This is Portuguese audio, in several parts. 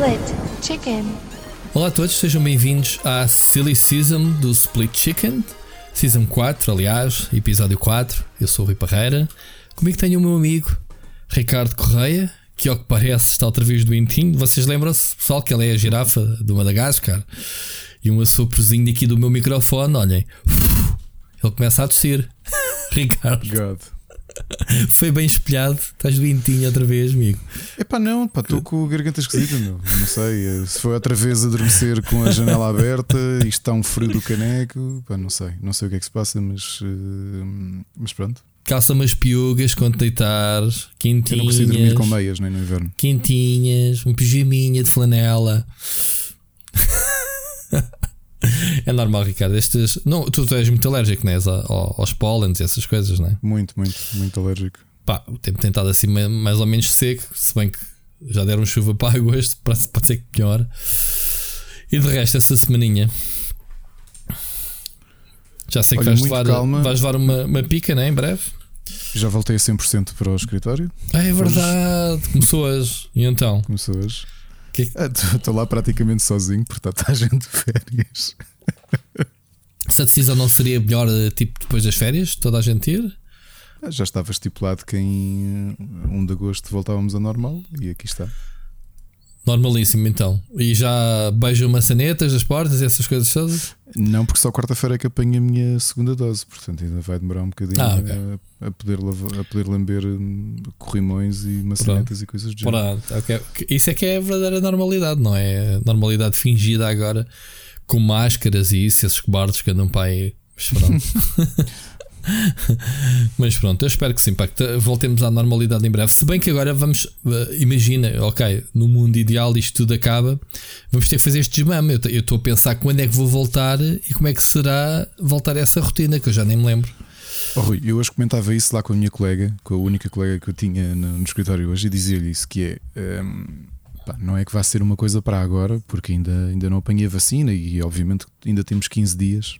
Split Chicken. Olá a todos, sejam bem-vindos à Silly Season do Split Chicken, Season 4, aliás, episódio 4. Eu sou o Rui Parreira. Comigo tenho o meu amigo Ricardo Correia, que ao que parece está outra vez doentinho. Vocês lembram-se, pessoal, que ele é a girafa do Madagascar? E um assoprozinho aqui do meu microfone, olhem. Ele começa a tossir. Ricardo. God. Foi bem espelhado, estás doentinho outra vez, amigo. Epá, não, pá, estou com a garganta esquisita, meu. Não sei. eh, Se foi outra vez adormecer com a janela aberta, isto está um frio do caneco, pá, não sei. Não sei o que é que se passa, mas. eh, mas pronto. Calça umas piugas quando deitares, Eu não consigo dormir quentinhas, com meias nem no inverno. quentinhas, um pijaminha de flanela. é normal, Ricardo. Estes, não, tu, tu és muito alérgico? Ao- Aos pólenes e essas coisas, não é? Muito, muito, muito alérgico. Pá, o tempo tem estado assim ma- mais ou menos seco, se bem que já deram chuva para agosto, pode ser que pior. E de resto, essa semaninha. Já sei que Olha, vais levar, calma. vais levar uma, uma pica, né? Em breve. Já voltei a 100% para o escritório. Ah, é verdade, começou hoje. E então? Começou hoje. Que- Ah, Estou lá praticamente sozinho, portanto está a gente de férias. Se a decisão não seria melhor, eh, tipo, depois das férias, toda a gente ir? Ah, Já estava estipulado que em eh, 1 de agosto voltávamos ao normal e aqui está. Normalíssimo, então. E já beijam maçanetas das portas e essas coisas todas? Não, porque só quarta-feira é que apanho a minha segunda dose, portanto ainda vai demorar um bocadinho Ah, ok. a, a poder lava- a poder lamber hum, corrimões e maçanetas e coisas do género. Pronto, ok. Isso é que é a verdadeira normalidade, não é? Normalidade fingida agora com máscaras e isso, esses cobardes que andam para aí. Mas pronto. Mas pronto, eu espero que sim, pá, que te- voltemos à normalidade em breve. Se bem que agora vamos, eh, imagina, ok, no mundo ideal isto tudo acaba, vamos ter que fazer este desmame. Eu estou a pensar quando é que vou voltar e como é que será voltar a essa rotina, que eu já nem me lembro. Oh, Rui, eu hoje comentava isso lá com a minha colega, com a única colega que eu tinha no, no escritório hoje, e dizia-lhe isso: que é hum, pá, não é que vai ser uma coisa para agora, porque ainda, ainda não apanhei a vacina e obviamente ainda temos 15 dias.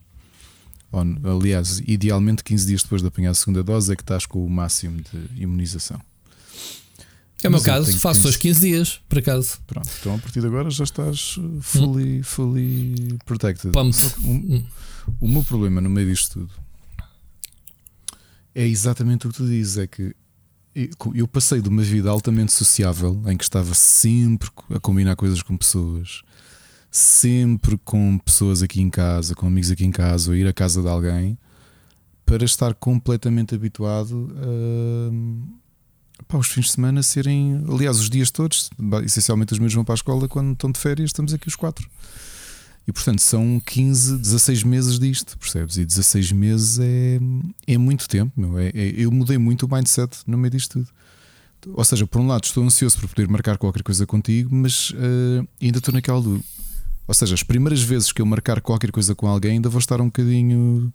Ou, aliás, idealmente 15 dias depois de apanhar a segunda dose é que estás com o máximo de imunização. É o meu caso, faço hoje 15 dias, por acaso. Pronto, então a partir de agora já estás uh, fully, fully protected. O, o meu problema no meio disto tudo é exatamente o que tu dizes: é que eu- passei de uma vida altamente sociável em que estava sempre a combinar coisas com pessoas, sempre com pessoas aqui em casa, com amigos aqui em casa, ou ir à casa de alguém, para estar completamente habituado a pá, os fins de semana serem, aliás, os dias todos, essencialmente os meus vão para a escola quando estão de férias, estamos aqui os quatro. E portanto são 15, 16 meses disto, percebes? E 16 meses é, é muito tempo, meu. É, é- eu mudei muito o mindset no meio disto tudo. Ou seja, por um lado estou ansioso por poder marcar qualquer coisa contigo, mas eh, ainda estou naquela do. Ou seja, as primeiras vezes que eu marcar qualquer coisa com alguém ainda vou estar um bocadinho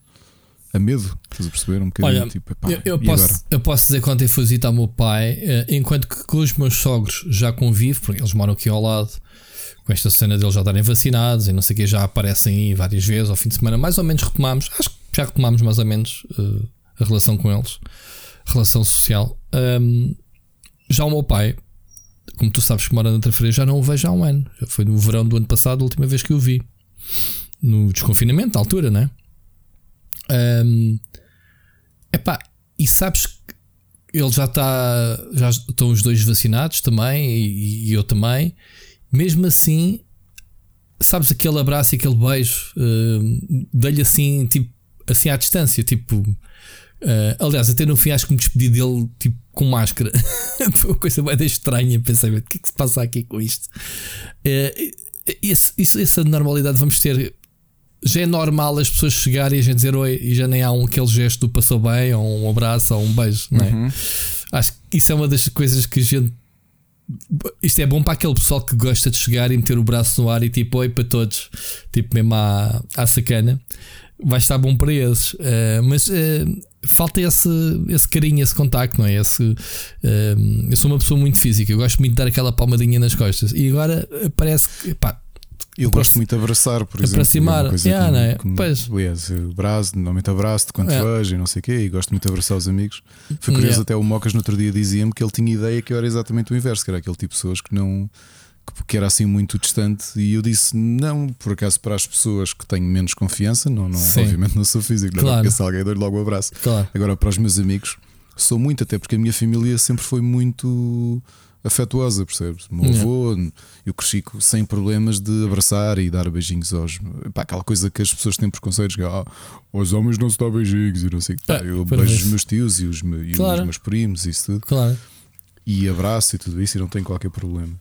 a medo, estás a perceber? Um bocadinho Olha, tipo, epá, Eu, eu agora? posso, eu posso dizer que ontem fui visitar o meu pai, eh, enquanto que com os meus sogros já convivo, porque eles moram aqui ao lado, com esta cena deles já estarem vacinados e não sei o que, já aparecem aí várias vezes ao fim de semana, mais ou menos retomamos, acho que já retomamos mais ou menos eh, a relação com eles, relação social. Ahm, já o meu pai, como tu sabes que mora na Trafreira, já não o vejo há um ano, já foi no verão do ano passado a última vez que o vi, no desconfinamento, da altura, né? Ahm, Epá, e sabes que ele já está. Já estão os dois vacinados também, e, e eu também. Mesmo assim, sabes aquele abraço e aquele beijo, uh, dei-lhe assim, tipo, assim à distância, tipo. uh, aliás, até no fim acho que me despedi dele tipo, com máscara. Foi uma coisa bem estranha. Pensei, o que é que se passa aqui com isto? Uh, esse- isso- essa normalidade vamos ter já é normal as pessoas chegarem e a gente dizer oi e já nem há um, aquele gesto do passou bem, ou um abraço, ou um beijo, não é? Uhum. Acho que isso é uma das coisas que a gente. Isto é bom para aquele pessoal que gosta de chegar e meter o braço no ar e tipo oi para todos, tipo mesmo à, à sacana. Vai estar bom para esses, Eh, mas eh, falta esse, esse carinho, esse contacto, não é? Esse, eh, eu sou uma pessoa muito física, eu gosto muito de dar aquela palmadinha nas costas e agora parece que pá, Eu gosto muito de abraçar, por exemplo. aproximar. é Yeah, é? Pois. Aliás, abraço, normalmente abraço-te quando te É. vejo e não sei o quê, e gosto muito de abraçar os amigos. Foi curioso, Yeah. até o Mocas no outro dia dizia-me que ele tinha ideia que eu era exatamente o inverso, que era aquele tipo de pessoas que não, que era assim muito distante. E eu disse: não, por acaso, para as pessoas que tenho menos confiança, não, não obviamente não sou físico, claro. não é porque alguém dou logo um abraço. Claro. Agora, para os meus amigos, sou muito, até porque a minha família sempre foi muito afetuosa, percebes? O meu avô, eu cresci sem problemas de abraçar e dar beijinhos aos. Pá, aquela coisa que as pessoas têm preconceitos, que ah, os homens não se dão beijinhos e não sei o que. eu beijo os meus tios e os, e claro. os meus primos e isso tudo. Claro. E abraço e tudo isso e não tenho qualquer problema.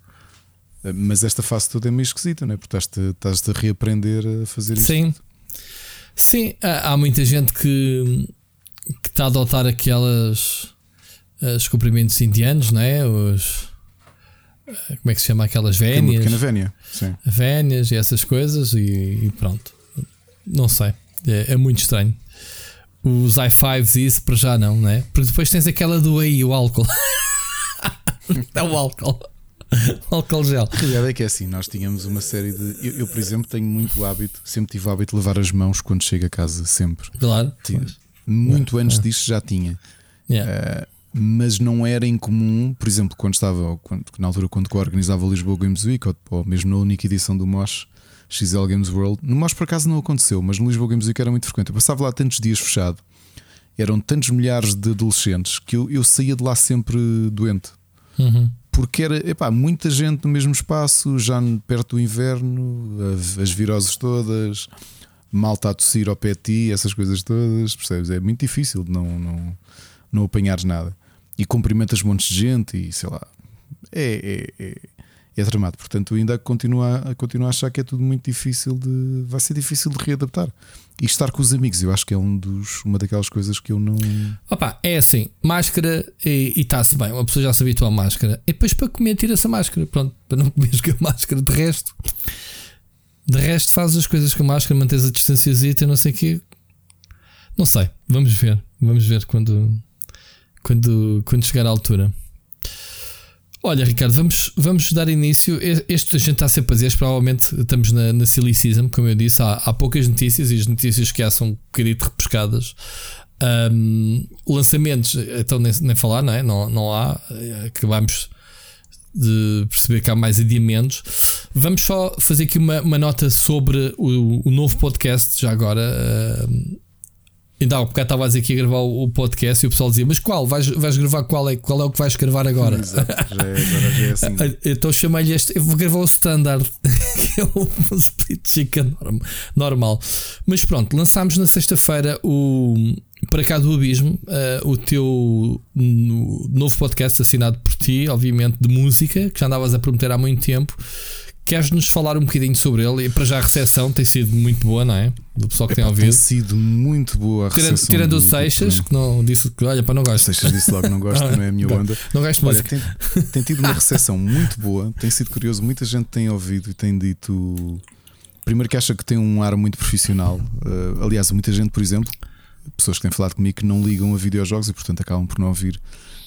Mas esta fase toda é meio esquisita, não é? Porque estás-te, estás-te a reaprender a fazer isto. Sim. Sim, há, muita gente que, que está a adotar aquelas. Os cumprimentos indianos, não é? Os, como é que se chama aquelas vénias? Pequena vénia, sim. Vénias e essas coisas e, e pronto. Não sei. É, é, muito estranho. Os i5s isso para já não, né? Porque depois tens aquela do aí, o álcool. é o álcool. álcool gel. A realidade é que é assim, nós tínhamos uma série de. Eu, eu, por exemplo, tenho muito hábito, sempre tive o hábito de lavar as mãos quando chego a casa, sempre. Claro. Muito antes disso já tinha. Yeah. Uh, mas não era incomum, por exemplo, quando estava, quando, na altura, quando organizava o Lisboa Games Week, ou, ou mesmo na única edição do MOS XL Games World, no MOS por acaso não aconteceu, mas no Lisboa Games Week era muito frequente. Eu passava lá tantos dias fechado, eram tantos milhares de adolescentes que eu, eu saía de lá sempre doente. Uhum. Porque era epá, muita gente no mesmo espaço, já perto do inverno, as viroses todas, malta a tossir ao pé de ti, essas coisas todas, percebes? É muito difícil de não, não, não apanhares nada e cumprimentas montes de gente e sei lá. É, é, é, é. Portanto, ainda continua, continua a achar que é tudo muito difícil de. Vai ser difícil de readaptar. E estar com os amigos, eu acho que é um dos, uma daquelas coisas que eu não. Opa, é assim, máscara e está-se bem, uma pessoa já se habitua à máscara. E depois para comer, tira-se a máscara. Pronto, para não comer com a máscara. De resto, de resto, faz as coisas com a máscara, mantens a distância e não sei o quê. Não sei, vamos ver. Vamos ver quando, quando, quando chegar à altura. Olha, Ricardo, vamos, vamos dar início. Este a gente está sempre a dizer, provavelmente estamos na, na silly season, como eu disse, há, há poucas notícias e as notícias que há são um bocadinho repescadas. Um, lançamentos, então nem, nem falar, não é? Não, não há. Acabamos de perceber que há mais adiamentos. Vamos só fazer aqui uma, uma nota sobre o, o novo podcast, já agora. Ainda há bocado estavas aqui a gravar o podcast e o pessoal dizia: Mas qual? Vais, vais gravar qual é, qual é o que vais gravar agora? Exato, já é, agora já é assim. então chamei-lhe este. Eu vou gravar o standard, que é o split chicken normal. Mas pronto, lançámos na sexta-feira o Para Cá do Abismo, uh, o teu novo podcast assinado por ti, obviamente de música, que já andavas a prometer há muito tempo. Queres-nos falar um bocadinho sobre ele? E para já a recepção tem sido muito boa, não é? Do pessoal que tem ouvido. Tem sido muito boa a recepção. Tirando, tirando o Seixas, que não disse que, olha, para não gosto. Seixas disse logo não gosto, não é a minha onda. Não gosto olha, tem, tem, tido uma recepção muito boa, tem sido curioso. Muita gente tem ouvido e tem dito. Primeiro que acha que tem um ar muito profissional. Uh, aliás, muita gente, por exemplo, pessoas que têm falado comigo que não ligam a videojogos e, portanto, acabam por não ouvir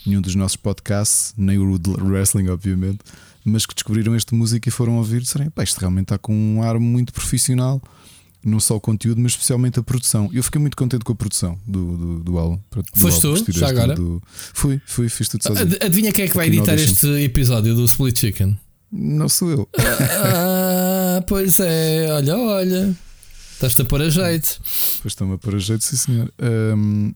nenhum dos nossos podcasts, nem o Wrestling, obviamente mas que descobriram esta música e foram ouvir, disseram: isto realmente está com um ar muito profissional, não só o conteúdo, mas especialmente a produção. Eu fiquei muito contente com a produção do, do, do álbum. Foste tu, já agora? Do... Fui, fui, fiz tudo sozinho. Adivinha quem é que vai editar este episódio do Split Chicken? Não sou eu. ah, pois é, olha, olha. Estás-te a pôr a jeito. Pois estão-me a pôr a jeito, sim senhor. Um,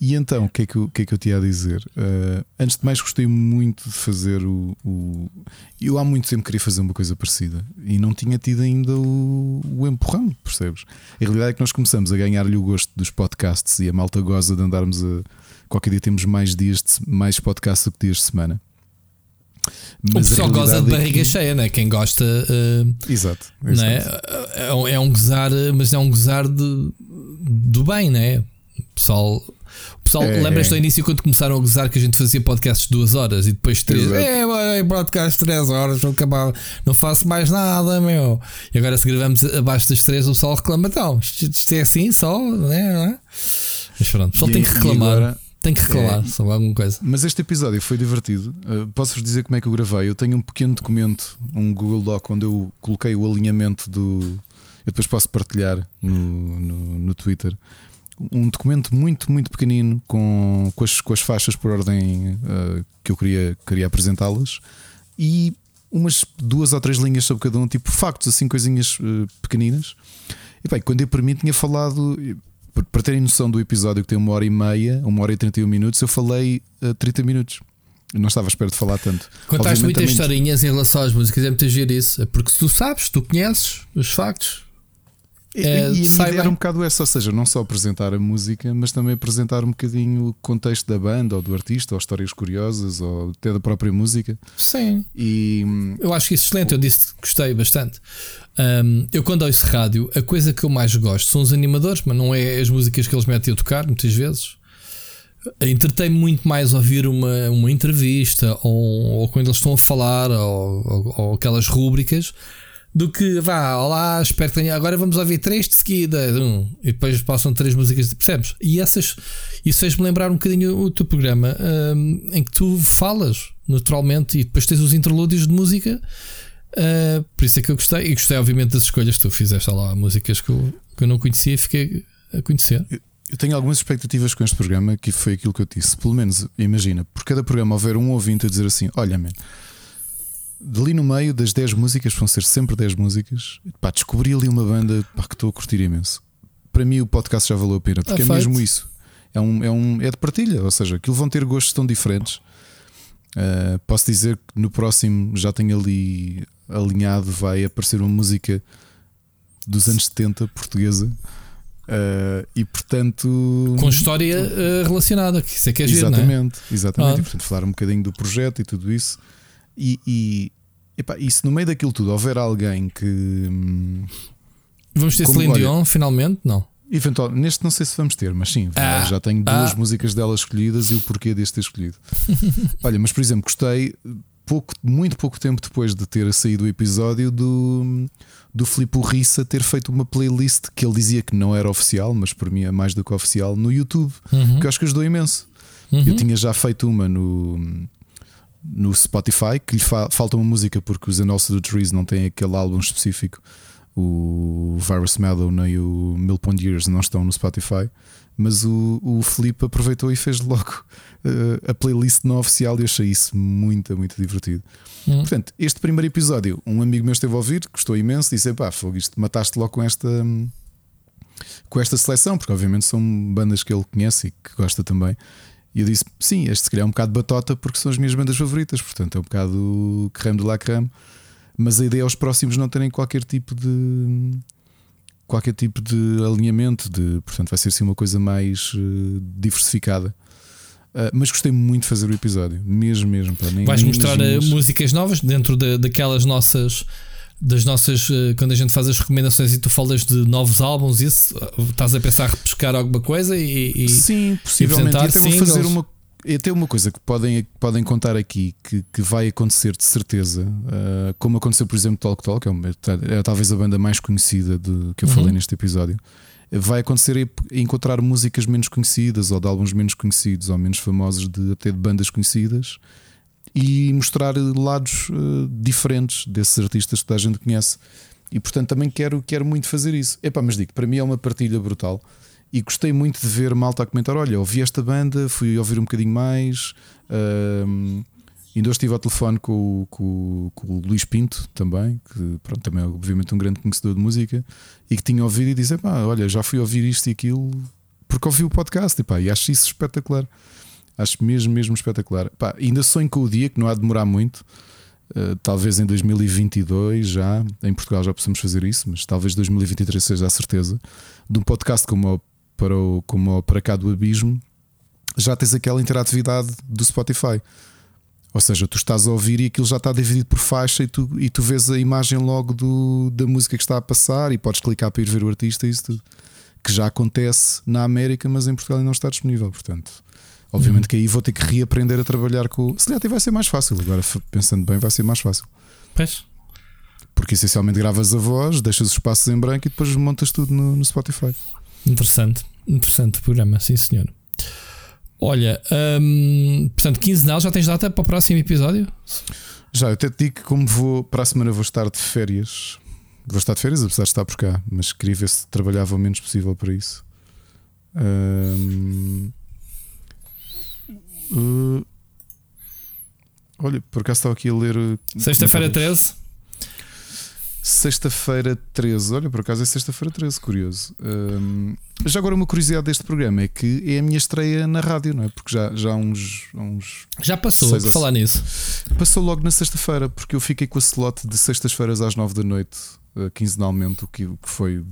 e então, o que, é que, eu, que é que eu tinha a dizer? Uh, antes de mais, gostei muito de fazer o, o, Eu há muito tempo queria fazer uma coisa parecida e não tinha tido ainda o, o empurrão, percebes? A realidade é que nós começamos a ganhar-lhe o gosto dos podcasts e a malta goza de andarmos a. Qualquer dia temos mais dias de, mais podcasts do que dias de semana. Mas o pessoal goza de é barriga é que... cheia, né? Quem gosta. Uh, exato. Né? É, é um gozar, mas é um gozar de, do bem, né? O pessoal pessoal, é, lembras é. do início quando começaram a gozar que a gente fazia podcasts de duas horas e depois três? Exato. É, podcast três horas, vou acabar, não faço mais nada, meu. E agora se gravamos abaixo das três, o pessoal reclama, então, isto é assim só, né? Não é? Mas pronto, o pessoal e, tem que reclamar. Agora, tem que reclamar é, sobre alguma coisa. Mas este episódio foi divertido. Uh, Posso-vos dizer como é que eu gravei? Eu tenho um pequeno documento, um Google Doc, onde eu coloquei o alinhamento do. Eu depois posso partilhar no, no, no Twitter um documento muito, muito pequenino com, com, as, com as faixas por ordem uh, que eu queria, queria apresentá-las e umas duas ou três linhas sobre cada um, tipo factos, assim, coisinhas uh, pequeninas. E bem, quando eu para mim tinha falado, para terem noção do episódio que tem uma hora e meia, uma hora e 31 minutos, eu falei uh, 30 minutos. não estava à espera de falar tanto. Contaste muitas também... historinhas em relação às músicas, é muito giro isso. É porque se tu sabes, tu conheces os factos, é, e, a ideia era um bocado essa, ou seja, não só apresentar a música, mas também apresentar um bocadinho o contexto da banda, ou do artista, ou histórias curiosas, ou até da própria música. Sim. E eu acho que isso é excelente, eu disse que gostei bastante. Um, eu quando ouço rádio, a coisa que eu mais gosto são os animadores, mas não é as músicas que eles metem a tocar, muitas vezes. Entretei muito mais ouvir uma, uma entrevista ou, ou quando eles estão a falar ou, ou, ou aquelas rúbricas do que vá, olá, espero que tenha. Agora vamos ouvir três de seguida, um, e depois passam três músicas, percebes? E essas, isso fez-me lembrar um bocadinho o teu programa um, em que tu falas naturalmente e depois tens os interlúdios de música. Uh, por isso é que eu gostei, e gostei, obviamente, das escolhas que tu fizeste lá, músicas que eu, que eu não conhecia e fiquei a conhecer. Eu tenho algumas expectativas com este programa, que foi aquilo que eu disse. Pelo menos, imagina, por cada programa houver um ouvinte a dizer assim: Olha, man, dali no meio das 10 músicas, vão ser sempre 10 músicas, pá, descobri ali uma banda pá, que estou a curtir imenso. Para mim, o podcast já valeu a pena, porque é, é mesmo isso. É, um, é, um, é de partilha, ou seja, aquilo vão ter gostos tão diferentes. Uh, posso dizer que no próximo já tenho ali alinhado, vai aparecer uma música dos anos 70 portuguesa. Uh, e portanto. Com história uh, relacionada, que isso é que é Exatamente, é? exatamente. Ah. E portanto, falar um bocadinho do projeto e tudo isso. E, e, epá, e se no meio daquilo tudo houver alguém que. Hum, vamos ter Celine Dion finalmente? Não. Eventual, neste não sei se vamos ter, mas sim, ah, já tenho duas ah. músicas dela escolhidas e o porquê deste ter escolhido. Olha, mas por exemplo, gostei pouco, muito pouco tempo depois de ter saído o episódio do, do Filipe Rissa ter feito uma playlist que ele dizia que não era oficial, mas por mim é mais do que oficial, no YouTube, uhum. que eu acho que ajudou imenso. Uhum. Eu tinha já feito uma no no Spotify, que lhe fa falta uma música porque os Announce the Trees não têm aquele álbum específico. O Virus Meadow nem o Mill Pond Years não estão no Spotify, mas o, o Felipe aproveitou e fez logo uh, a playlist não oficial e achei isso muito, muito divertido. Hum. Portanto, este primeiro episódio, um amigo meu esteve a ouvir, gostou imenso, disse: pá, fogo, isto mataste logo com esta. Com esta seleção, porque obviamente são bandas que ele conhece e que gosta também. E eu disse: sim, este se calhar é um bocado batota porque são as minhas bandas favoritas, portanto é um bocado creme de la creme. Mas a ideia é os próximos não terem qualquer tipo de qualquer tipo de alinhamento, de, portanto vai ser assim uma coisa mais uh, diversificada. Uh, mas gostei muito de fazer o episódio, mesmo, mesmo. Pá, nem, Vais nem mostrar imaginas. músicas novas dentro de, daquelas nossas das nossas. Eh, quando a gente faz as recomendações e tu falas de novos álbuns, isso estás a pensar repescar alguma coisa e. e sim, possivelmente. E, até vou fazer uma. Até uma coisa que podem, podem contar aqui que, que vai acontecer de certeza, uh, como aconteceu, por exemplo, Talk Talk, é, uma, é talvez a banda mais conhecida de, que eu falei uhum. neste episódio. Vai acontecer encontrar músicas menos conhecidas ou de álbuns menos conhecidos ou menos famosos, de, até de bandas conhecidas, e mostrar lados uh, diferentes desses artistas que toda a gente conhece. E portanto também quero, quero muito fazer isso. Epá, mas digo, para mim é uma partilha brutal. E gostei muito de ver malta a comentar: olha, ouvi esta banda, fui ouvir um bocadinho mais. Uh, ainda hoje estive ao telefone com, com, com, o Luís Pinto também, que pronto, também é obviamente um grande conhecedor de música, e que tinha ouvido e disse: olha, já fui ouvir isto e aquilo porque ouvi o podcast. Epá, e acho isso espetacular. Acho mesmo, mesmo espetacular. Pá, ainda sonho com o dia, que não há de demorar muito. Uh, talvez em 2022 já, em Portugal já possamos fazer isso, mas talvez 2023 seja a certeza. De um podcast como o, para, o, como o Para Cá do Abismo, já tens aquela interatividade do Spotify. Ou seja, tu estás a ouvir e aquilo já está dividido por faixa e tu, e tu vês a imagem logo do, da música que está a passar e podes clicar para ir ver o artista e isso tudo. Que já acontece na América, mas em Portugal ainda não está disponível. Portanto, Obviamente que aí vou ter que reaprender a trabalhar com. Se calhar vai ser mais fácil. Agora, pensando bem, vai ser mais fácil. Pois. Porque essencialmente gravas a voz, deixas os espaços em branco e depois montas tudo no, no Spotify. Interessante, interessante o programa, sim senhor. Olha, hum, portanto, quinzenal, já tens data para o próximo episódio? Já, eu até te digo que como vou para a semana vou estar de férias. Vou estar de férias, apesar de estar por cá, mas queria ver se trabalhava o menos possível para isso. Hum, Uh, Olha, por acaso estava aqui a ler. uh, Sexta-feira comentários. 13. Sexta-feira 13. Olha, por acaso é sexta-feira 13, curioso. Hum, já agora, uma curiosidade deste programa é que é a minha estreia na rádio, não é? Porque já, já há uns, há uns. Já passou, por a- falar nisso. Passou logo na sexta-feira, porque eu fiquei com a slot de sextas-feiras às 9 da noite, uh, quinzenalmente, o que, o que foi.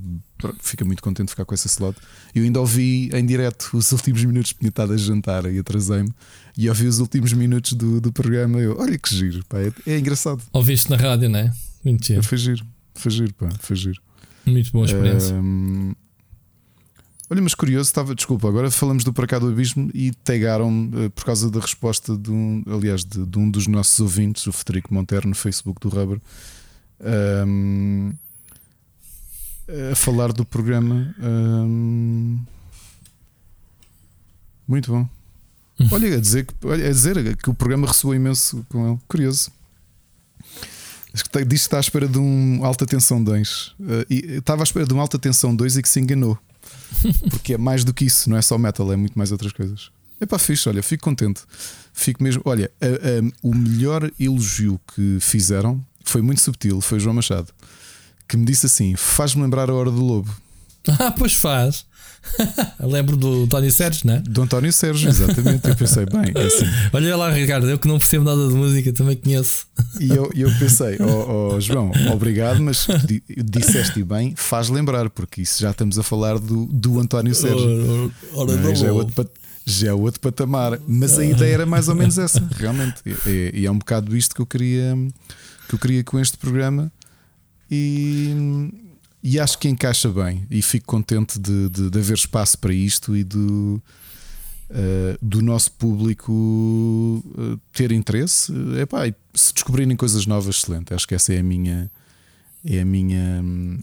Fico muito contente de ficar com essa slot. Eu ainda ouvi em direto os últimos minutos, tinha estado a jantar e atrasei-me, e ouvi os últimos minutos do, do programa. Eu, olha que giro, pá, é, é engraçado. Ouviste na rádio, não é? Muito. Foi giro, foi giro, pá, foi giro. Muito boa experiência. Ahm, olha, mas curioso, estava, desculpa, agora falamos do Para Cá do Abismo e tagaram eh, por causa da resposta de um, aliás, de, de um dos nossos ouvintes, o Federico Monteiro, no Facebook do Rubber, ahm, a falar do programa. muito bom. Olha, a dizer, que, a dizer que o programa ressoou imenso com ele. Curioso. Acho que tem- diz que está à espera de um alta tensão 2. Eh, e estava à espera de um alta tensão 2 e que se enganou. Porque é mais do que isso, não é só metal, é muito mais outras coisas. É pá, fixe, olha, fico contente. Fico mesmo. Olha, a- a- o melhor elogio que fizeram foi muito subtil, foi o João Machado, que me disse assim: faz-me lembrar a hora do lobo. Ah, pois faz. Lembro do Tony Sérgio, não é? Do António Sérgio, exatamente. Eu pensei, bem, é assim. Olha lá, Ricardo, eu que não percebo nada de música também conheço. E eu, eu pensei, ó ó, João, obrigado, mas di- disseste bem, faz lembrar, porque isso já estamos a falar do, do António Sérgio. Ora, Não é? ora, já, é ora, outro, já é outro patamar. Mas a ideia era mais ou menos essa, realmente. E, e- e é um bocado isto que eu queria, que eu queria com este programa. E, e acho que encaixa bem. E fico contente de, de, de haver espaço para isto e do, eh, do nosso público eh, ter interesse. Eh, epá, se descobrirem coisas novas, excelente. Acho que essa é a minha. É a minha. hum,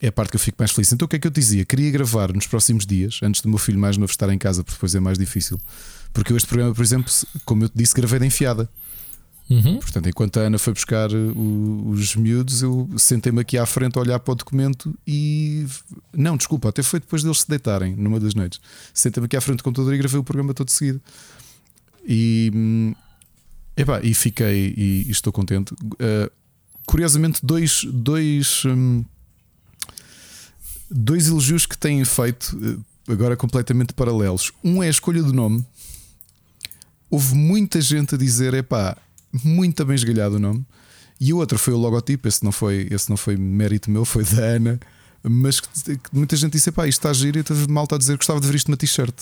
É a parte que eu fico mais feliz. Então o que é que eu dizia? Queria gravar nos próximos dias, antes do meu filho mais novo estar em casa, porque depois é mais difícil. Porque eu este programa, por exemplo, como eu te disse, gravei da enfiada. Uhum. Portanto, enquanto a Ana foi buscar o- os miúdos, eu sentei-me aqui à frente a olhar para o documento e. Não, desculpa, até foi depois deles se deitarem numa das noites. Sentei-me aqui à frente do computador e gravei o programa todo seguido. E. hum, Epá, e fiquei e, e estou contente. Uh, curiosamente, dois, dois, hum, dois elogios que têm feito uh, agora completamente paralelos. Um é a escolha do nome. Houve muita gente a dizer: epá, muito bem esgalhado o nome. E o outro foi o logotipo. Esse não foi, esse não foi mérito meu, foi da Ana. Mas que, muita gente disse: epá, isto está a giro. E teve malta a dizer que gostava de ver isto numa t-shirt.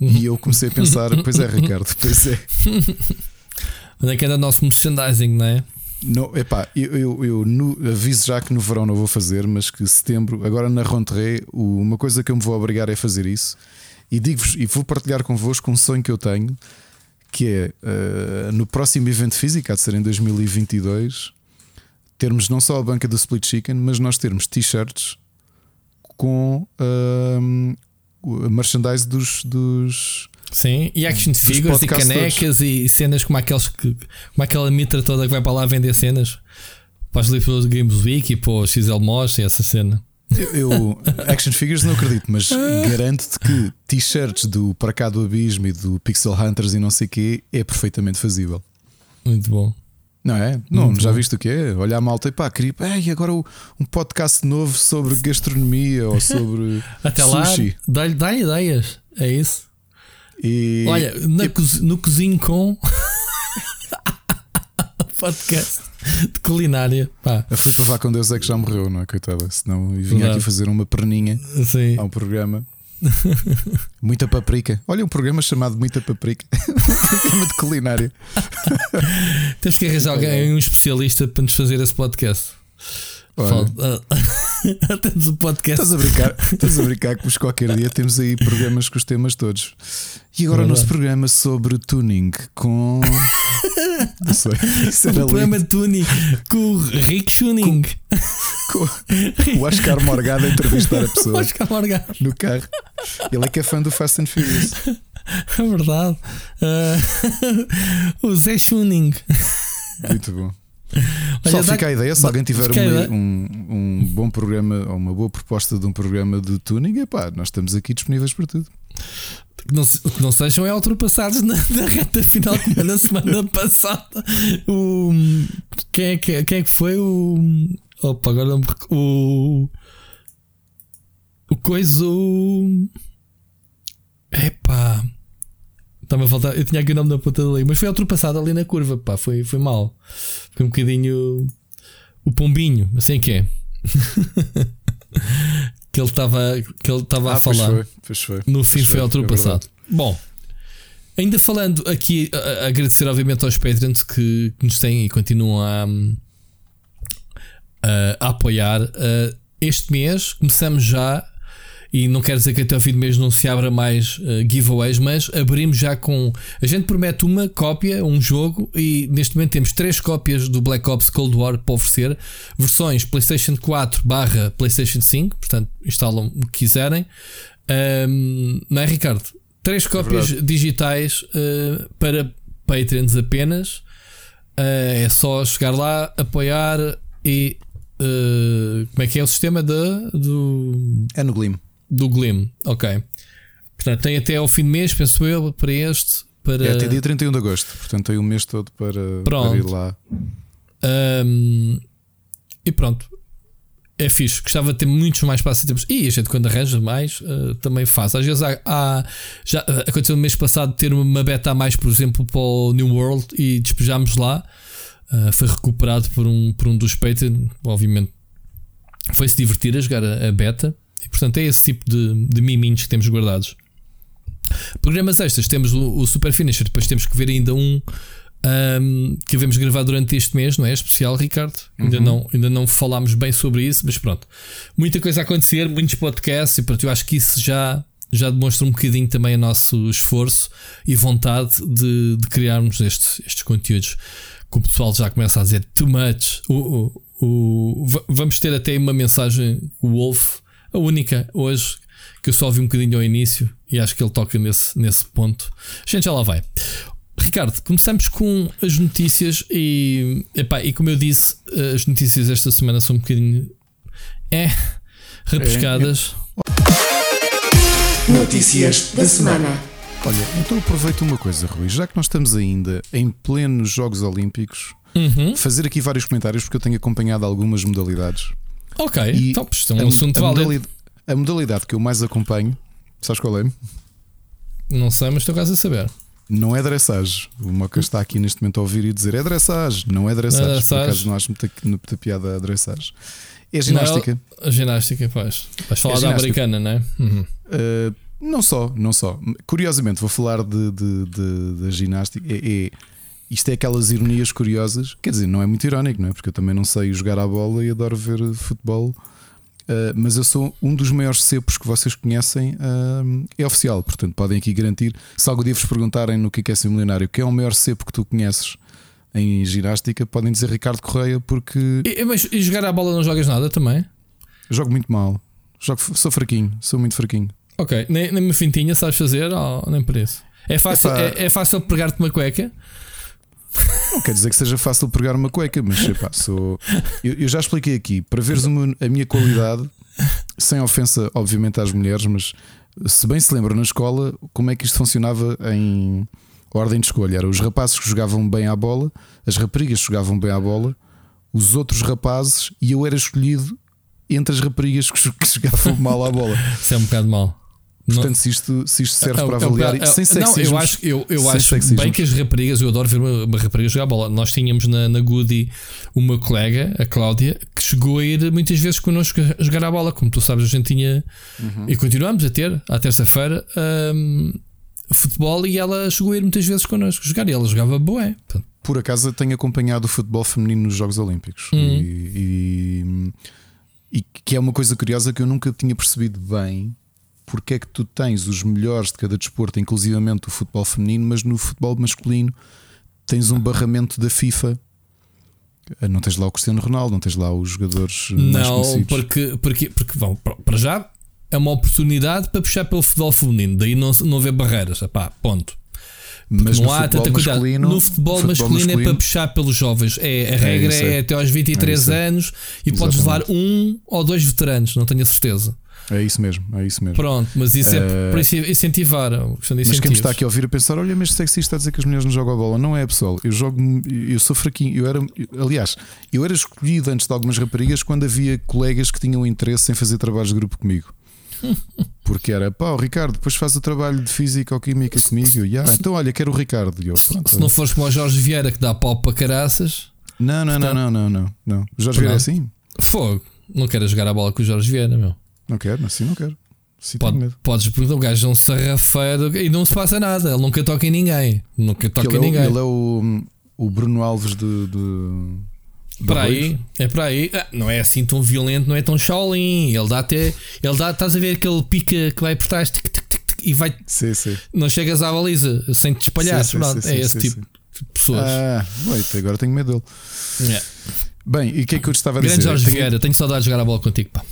E eu comecei a pensar: pois é, Ricardo, pois é. Onde é que anda o nosso merchandising, não é? Não, epá, eu, eu, eu no- aviso já que no verão não vou fazer, mas que setembro, agora na Ronteré, o- uma coisa que eu me vou obrigar é fazer isso. E digo-vos, e vou partilhar convosco um sonho que eu tenho, que é eh, no próximo evento físico, há de ser em 2022, termos não só a banca do Split Chicken, mas nós termos t-shirts com o merchandise dos, dos, Sim, e action figures e canecas e cenas como aqueles que. como aquela mitra toda que vai para lá vender cenas para as Liverpool Games Week e para o XL Mosh e essa cena. Eu, eu- action figures não acredito, mas garanto-te que t-shirts do Para Cá do Abismo e do Pixel Hunters e não sei o quê é perfeitamente fazível. Muito bom. Não é? Não, Muito já bom. viste o que é? Olhar a malta e pá, queria Ei, agora um podcast novo sobre gastronomia ou sobre Até lá, sushi. dá-lhe dá ideias. É isso. E, Olha, na e- no cozinho com podcast de culinária. Pá, foi para vá com Deus é que já morreu, não é? Coitada. Senão vinha Verdade. aqui fazer uma perninha assim. a um programa. Muita paprika. Olha, um programa chamado Muita Paprika. um programa de culinária. Temos que arranjar alguém, um especialista para nos fazer esse podcast. Olha, Temos um podcast. Estás a brincar, estás a brincar que qualquer dia temos aí programas com os temas todos. E agora o nosso programa sobre tuning com. Não sei. Isso era O programa lindo. tuning com o Rick Tuning. Com o Oscar Morgado a entrevistar a pessoa Oscar Morgado. no carro. Ele é que é fã do Fast and Furious. É verdade. Ah, o Zé Tuning. Muito bom. Olha, Só fica a ideia, se alguém tiver uma- um, um bom programa ou uma boa proposta de um programa de tuning, epá, nós estamos aqui disponíveis para tudo. que não, que não sejam é ultrapassados na, na reta final, como na semana passada. O, quem, é que, quem é que foi o. Opa, agora não me O. O coisa. O. Epá. Estava a faltar. Eu tinha aqui o nome da ponta da língua, mas foi ultrapassado ali na curva, pá. Foi, foi mal. Foi um bocadinho. O pombinho, assim que é. que ele estava que ele estava ah, a falar. Pois foi, pois foi, no fim foi, foi ultrapassado. É Bom, ainda falando aqui, a, a agradecer obviamente aos Patreons que, que, nos têm e continuam a, a, a apoiar. Uh, este mês começamos já e não quer dizer que até ao fim do mês não se abra mais uh, giveaways, mas abrimos já com. A gente promete uma cópia, um jogo, e neste momento temos três cópias do Black Ops Cold War para oferecer, versões PlayStation 4 barra PlayStation 5, portanto instalam o que quiserem. Um, não é, Ricardo? Três é cópias é digitais uh, para Patreons apenas. Uh, é só chegar lá, apoiar e. Como é que é o sistema de, do. É no Glim do Glim, ok. Portanto, tem até ao fim do mês, penso eu, para este. Para... É até dia 31 de agosto, portanto tem um mês todo para, para ir lá. Um, e pronto. É fixe, gostava de ter muitos mais passatempos. E a gente, quando arranja mais, uh, também faz. Às vezes há, há, já aconteceu no mês passado ter uma beta a mais, por exemplo, para o New World e despejámos lá. Uh, foi recuperado por um, por um dos Patreon. Obviamente, foi se divertir a jogar a, a beta. E portanto é esse tipo de, de miminhos que temos guardados. Programas extras, temos o, o Super Finisher, depois temos que ver ainda um, um que devemos gravar durante este mês, não é? Especial, Ricardo. Uhum. Ainda, não, ainda não falámos bem sobre isso, mas pronto. Muita coisa a acontecer, muitos podcasts, e pronto, eu acho que isso já, já demonstra um bocadinho também o nosso esforço e vontade de, de criarmos estes, estes conteúdos. Que o pessoal já começa a dizer too much. O, o, o, vamos ter até uma mensagem, o Wolf a única hoje que eu só vi um bocadinho ao início e acho que ele toca nesse, nesse ponto. Gente já lá vai. Ricardo, começamos com as notícias e, epá, e como eu disse, as notícias esta semana são um bocadinho é repescadas. É, é. Notícias da semana. Olha, então aproveita uma coisa, Rui, já que nós estamos ainda em plenos Jogos Olímpicos, uhum. fazer aqui vários comentários porque eu tenho acompanhado algumas modalidades. Ok, e então, isto é um assunto a modalidade, a modalidade que eu mais acompanho, sabes qual é? Não sei, mas estou quase a saber. Não é dressage. O Moca está aqui neste momento a ouvir e dizer é dressage, não é dressage. Não é dressage. Por acaso não acho muita, muita piada a dressage. É ginástica. Não, a ginástica, pois. Vais falar é da americana, não é? Uhum. Uh, não só, não só. Curiosamente, vou falar de, de, de, de ginástica. É, é, isto é aquelas ironias curiosas. Quer dizer, não é muito irónico, não é? Porque eu também não sei jogar à bola e adoro ver futebol. Uh, mas eu sou um dos maiores cepos que vocês conhecem, uh, é oficial, portanto podem aqui garantir. Se algum dia vos perguntarem no que é, é ser milionário, quem é o maior cepo que tu conheces em ginástica, podem dizer Ricardo Correia, porque. E, mas e jogar à bola não jogas nada também? Eu jogo muito mal, jogo, sou fraquinho, sou muito fraquinho. Ok, nem, nem uma fintinha sabes fazer, ou nem por isso? É fácil, é, é fácil pegar-te uma cueca? Não quer dizer que seja fácil pegar uma cueca, mas epá, sou... eu, eu, já expliquei aqui. Para veres uma, a minha qualidade, sem ofensa, obviamente, às mulheres, mas se bem se lembra na escola, como é que isto funcionava em ordem de escolha? Era os rapazes que jogavam bem à bola, as raparigas jogavam bem à bola, os outros rapazes, e eu era escolhido entre as raparigas que jogavam mal à bola. Isso é um bocado mal. Portanto, se isto, se isto serve é, para avaliar, é, é, sem sexismo. Não, eu acho, eu, eu acho bem que as raparigas, eu adoro ver uma, uma rapariga jogar bola. Nós tínhamos na, na Goody uma colega, a Cláudia, que chegou a ir muitas vezes connosco a jogar a bola. Como tu sabes, a gente tinha uhum. e continuamos a ter, à terça-feira, um, futebol e ela chegou a ir muitas vezes connosco jogar e ela jogava boé. Por acaso tenho acompanhado o futebol feminino nos Jogos Olímpicos uhum. e, e, e que é uma coisa curiosa que eu nunca tinha percebido bem porque é que tu tens os melhores de cada desporto, inclusivamente o futebol feminino, mas no futebol masculino tens um barramento da FIFA. Ah, não tens lá o Cristiano Ronaldo, não tens lá os jogadores não, mais conhecidos. porque, porque, porque vão, para já é uma oportunidade para puxar pelo futebol feminino, daí não, não haver barreiras. Epá, ponto. Mas não no há futebol tanta cuidado. masculino, No futebol, masculino, é para puxar pelos jovens. É, a regra isso, é, é. até aos 23 É é. anos e podes levar um ou dois veteranos, não tenho a certeza. É isso mesmo, é isso mesmo. Pronto, mas isso é Eh, por isso incentivar. Mas quem me está aqui a ouvir a pensar, olha, mas sexista está a dizer que as mulheres não jogam a bola. Não é, pessoal. Eu jogo, eu sou fraquinho. Eu era, aliás, eu era escolhido antes de algumas raparigas quando havia colegas que tinham interesse em fazer trabalhos de grupo comigo. Porque era, pá, o Ricardo, depois faz o trabalho de física ou química comigo. E "Ah, então olha, quero o Ricardo. Eu, pronto, Se não fores como o Jorge Vieira que dá pau para caraças, não, não, não, não, não, não, não. O Jorge Vieira é Não. assim? fogo. Não quero jogar a bola com o Jorge Vieira, meu. Não quero, assim não quero. Tenho Pode, medo. podes perguntar, o gajo é um sarrafeiro e não se passa nada. Ele nunca toca em ninguém. Nunca toca Ele em é, o, ninguém. ele é o, o Bruno Alves de. de Para aí, é para aí. Ah, não é assim tão violento, não é tão Shaolin. Ele dá até. Ele dá, estás a ver aquele pica que vai por trás tic, tic, tic, tic, e vai. Sim, sim. Não chegas à baliza sem te espalhar. Sim, sim, Pronto, sim, é sim, esse sim, tipo de pessoas. Ah, wait, agora tenho medo dele. Yeah. Bem, e o que é que eu te estava a Grande dizer? Jorge Tenho- Vieira, tenho saudades de jogar a bola contigo. Pá.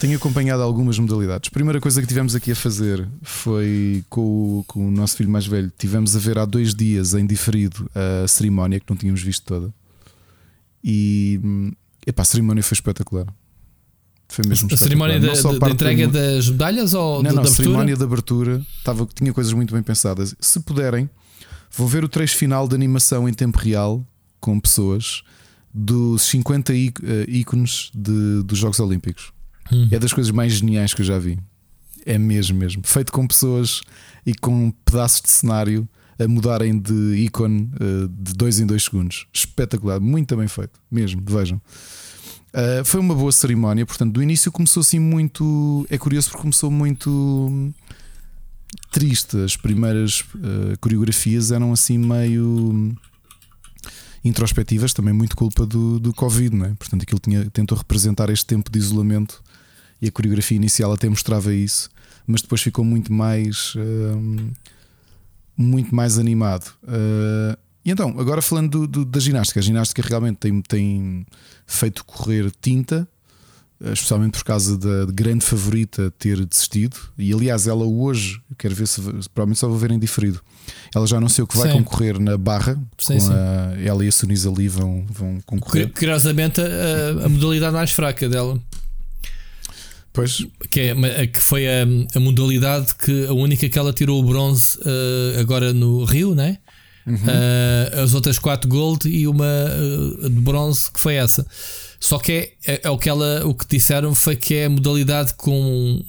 Tenho acompanhado algumas modalidades. Primeira coisa que tivemos aqui a fazer foi com o, com o nosso filho mais velho. Tivemos a ver há dois dias em diferido a cerimónia que não tínhamos visto toda. E epá, a cerimónia foi espetacular. Foi mesmo A cerimónia da, da- a entrega da- das medalhas ou Não, da, não, da a cerimónia de abertura estava, tinha coisas muito bem pensadas. Se puderem, vão ver o trecho final de animação em tempo real com pessoas dos 50 í- eh, ícones de- dos Jogos Olímpicos. Hum. É das coisas mais geniais que eu já vi. É mesmo, mesmo. Feito com pessoas e com pedaços de cenário a mudarem de ícone eh, de 2 em 2 segundos. Espetacular, muito bem feito, mesmo. Vejam. Uh, foi uma boa cerimónia, portanto, do início começou assim muito. É curioso porque começou muito hum, triste. As primeiras uh, coreografias eram assim meio hum, introspectivas, também muito culpa do, do Covid, não é? Portanto, aquilo tinha, tentou representar este tempo de isolamento e a coreografia inicial até mostrava isso, mas depois ficou muito mais. hum, muito mais animado. Uh, e então, agora falando do- do- da ginástica, a ginástica realmente tem, tem feito correr tinta, eh, especialmente por causa da grande favorita ter desistido. E aliás, ela hoje, quero ver se provavelmente só vou ver em diferido. Ela já anunciou que vai Sim. concorrer na barra. Sim, com sim. A, ela e a Sunisa ali vão, vão concorrer. Curiosamente, a, a modalidade mais fraca dela, Pois, que, é, que foi a, a modalidade que a única que ela tirou o bronze eh, agora no Rio, né? Eh, as outras quatro gold e uma eh, de bronze que foi essa. Só que é, é, é o que ela o que disseram foi que é a modalidade com,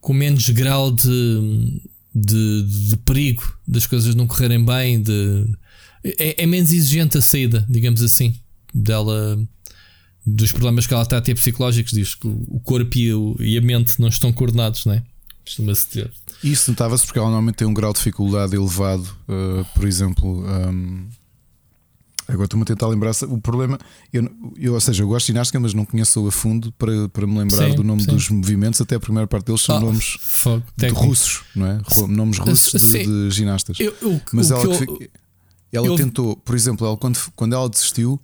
com menos grau de, de, de perigo das coisas não correrem bem, de, é, é menos exigente a saída, digamos assim, dela dos problemas que ela está a ter psicológicos, diz que o corpo e, o- e a mente não estão coordenados, não é? Costuma-se dizer. isso notava-se porque ela normalmente tem um grau de dificuldade elevado. uh, por exemplo, um, agora estou-me a tentar lembrar. O problema, eu, eu, ou seja, eu gosto de ginástica, mas não conheço a fundo para, para me lembrar Sim, do nome sim. dos movimentos. Até a primeira parte deles são Ah, nomes de russos, não é? Nomes russos de, de ginastas. Eu- eu- Mas ela, ela tentou, por exemplo, ela, quando, quando ela desistiu,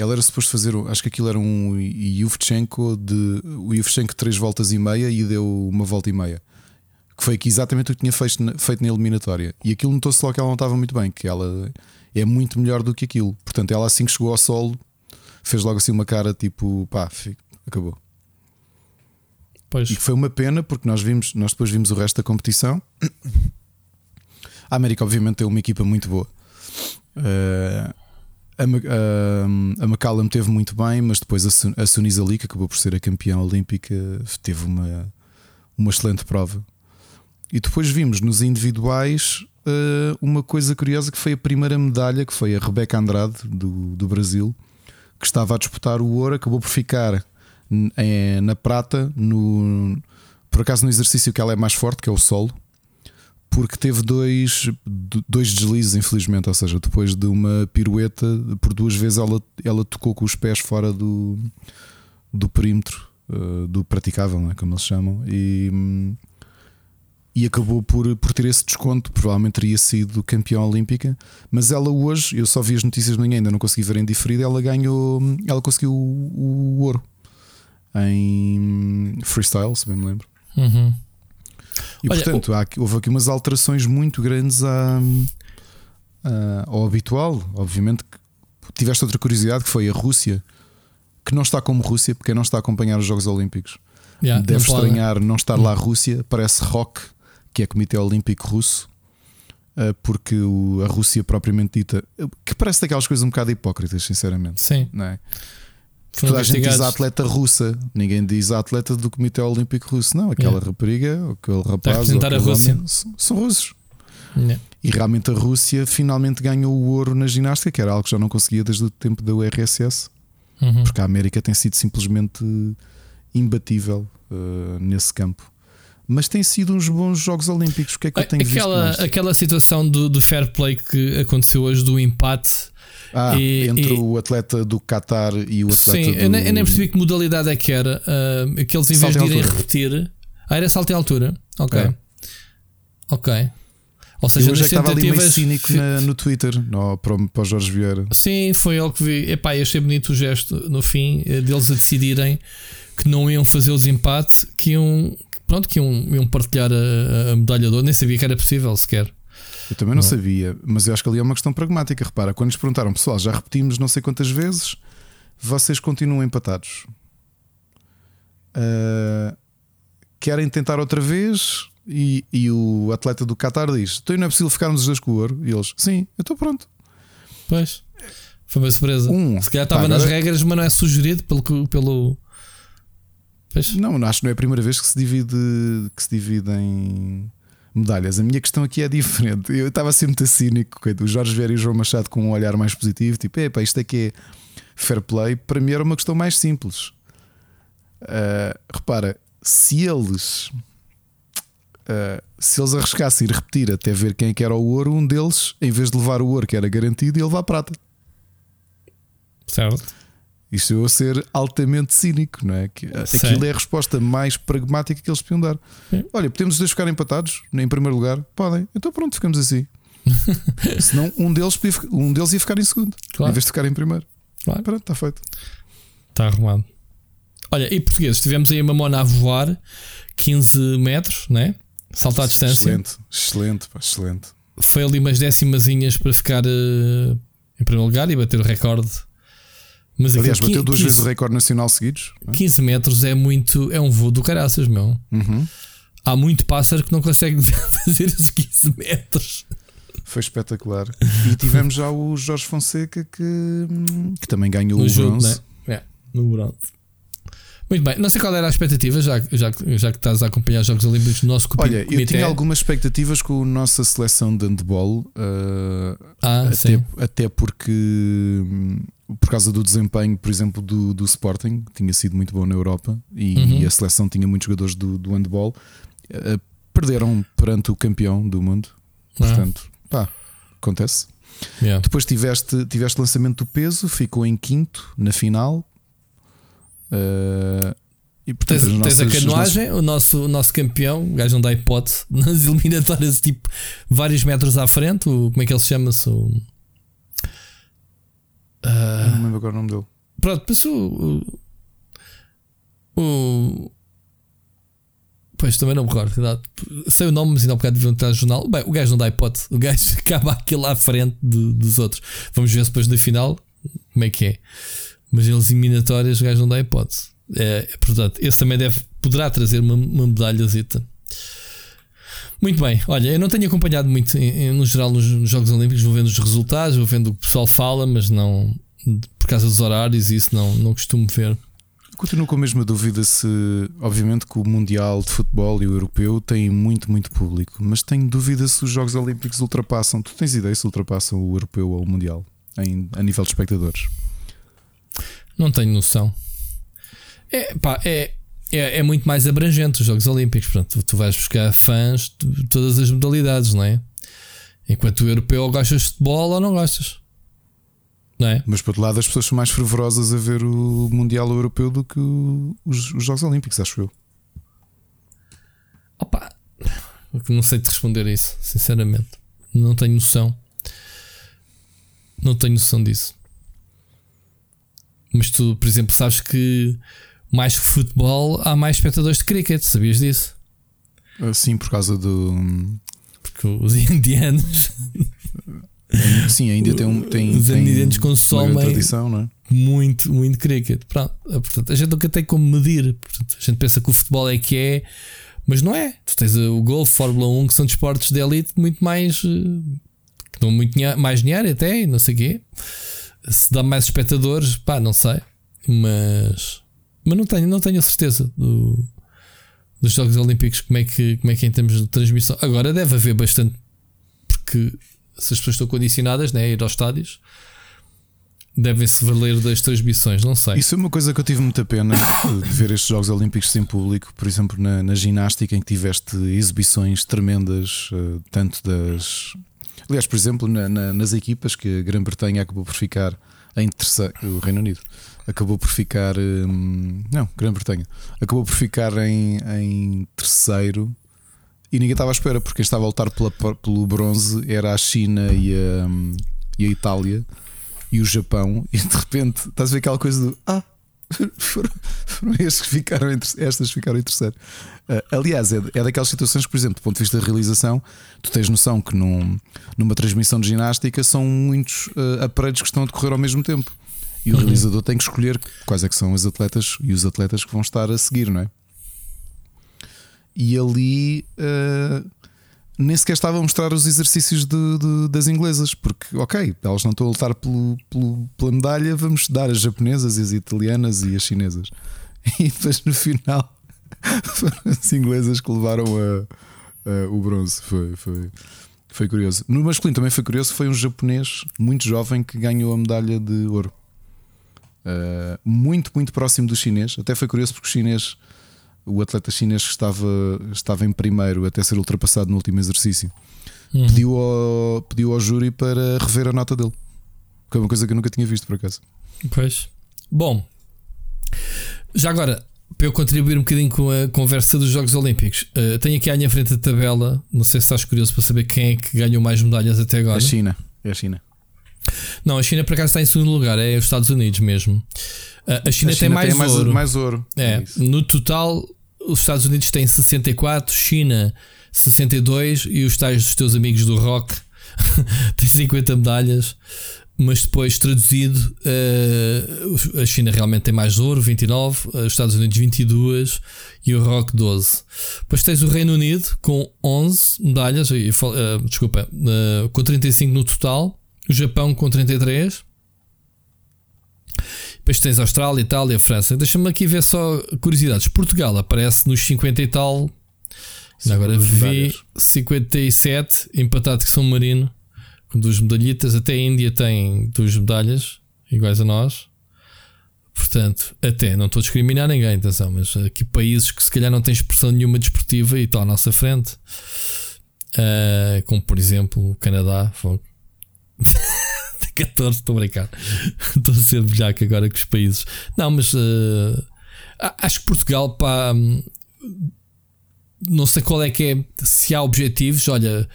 ela era suposto fazer, acho que aquilo era um Yuvchenko de o Yuvchenko três voltas e meia e deu uma volta e meia. Que foi aqui exatamente o que tinha feito na, feito na eliminatória. E aquilo notou-se logo que ela não estava muito bem, que ela é muito melhor do que aquilo. Portanto, ela assim que chegou ao solo, fez logo assim uma cara tipo, pá, fi- acabou. Pois, E que foi uma pena porque nós vimos, nós depois vimos o resto da competição. A América, obviamente, tem uma equipa muito boa. Eh, a, Ma- a, a McCallum teve muito bem, mas depois a, a Sunisa que acabou por ser a campeã olímpica, teve uma, uma excelente prova. E depois vimos nos individuais eh, uma coisa curiosa que foi a primeira medalha, que foi a Rebeca Andrade, do, do Brasil, que estava a disputar o ouro, acabou por ficar em- na prata, no, por acaso no exercício que ela é mais forte, que é o solo, porque teve dois, dois deslizes, infelizmente. Ou seja, depois de uma pirueta, por duas vezes ela, ela tocou com os pés fora do, do perímetro eh, do praticável, é? como eles chamam, e, e acabou por, por ter esse desconto. Provavelmente teria sido campeã olímpica, mas ela hoje, eu só vi as notícias de manhã, ainda não consegui ver em diferido. Ela ganhou, ela conseguiu o, o ouro em freestyle, se bem me lembro. Uhum. E Olha, portanto, há houve aqui umas alterações muito grandes à, uh, ao habitual. Obviamente que tiveste outra curiosidade que foi a Rússia, que não está como Rússia porque não está a acompanhar os Jogos Olímpicos. Yeah, Deve não pode. estranhar não estar lá a Rússia, parece ROC, que é Comitê Olímpico Russo, uh, porque a Rússia propriamente dita, que parece daquelas coisas um bocado hipócritas, sinceramente. Sim. Não é? Toda a gente diz a atleta russa, ninguém diz a atleta do Comitê Olímpico Russo. Não, aquela Yeah. rapariga, ou aquele rapaz, ou representar a aquele Rússia. homem, são, são russos. Yeah. E realmente a Rússia finalmente ganhou o ouro na ginástica, que era algo que já não conseguia desde o tempo da URSS, Uhum. porque a América tem sido simplesmente imbatível uh, nesse campo. Mas tem sido uns bons Jogos Olímpicos. O que é que eu tenho Aquela, visto mais? aquela situação do, do fair play que aconteceu hoje do empate. Ah, e- entre e- o atleta do Qatar e o atleta Sim, do... eu, nem, eu nem percebi que modalidade é que era. ah, que eles em vez de em irem repetir. Ah, era salto em altura. Ok. É. Ok. Ou seja, hoje é que estava ali meio cínico na- no Twitter no, para, para o Jorge Vieira. Sim, foi ele que vi. Epá, eu achei bonito o gesto no fim eh, deles a decidirem que não iam fazer o desempate, que iam, pronto, que iam, iam partilhar a, a medalha de ouro. Nem sabia que era possível sequer. Eu também não, sabia, mas eu acho que ali é uma questão pragmática. Repara, quando nos perguntaram, pessoal, já repetimos não sei quantas vezes, vocês continuam empatados. Ah, querem tentar outra vez? E, e o atleta do Qatar diz: Então não é possível ficarmos os dois com o ouro? E eles: Sim, eu estou pronto. Pois. Foi uma surpresa. Um. Se calhar estava nas regras, mas não é sugerido pelo. pelo... Pois. Não, acho que não é a primeira vez que se divide que se dividem medalhas. A minha questão aqui é diferente. Eu estava sempre muito cínico. O Jorge Vieira e o João Machado com um olhar mais positivo, tipo, epá, isto é que é fair play. Para mim era uma questão mais simples. Ah, repara, se eles ah, se eles arriscassem ir repetir até ver quem é que era o ouro, um deles, em vez de levar o ouro que era garantido, ia levar a prata. Certo. Isto eu a ser altamente cínico, não é? Que, aquilo é a resposta mais pragmática que eles podiam dar. Sim. Olha, podemos os dois ficar empatados em primeiro lugar? Podem. Então pronto, ficamos assim. Senão um deles, podia um deles ia ficar em segundo, Claro. em vez de ficar em primeiro. Claro. Pronto, está feito. Está arrumado. Olha, e portugueses, tivemos aí a mamona a voar 15 metros, né? Salto à distância. Excelente, excelente, pá, excelente. Foi ali umas décimazinhas para ficar eh, em primeiro lugar e bater o recorde. Mas Aliás, aquilo, bateu duas 15, vezes o recorde nacional seguidos. é? 15 metros é muito. É um voo do caraças, meu. Uhum. Há muito pássaro que não consegue fazer esses 15 metros. Foi espetacular. E tivemos já o Jorge Fonseca que, que também ganhou No o jogo, bronze. né? É, no bronze. Muito bem, não sei qual era a expectativa, já, já, já que estás a acompanhar os Jogos Olímpicos do nosso copi- Olha, eu comitê. tinha algumas expectativas com a nossa seleção de handball. uh, Ah, até, até porque hum, por causa do desempenho, por exemplo, do, do Sporting, que tinha sido muito bom na Europa e, Uhum. e a seleção tinha muitos jogadores do, do handball, uh, perderam perante o campeão do mundo. Ah, Portanto, pá, acontece. yeah. Depois tiveste, tiveste lançamento do peso, ficou em quinto na final. Uh, e portanto, Tens, as tens nossas- a canoagem, o, nosso, o nosso campeão, o gajo não dá hipótese, nas eliminatórias, tipo, vários metros à frente. O, como é que ele se chama-se? O, nossas- não lembro agora o nome dele. pronto, mas o, o, Pois também não me recordo. Sei o nome, mas ainda há um bocado deviam estar no jornal. Bem, o gajo não dá hipótese. O gajo acaba aquilo à frente de- dos outros. Vamos ver se depois na final como é que é. Mas em eliminatórias o gajo não dá hipótese. É, portanto, esse também deve, poderá trazer uma, uma medalhazita. Muito bem, olha, eu não tenho acompanhado muito no geral nos, nos Jogos Olímpicos, vou vendo os resultados, vou vendo o que o pessoal fala, mas não por causa dos horários, isso não, não costumo ver. Continuo com a mesma dúvida se, obviamente, que o Mundial de Futebol e o Europeu têm muito, muito público, mas tenho dúvida se os Jogos Olímpicos ultrapassam. Tu tens ideia se ultrapassam o Europeu ou o Mundial em, a nível de espectadores? Não tenho noção. É, pá, é, é, é muito mais abrangente os Jogos Olímpicos. Portanto, tu vais buscar fãs de todas as modalidades, não é? Enquanto o europeu ou gostas de futebol ou não gostas. Não é? Mas, por outro lado, as pessoas são mais fervorosas a ver o Mundial Europeu do que o- os, os Jogos Olímpicos, acho eu. Opa, não sei te responder a isso, sinceramente. Não tenho noção. Não tenho noção disso. Mas tu, por exemplo, sabes que mais que futebol há mais espectadores de cricket, sabias disso? Ah, Sim, por causa do. Porque os indianos Sim, ainda tem um. Tem, Os tem anidenses consomem uma tradição, não é? muito, muito cricket. Pronto, portanto, a gente nunca tem como medir. Portanto, a gente pensa que o futebol é que é, mas não é. Tu tens o golfe, Fórmula 1, que são desportos de elite muito mais. que dão muito mais dinheiro até, não sei o quê. Se dá mais espectadores, pá, não sei. Mas. Mas não tenho, não tenho a certeza do, dos Jogos Olímpicos, como é, que, como é que é em termos de transmissão. Agora deve haver bastante, porque se as pessoas estão condicionadas né, a ir aos estádios, devem-se valer das transmissões, não sei. Isso é uma coisa que eu tive muita pena de ver estes Jogos Olímpicos sem público, por exemplo, na, na ginástica, em que tiveste exibições tremendas, eh, tanto das. Aliás, por exemplo, na- na- nas equipas que a Grã-Bretanha acabou por ficar em terceiro, o Reino Unido acabou por ficar. hum, não, Grã-Bretanha acabou por ficar em, em terceiro e ninguém estava à espera, porque quem estava a lutar pela- pelo bronze era a China e a, hum, e a Itália e o Japão, e de repente estás a ver aquela coisa do ah, foram, foram estes que ficaram ter- estas ficaram em terceiro. Ah, aliás, é, é daquelas situações por exemplo, do ponto de vista da realização, tu tens noção que num, numa transmissão de ginástica são muitos ah, aparelhos que estão a decorrer ao mesmo tempo. E o realizador tem que escolher quais é que são os atletas e os atletas que vão estar a seguir, não é? E ali ah, nem sequer estava a mostrar os exercícios de- de- das inglesas, porque, ok, elas não estão a lutar pelo, pelo- pela medalha, vamos dar as japonesas e as italianas e as chinesas. E depois no final foram as inglesas que levaram a, a- o bronze. Foi, foi, foi curioso. No masculino também foi curioso, foi um japonês muito jovem que ganhou a medalha de ouro. Uh, muito, muito próximo do chinês. Até foi curioso porque o chinês, o atleta chinês que estava, estava em primeiro até ser ultrapassado no último exercício, Uhum. pediu, ao, pediu ao júri para rever a nota dele. Que é uma coisa que eu nunca tinha visto por acaso. Pois. Bom, já agora, para eu contribuir um bocadinho com a conversa dos Jogos Olímpicos, eh, tenho aqui à minha frente a tabela. Não sei se estás curioso para saber quem é que ganhou mais medalhas até agora. A China. É a China. Não, a China por acaso está em segundo lugar, é os Estados Unidos mesmo. A China, a tem mais mais, ouro. mais ouro. É, isso. no total, os Estados Unidos têm 64, China 62 e os tais dos teus amigos do rock têm 50 medalhas. Mas depois traduzido, eh, a China realmente tem mais ouro, 29, eh, os Estados Unidos 22 e o Rock 12. Depois tens o Reino Unido com 11 medalhas, eh, desculpa, com 35 no total, o Japão com 33. Depois tens a Austrália, Itália, França. Deixa-me aqui ver só curiosidades. Portugal aparece nos 50 e tal. Ainda agora vi medalhas. 57, empatado com São Marino, com duas medalhitas. Até a Índia tem duas medalhas, iguais a nós. Portanto, até não estou a discriminar ninguém, atenção, mas aqui países que se calhar não têm expressão nenhuma desportiva e estão à nossa frente, Ah, como por exemplo o Canadá. fogo. Tem 14, estou a brincar. Estou a ser belhaco agora com os países. Não, mas a- acho que Portugal, pá, hum, não sei qual é que é, se há objetivos. Olha,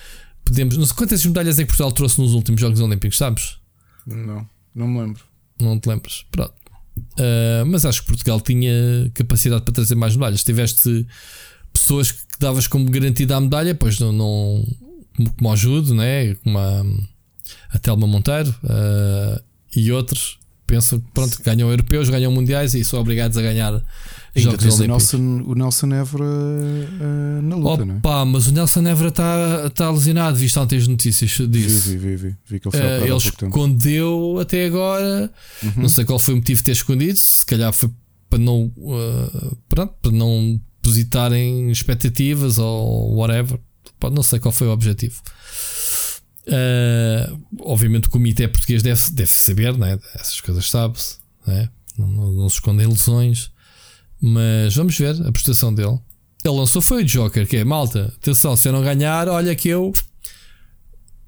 podemos, não sei quantas medalhas é que Portugal trouxe nos últimos Jogos Olímpicos, sabes? Não, não me lembro. Não te lembras? Pronto. Uh, mas acho que Portugal tinha capacidade para trazer mais medalhas. Tiveste pessoas que davas como garantida a medalha, pois não, não como, como o Judo, né? como a, a Telma Monteiro uh, e outros. Pensam que pronto, ganham europeus, ganham mundiais e são obrigados a ganhar Ainda Jogos tens o. Nelson, o Nelson Évora eh, na luta, não é? Opa, mas o Nelson Évora está tá lesionado, viste ontem as notícias disso. vi, vi, vi, vi que ele foi Uh, ele escondeu até agora. Uhum. Não sei qual foi o motivo de ter escondido. Se calhar foi para não, uh, pronto, para não depositarem expectativas ou whatever. Não sei qual foi o objetivo. Uh, obviamente o comitê português deve, deve saber, né? essas coisas sabe-se, né? não, não, não se escondem lesões. Mas vamos ver a prestação dele. Ele lançou foi o Joker, que é malta. Atenção, se eu não ganhar, olha que eu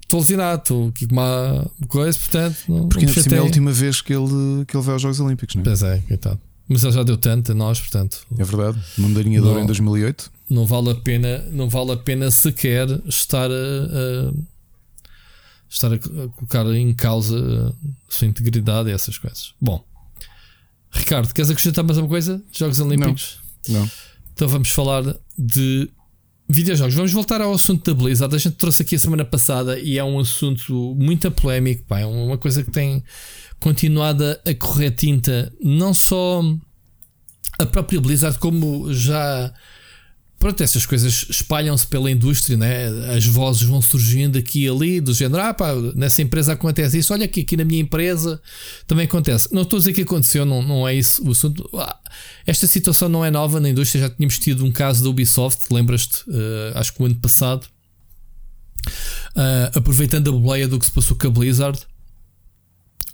estou lesionado, estou aqui com uma coisa, portanto. Não, Porque ainda é a última vez que ele, que ele vai aos Jogos Olímpicos, não é? Pois é, coitado. Mas ele já deu tanto a nós, portanto, É verdade. Medalhinha de ouro em 2008. não vale a pena, não vale a pena sequer estar a, a- estar a colocar em causa a sua integridade e essas coisas. Bom, Ricardo, queres acrescentar mais alguma coisa? Jogos Olímpicos? Não. Então vamos falar de videojogos, vamos voltar ao assunto da Blizzard. A gente trouxe aqui a semana passada e é um assunto muito polémico, pá, é uma coisa que tem continuado a correr tinta, não só a própria Blizzard, como já Pronto, essas coisas espalham-se pela indústria, né? as vozes vão surgindo aqui e ali, do género, ah pá, nessa empresa acontece isso, olha aqui, aqui na minha empresa também acontece. Não estou a dizer que aconteceu, não, não é isso o assunto. Ah, esta situação não é nova na indústria, já tínhamos tido um caso da Ubisoft, lembras-te, uh, acho que o ano passado, uh, aproveitando a boleia do que se passou com a Blizzard,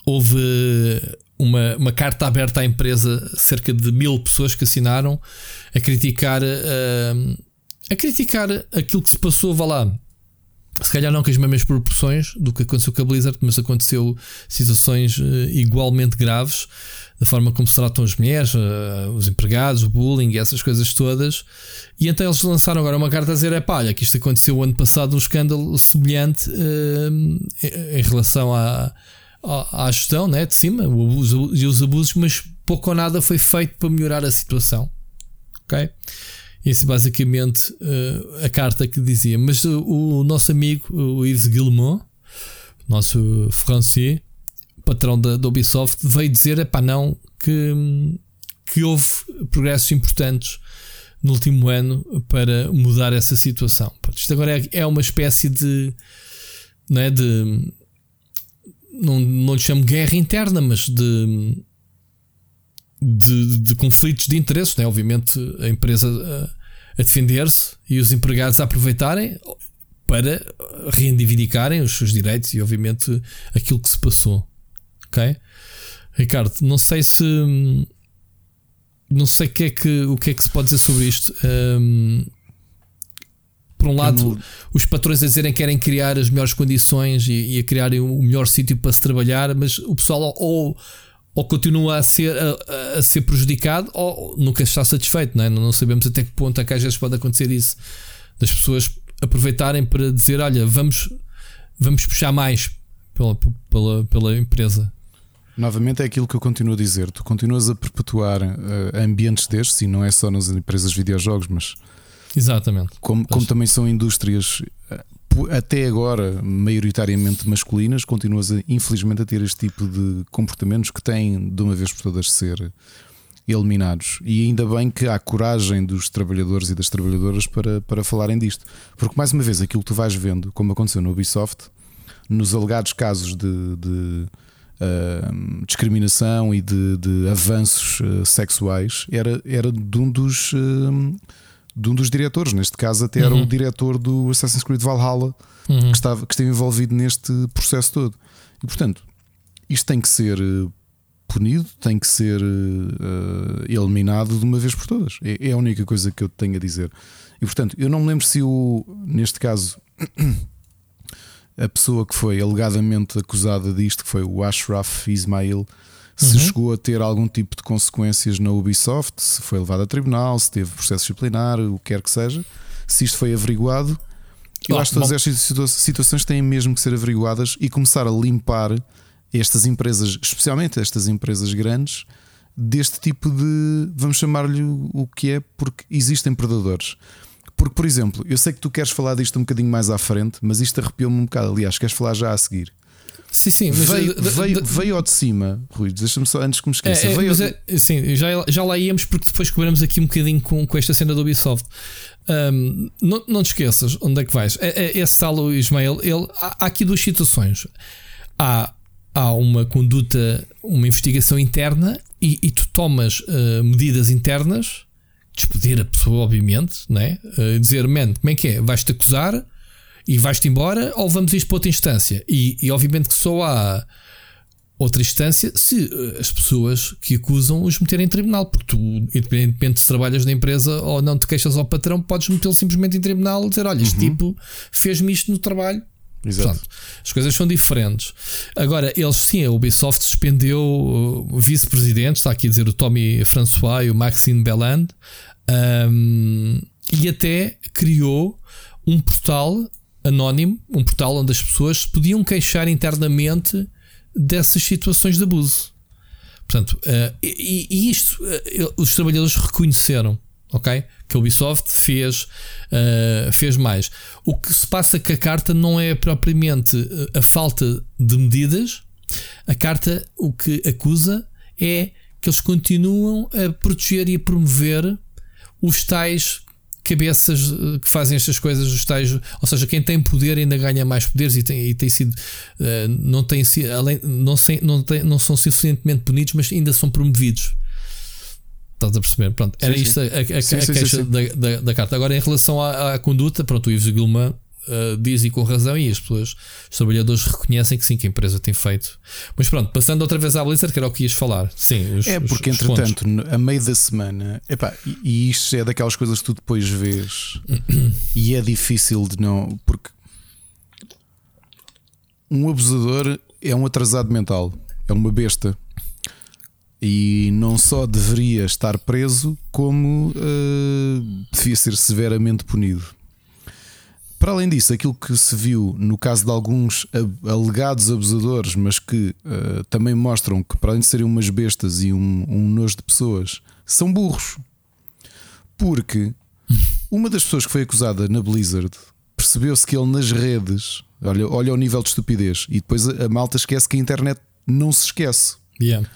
houve uma, uma carta aberta à empresa, cerca de mil pessoas que assinaram a criticar uh, a criticar aquilo que se passou, vá lá. Se calhar não com as mesmas proporções do que aconteceu com a Blizzard, mas aconteceu situações uh, igualmente graves, da forma como se tratam as mulheres, uh, os empregados, o bullying, essas coisas todas. E então eles lançaram agora uma carta a dizer: é pá, olha, que isto aconteceu ano passado, um escândalo semelhante em relação à, à, gestão né, de cima abuso, e os abusos, mas pouco ou nada foi feito para melhorar a situação. Ok? Isso basicamente uh, a carta que dizia. Mas o, o nosso amigo, o Yves Guillemot, nosso francês, patrão da, da Ubisoft, veio dizer: é pá, não, que, que houve progressos importantes no último ano para mudar essa situação. Isto agora é, é uma espécie de. Não é, de não, não lhe chamo guerra interna, mas de, de, de conflitos de interesses, né? obviamente a empresa a, a defender-se e os empregados a aproveitarem para reivindicarem os seus direitos e obviamente aquilo que se passou. Ok? Ricardo, não sei se não sei que é que, o que é que se pode dizer sobre isto. Um, por um lado, não... os patrões a dizerem que querem criar as melhores condições e, e a criarem o melhor sítio para se trabalhar, mas o pessoal ou, ou continua a ser, a, a, ser prejudicado ou nunca está satisfeito, não, é? não sabemos até que ponto é que às vezes pode acontecer isso, das pessoas aproveitarem para dizer: olha, vamos, vamos puxar mais pela, pela, pela empresa. Novamente é aquilo que eu continuo a dizer. Tu continuas a perpetuar uh, ambientes destes, e não é só nas empresas de videojogos, mas Exatamente. Como, como também são indústrias eh, até agora maioritariamente masculinas, continuas a, infelizmente a ter este tipo de comportamentos que têm de uma vez por todas ser eliminados. E ainda bem que há coragem dos trabalhadores e das trabalhadoras para, para falarem disto. Porque, mais uma vez, aquilo que tu vais vendo, como aconteceu no Ubisoft, nos alegados casos de, de uh, discriminação e de, de avanços uh, sexuais, era, era de um dos. Uh, de um dos diretores, neste caso até era uhum. o diretor do Assassin's Creed Valhalla uhum. que, estava, que esteve envolvido neste processo todo. E portanto, isto tem que ser eh, punido, tem que ser uh, eliminado de uma vez por todas. É, é, a única coisa que eu tenho a dizer. E portanto, eu não me lembro se o, neste caso, a pessoa que foi alegadamente acusada disto, que foi o Ashraf Ismail, se uhum. chegou a ter algum tipo de consequências na Ubisoft, se foi levado a tribunal, se teve processo disciplinar, o que quer que seja, se isto foi averiguado. Eu oh, acho que todas bom. estas situações têm mesmo que ser averiguadas e começar a limpar estas empresas, especialmente estas empresas grandes, deste tipo de, vamos chamar-lhe o que é, porque existem predadores. Porque, por exemplo, eu sei que tu queres falar disto um bocadinho mais à frente, mas isto arrepiou-me um bocado. Aliás, queres falar já a seguir. Sim, sim, mas veio, de, veio, veio ao de cima, Rui, deixa-me só antes que me esqueça. É, é, veio é, sim, já, já lá íamos porque depois cobramos aqui um bocadinho com, com esta cena do Ubisoft. Um, não, não te esqueças onde é que vais. É, é, esse tal Ismael, ele, há, há aqui duas situações. Há, há uma conduta, uma investigação interna e, e tu tomas uh, medidas internas, despedir a pessoa, obviamente, né? Uh, dizer, man, como é que é? Vais-te acusar e vais-te embora ou vamos isto para outra instância? E, e obviamente que só há outra instância se eh, as pessoas que acusam os meterem em tribunal, porque tu, independentemente se trabalhas na empresa ou não te queixas ao patrão, podes metê-lo simplesmente em tribunal e dizer: Olha, este uhum. tipo fez-me isto no trabalho. Exato. Portanto, as coisas são diferentes. Agora, eles sim, a Ubisoft suspendeu o vice-presidente, está aqui a dizer o Tommy François e o Maxime Belland, um, e até criou um portal anónimo, um portal onde as pessoas podiam queixar internamente dessas situações de abuso. Portanto, uh, e, e, isto uh, os trabalhadores reconheceram, ok? Que a Ubisoft fez, uh, fez mais. O que se passa com a carta não é propriamente a falta de medidas. A carta o que acusa é que eles continuam a proteger e a promover os tais cabeças eh, que fazem estas coisas, os tais, ou seja, quem tem poder ainda ganha mais poderes e tem, e tem sido, uh, não tem além, não, sem, não, tem, não são suficientemente punidos, mas ainda são promovidos. Estás a perceber? Pronto, era sim, isto sim. a, a, sim, a queixa da, da, da, carta. Agora, em relação à, à conduta, pronto, o Ives Gilman uh, diz e com razão, e as pessoas, os trabalhadores reconhecem que sim, que a empresa tem feito. Mas pronto, passando outra vez à Blizzard, que era o que ias falar. Sim, os, é porque, os, os entretanto, pontos. a meio da semana, epá, e, e isto é daquelas coisas que tu depois vês, e é difícil de não. Porque um abusador é um atrasado mental, é uma besta. E não só deveria estar preso, como uh, devia ser severamente punido. Para além disso, aquilo que se viu no caso de alguns alegados abusadores, mas que uh, também mostram que, para além de serem umas bestas e um, um nojo de pessoas, são burros. Porque uma das pessoas que foi acusada na Blizzard percebeu-se que ele nas redes, olha, olha o nível de estupidez, e depois a, a malta esquece que a internet não se esquece. Yeah.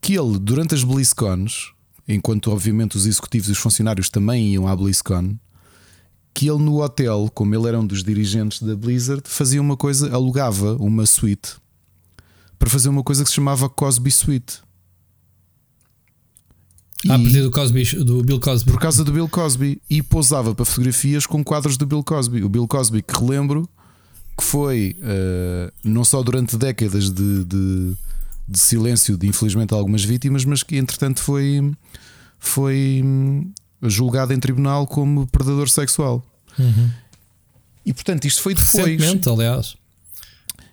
Que ele, durante as BlizzCons, enquanto obviamente os executivos e os funcionários também iam à BlizzCon, que ele no hotel, como ele era um dos dirigentes da Blizzard, fazia uma coisa, alugava uma suite para fazer uma coisa que se chamava Cosby Suite. Ah, a partir do, Cosby, do Bill Cosby. Por causa do Bill Cosby. E pousava para fotografias com quadros do Bill Cosby. O Bill Cosby, que relembro que foi uh, não só durante décadas de, de, de, silêncio de infelizmente algumas vítimas, mas que entretanto foi, foi hum, julgado em tribunal como predador sexual. Uhum. E portanto, isto foi depois. Recentemente, aliás.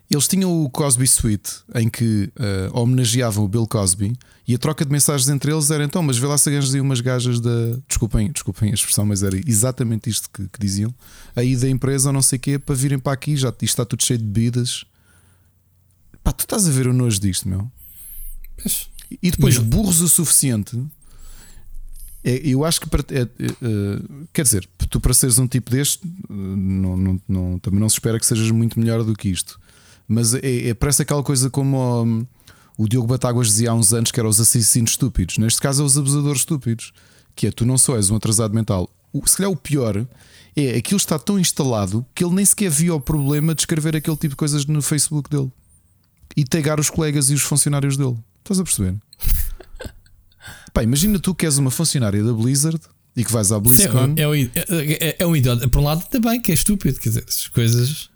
Eles tinham o Cosby Suite em que uh, homenageavam o Bill Cosby e a troca de mensagens entre eles era então, mas vê lá se ganhas umas gajas da. Desculpem, desculpem a expressão, mas era exatamente isto que, que diziam. Aí da empresa ou não sei o quê para virem para aqui, já isto está tudo cheio de bebidas. Pá, tu estás a ver o nojo disto, meu. E depois burros o suficiente eu acho que para, é, é, quer dizer, tu para seres um tipo deste, não, não, não, também não se espera que sejas muito melhor do que isto. Mas é, é parece aquela coisa como o, o Diogo Batáguas dizia há uns anos que eram os assassinos estúpidos. Neste caso, é os abusadores estúpidos. Que é tu não só és um atrasado mental. O, se calhar o pior é aquilo está tão instalado que ele nem sequer via o problema de escrever aquele tipo de coisas no Facebook dele e tagar os colegas e os funcionários dele. Estás a perceber? Pá, imagina tu que és uma funcionária da Blizzard e que vais à BlizzCon. É, é, é, é, um idiota. Por um lado, também, que é estúpido. Quer dizer, essas coisas.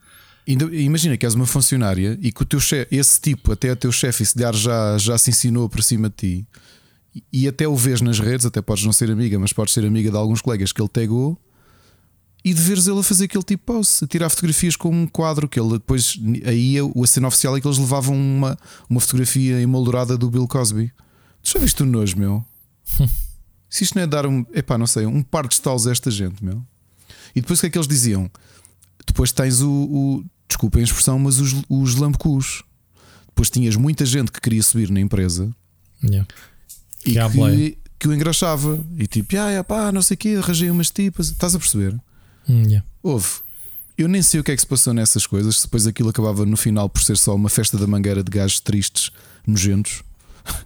Imagina que és uma funcionária e que o teu chefe, esse tipo, até o teu chefe, esse já, já se ensinou para cima de ti e até o vês nas redes, até podes não ser amiga, mas podes ser amiga de alguns colegas que ele pegou e de veres ele a fazer aquele tipo de post, a tirar fotografias com um quadro que ele depois, aí a cena oficial é que eles levavam uma, uma fotografia emoldurada do Bill Cosby. Tu já viste o nojo, meu? Se isto não é dar um, epá, não sei, um par de estalos a esta gente, meu. E depois o que é que eles diziam? Depois tens o, o desculpem a expressão, mas os, os lambucus. Depois tinhas muita gente que queria subir na empresa yeah. e que, que, que, o engraxava. E tipo, ah, pá, não sei o quê, arranjei umas tipas. Estás a perceber? Mm, yeah. Houve. Eu nem sei o que é que se passou nessas coisas. Se depois aquilo acabava no final por ser só uma festa da mangueira de gajos tristes, nojentos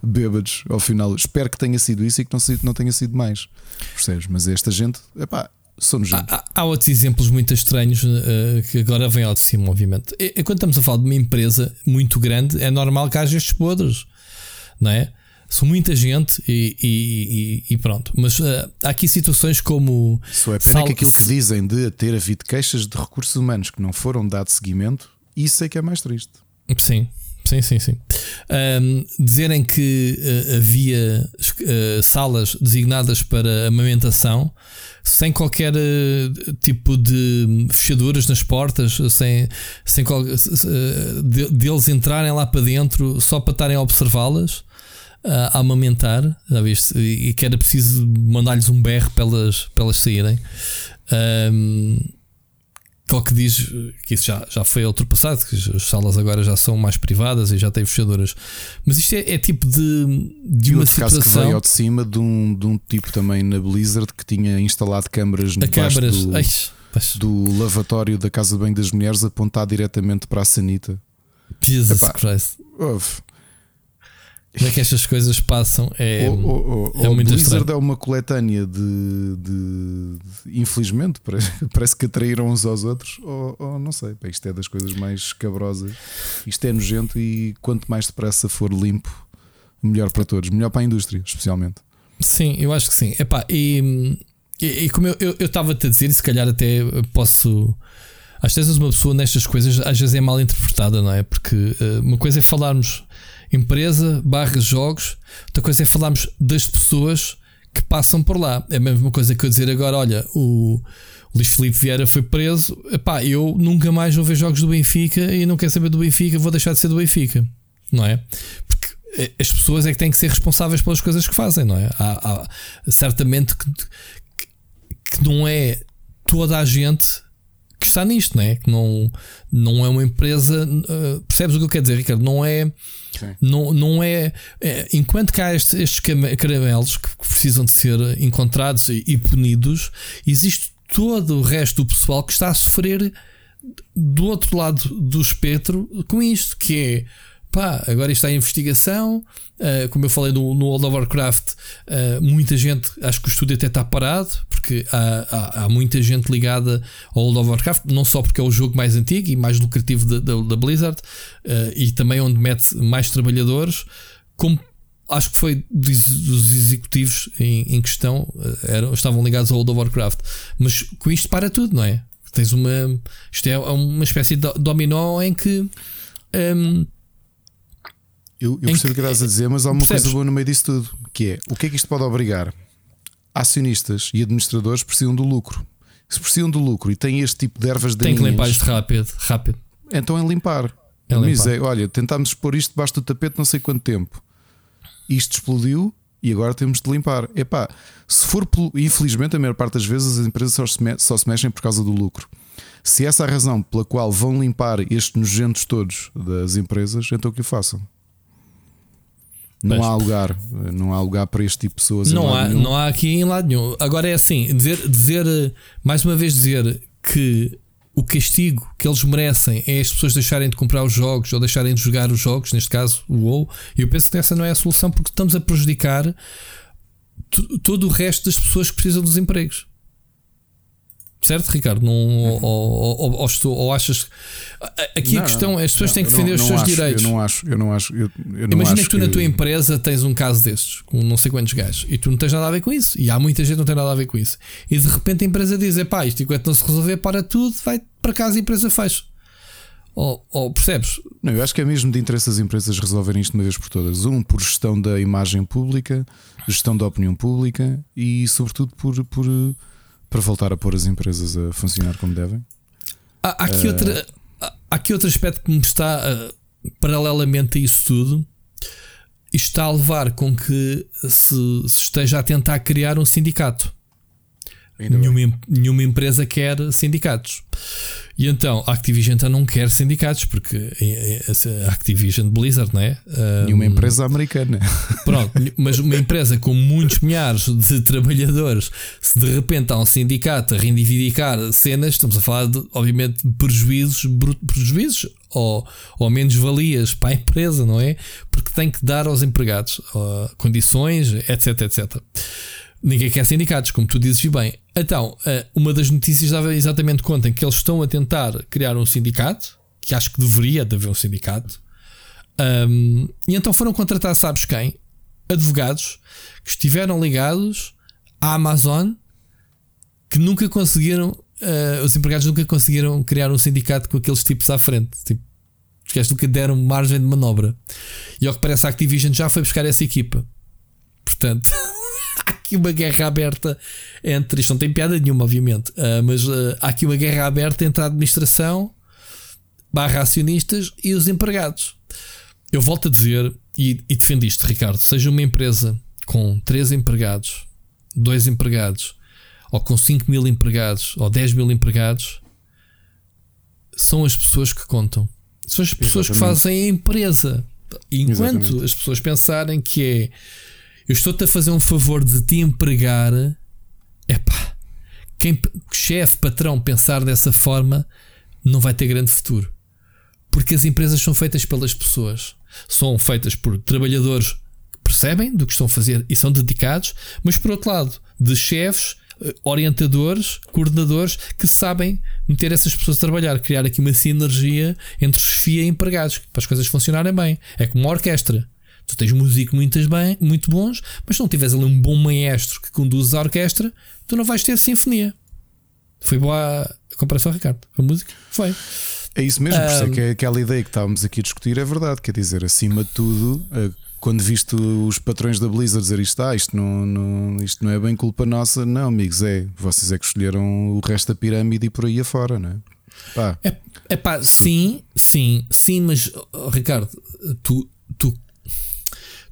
bêbados ao final. Espero que tenha sido isso e que não, não tenha sido mais. Percebes? Mas esta gente, epá, são nojentos. Há, há, outros exemplos muito estranhos uh, que agora vêm ao de cima, obviamente. E, quando estamos a falar de uma empresa muito grande, é normal que haja estes podres, não é? São muita gente e, e, e pronto. Mas uh, há aqui situações como. Só é pena sal... que aquilo que dizem de ter havido queixas de recursos humanos que não foram dado seguimento, isso é que é mais triste. Sim, Sim, sim, sim. Um, dizerem que uh, havia uh, salas designadas para amamentação sem qualquer uh, tipo de fechaduras nas portas, sem, sem de, deles entrarem lá para dentro só para estarem a observá-las, a amamentar, já viste? E, e que era preciso mandar-lhes um berro para elas, para elas saírem. Um, qual que diz que isso já, já foi ultrapassado, que as salas agora já são mais privadas e já têm fechadoras. Mas isto é, é tipo de, de E uma outro caso que situação. veio ao de cima de um, de um tipo também na Blizzard que tinha instalado câmaras no câmaras. do, Ai, pois, do lavatório da Casa de Banho das Mulheres apontar diretamente para a sanita. Jesus Epá. Christ. Uf. Como é que estas coisas passam? É, o, o, o, é o muito Blizzard estranho. é uma coletânea de, de- de- Infelizmente, parece, parece que atraíram uns aos outros. Ou, ou não sei, pá, isto é das coisas mais escabrosas. Isto é nojento e quanto mais depressa for limpo, melhor para todos. Melhor para a indústria, especialmente. Sim, eu acho que sim. Epá, e, e, e como eu estava-te a dizer, e se calhar até posso. Às vezes uma pessoa nestas coisas às vezes é mal interpretada, não é? Porque eh, uma coisa é falarmos empresa barra jogos, outra coisa é falarmos das pessoas que passam por lá. É a mesma coisa que eu dizer agora: olha, o Luís Filipe Vieira foi preso, epá, eu nunca mais vou ver jogos do Benfica e não quero saber do Benfica, vou deixar de ser do Benfica, não é? Porque eh, as pessoas é que têm que ser responsáveis pelas coisas que fazem, não é? Há, há- certamente que, que- que não é toda a gente que está nisto, não é? Que não, não é uma empresa. eh, percebes o que eu quero dizer, Ricardo? Não é. Sim. Não, não é, é, Enquanto que há estes, estes caramelos que, que precisam de ser encontrados e, e punidos, existe todo o resto do pessoal que está a sofrer do outro lado do espectro com isto, que é pá, agora está em investigação. uh, como eu falei no, no World of Warcraft, uh, muita gente, acho que o estúdio até está parado, porque há, há, há muita gente ligada ao World of Warcraft, não só porque é o jogo mais antigo e mais lucrativo da, Blizzard, uh, e também onde mete mais trabalhadores, como acho que foi dos, executivos em, em questão, eram, estavam ligados ao World of Warcraft. Mas com isto para tudo, não é? Tens uma. Isto é uma espécie de dominó em que. um, Eu, eu percebo o que estás a dizer, mas há uma Percebes? coisa boa no meio disso tudo, que é o que é que isto pode obrigar? Acionistas e administradores precisam do lucro. Se precisam do lucro e têm este tipo de ervas tem que daninhas, limpar isto rápido, rápido. então é limpar. É limpar. é, olha, tentámos expor isto debaixo do tapete não sei quanto tempo. Isto explodiu e agora temos de limpar. Epá, se for infelizmente, a maior parte das vezes as empresas só se, só se mexem por causa do lucro. Se essa é a razão pela qual vão limpar estes nojentos todos das empresas, então que o façam. Não Pois. há lugar, não há lugar para este tipo de pessoas. Não há, nenhum. não há aqui em lado nenhum. Agora é assim: dizer, dizer, mais uma vez, dizer que o castigo que eles merecem é as pessoas deixarem de comprar os jogos ou deixarem de jogar os jogos, neste caso o WoW. Eu penso que essa não é a solução porque estamos a prejudicar to- todo o resto das pessoas que precisam dos empregos. Certo, Ricardo? Não, ou, ou, ou, ou ou achas. Aqui a Não, questão é as pessoas não, têm que eu não- defender os seus acho, direitos. Eu não acho, eu não acho. Eu, eu Imagina que tu na tua empresa tens um caso destes, com não sei quantos gajos, e tu não tens nada a ver com isso. E há muita gente que não tem nada a ver com isso. E de repente a empresa diz: pá, isto enquanto não se resolver, para tudo, vai para casa e a empresa faz. Ou, ou percebes? Não, eu acho que é mesmo de interesse as empresas resolverem isto de uma vez por todas. Um, por gestão da imagem pública, gestão da opinião pública e, sobretudo, por, por, para voltar a pôr as empresas a funcionar como devem. Há, aqui, outra, há, aqui outro aspecto que me está ah, paralelamente a isso tudo. Está a levar com que se, se esteja a tentar criar um sindicato. Nenhuma, em- nenhuma empresa quer sindicatos. E então a Activision não quer sindicatos, porque eh, eh, essa Activision Blizzard, não é? Ah, Nenhuma empresa americana. Pronto, mas uma empresa com muitos milhares de trabalhadores, se de repente há um sindicato a reivindicar cenas, estamos a falar de, obviamente, de prejuízos, prejuízos ou, ou menos-valias para a empresa, não é? Porque tem que dar aos empregados ó, condições, etc, etc. Ninguém quer sindicatos, como tu dizes bem. Então, eh, uma das notícias dava exatamente conta que eles estão a tentar criar um sindicato, que acho que deveria de haver um sindicato, um, e então foram contratar, sabes quem? Advogados que estiveram ligados à Amazon que nunca conseguiram, uh, os empregados nunca conseguiram criar um sindicato com aqueles tipos à frente. Tipo, os gajos nunca deram margem de manobra. E ao que parece, a Activision já foi buscar essa equipa. Portanto, aqui uma guerra aberta entre. Isto não tem piada nenhuma, obviamente, uh, mas uh, há aqui uma guerra aberta entre a administração barra acionistas e os empregados. Eu volto a dizer e, e defendo isto, Ricardo. Seja uma empresa com 3 empregados, 2 empregados, ou com 5 mil empregados, ou 10 mil empregados, são as pessoas que contam. São as pessoas Exatamente. que fazem a empresa. Enquanto Exatamente. as pessoas pensarem que é eu estou-te a fazer um favor de te empregar, é pá, quem chefe, patrão pensar dessa forma não vai ter grande futuro. Porque as empresas são feitas pelas pessoas, são feitas por trabalhadores que percebem do que estão a fazer e são dedicados, mas por outro lado, de chefes eh, orientadores, coordenadores que sabem meter essas pessoas a trabalhar, criar aqui uma sinergia entre chefia e empregados para as coisas funcionarem bem. É como uma orquestra. Tu tens músicos muito, bem, muito bons, mas se não tiveres ali um bom maestro que conduz a orquestra, tu não vais ter sinfonia. Foi boa a comparação, Ricardo? A música? Foi. É isso mesmo, por isso é que é aquela ideia que estávamos aqui a discutir é verdade. Quer dizer, acima de tudo, eh, quando visto os patrões da Blizzard dizer isto, ah, isto não, não, isto não é bem culpa nossa, não, amigos, é. Vocês é que escolheram o resto da pirâmide e por aí afora, não é? Pá. É, é pá, sim, sim, sim, mas oh, Ricardo, tu,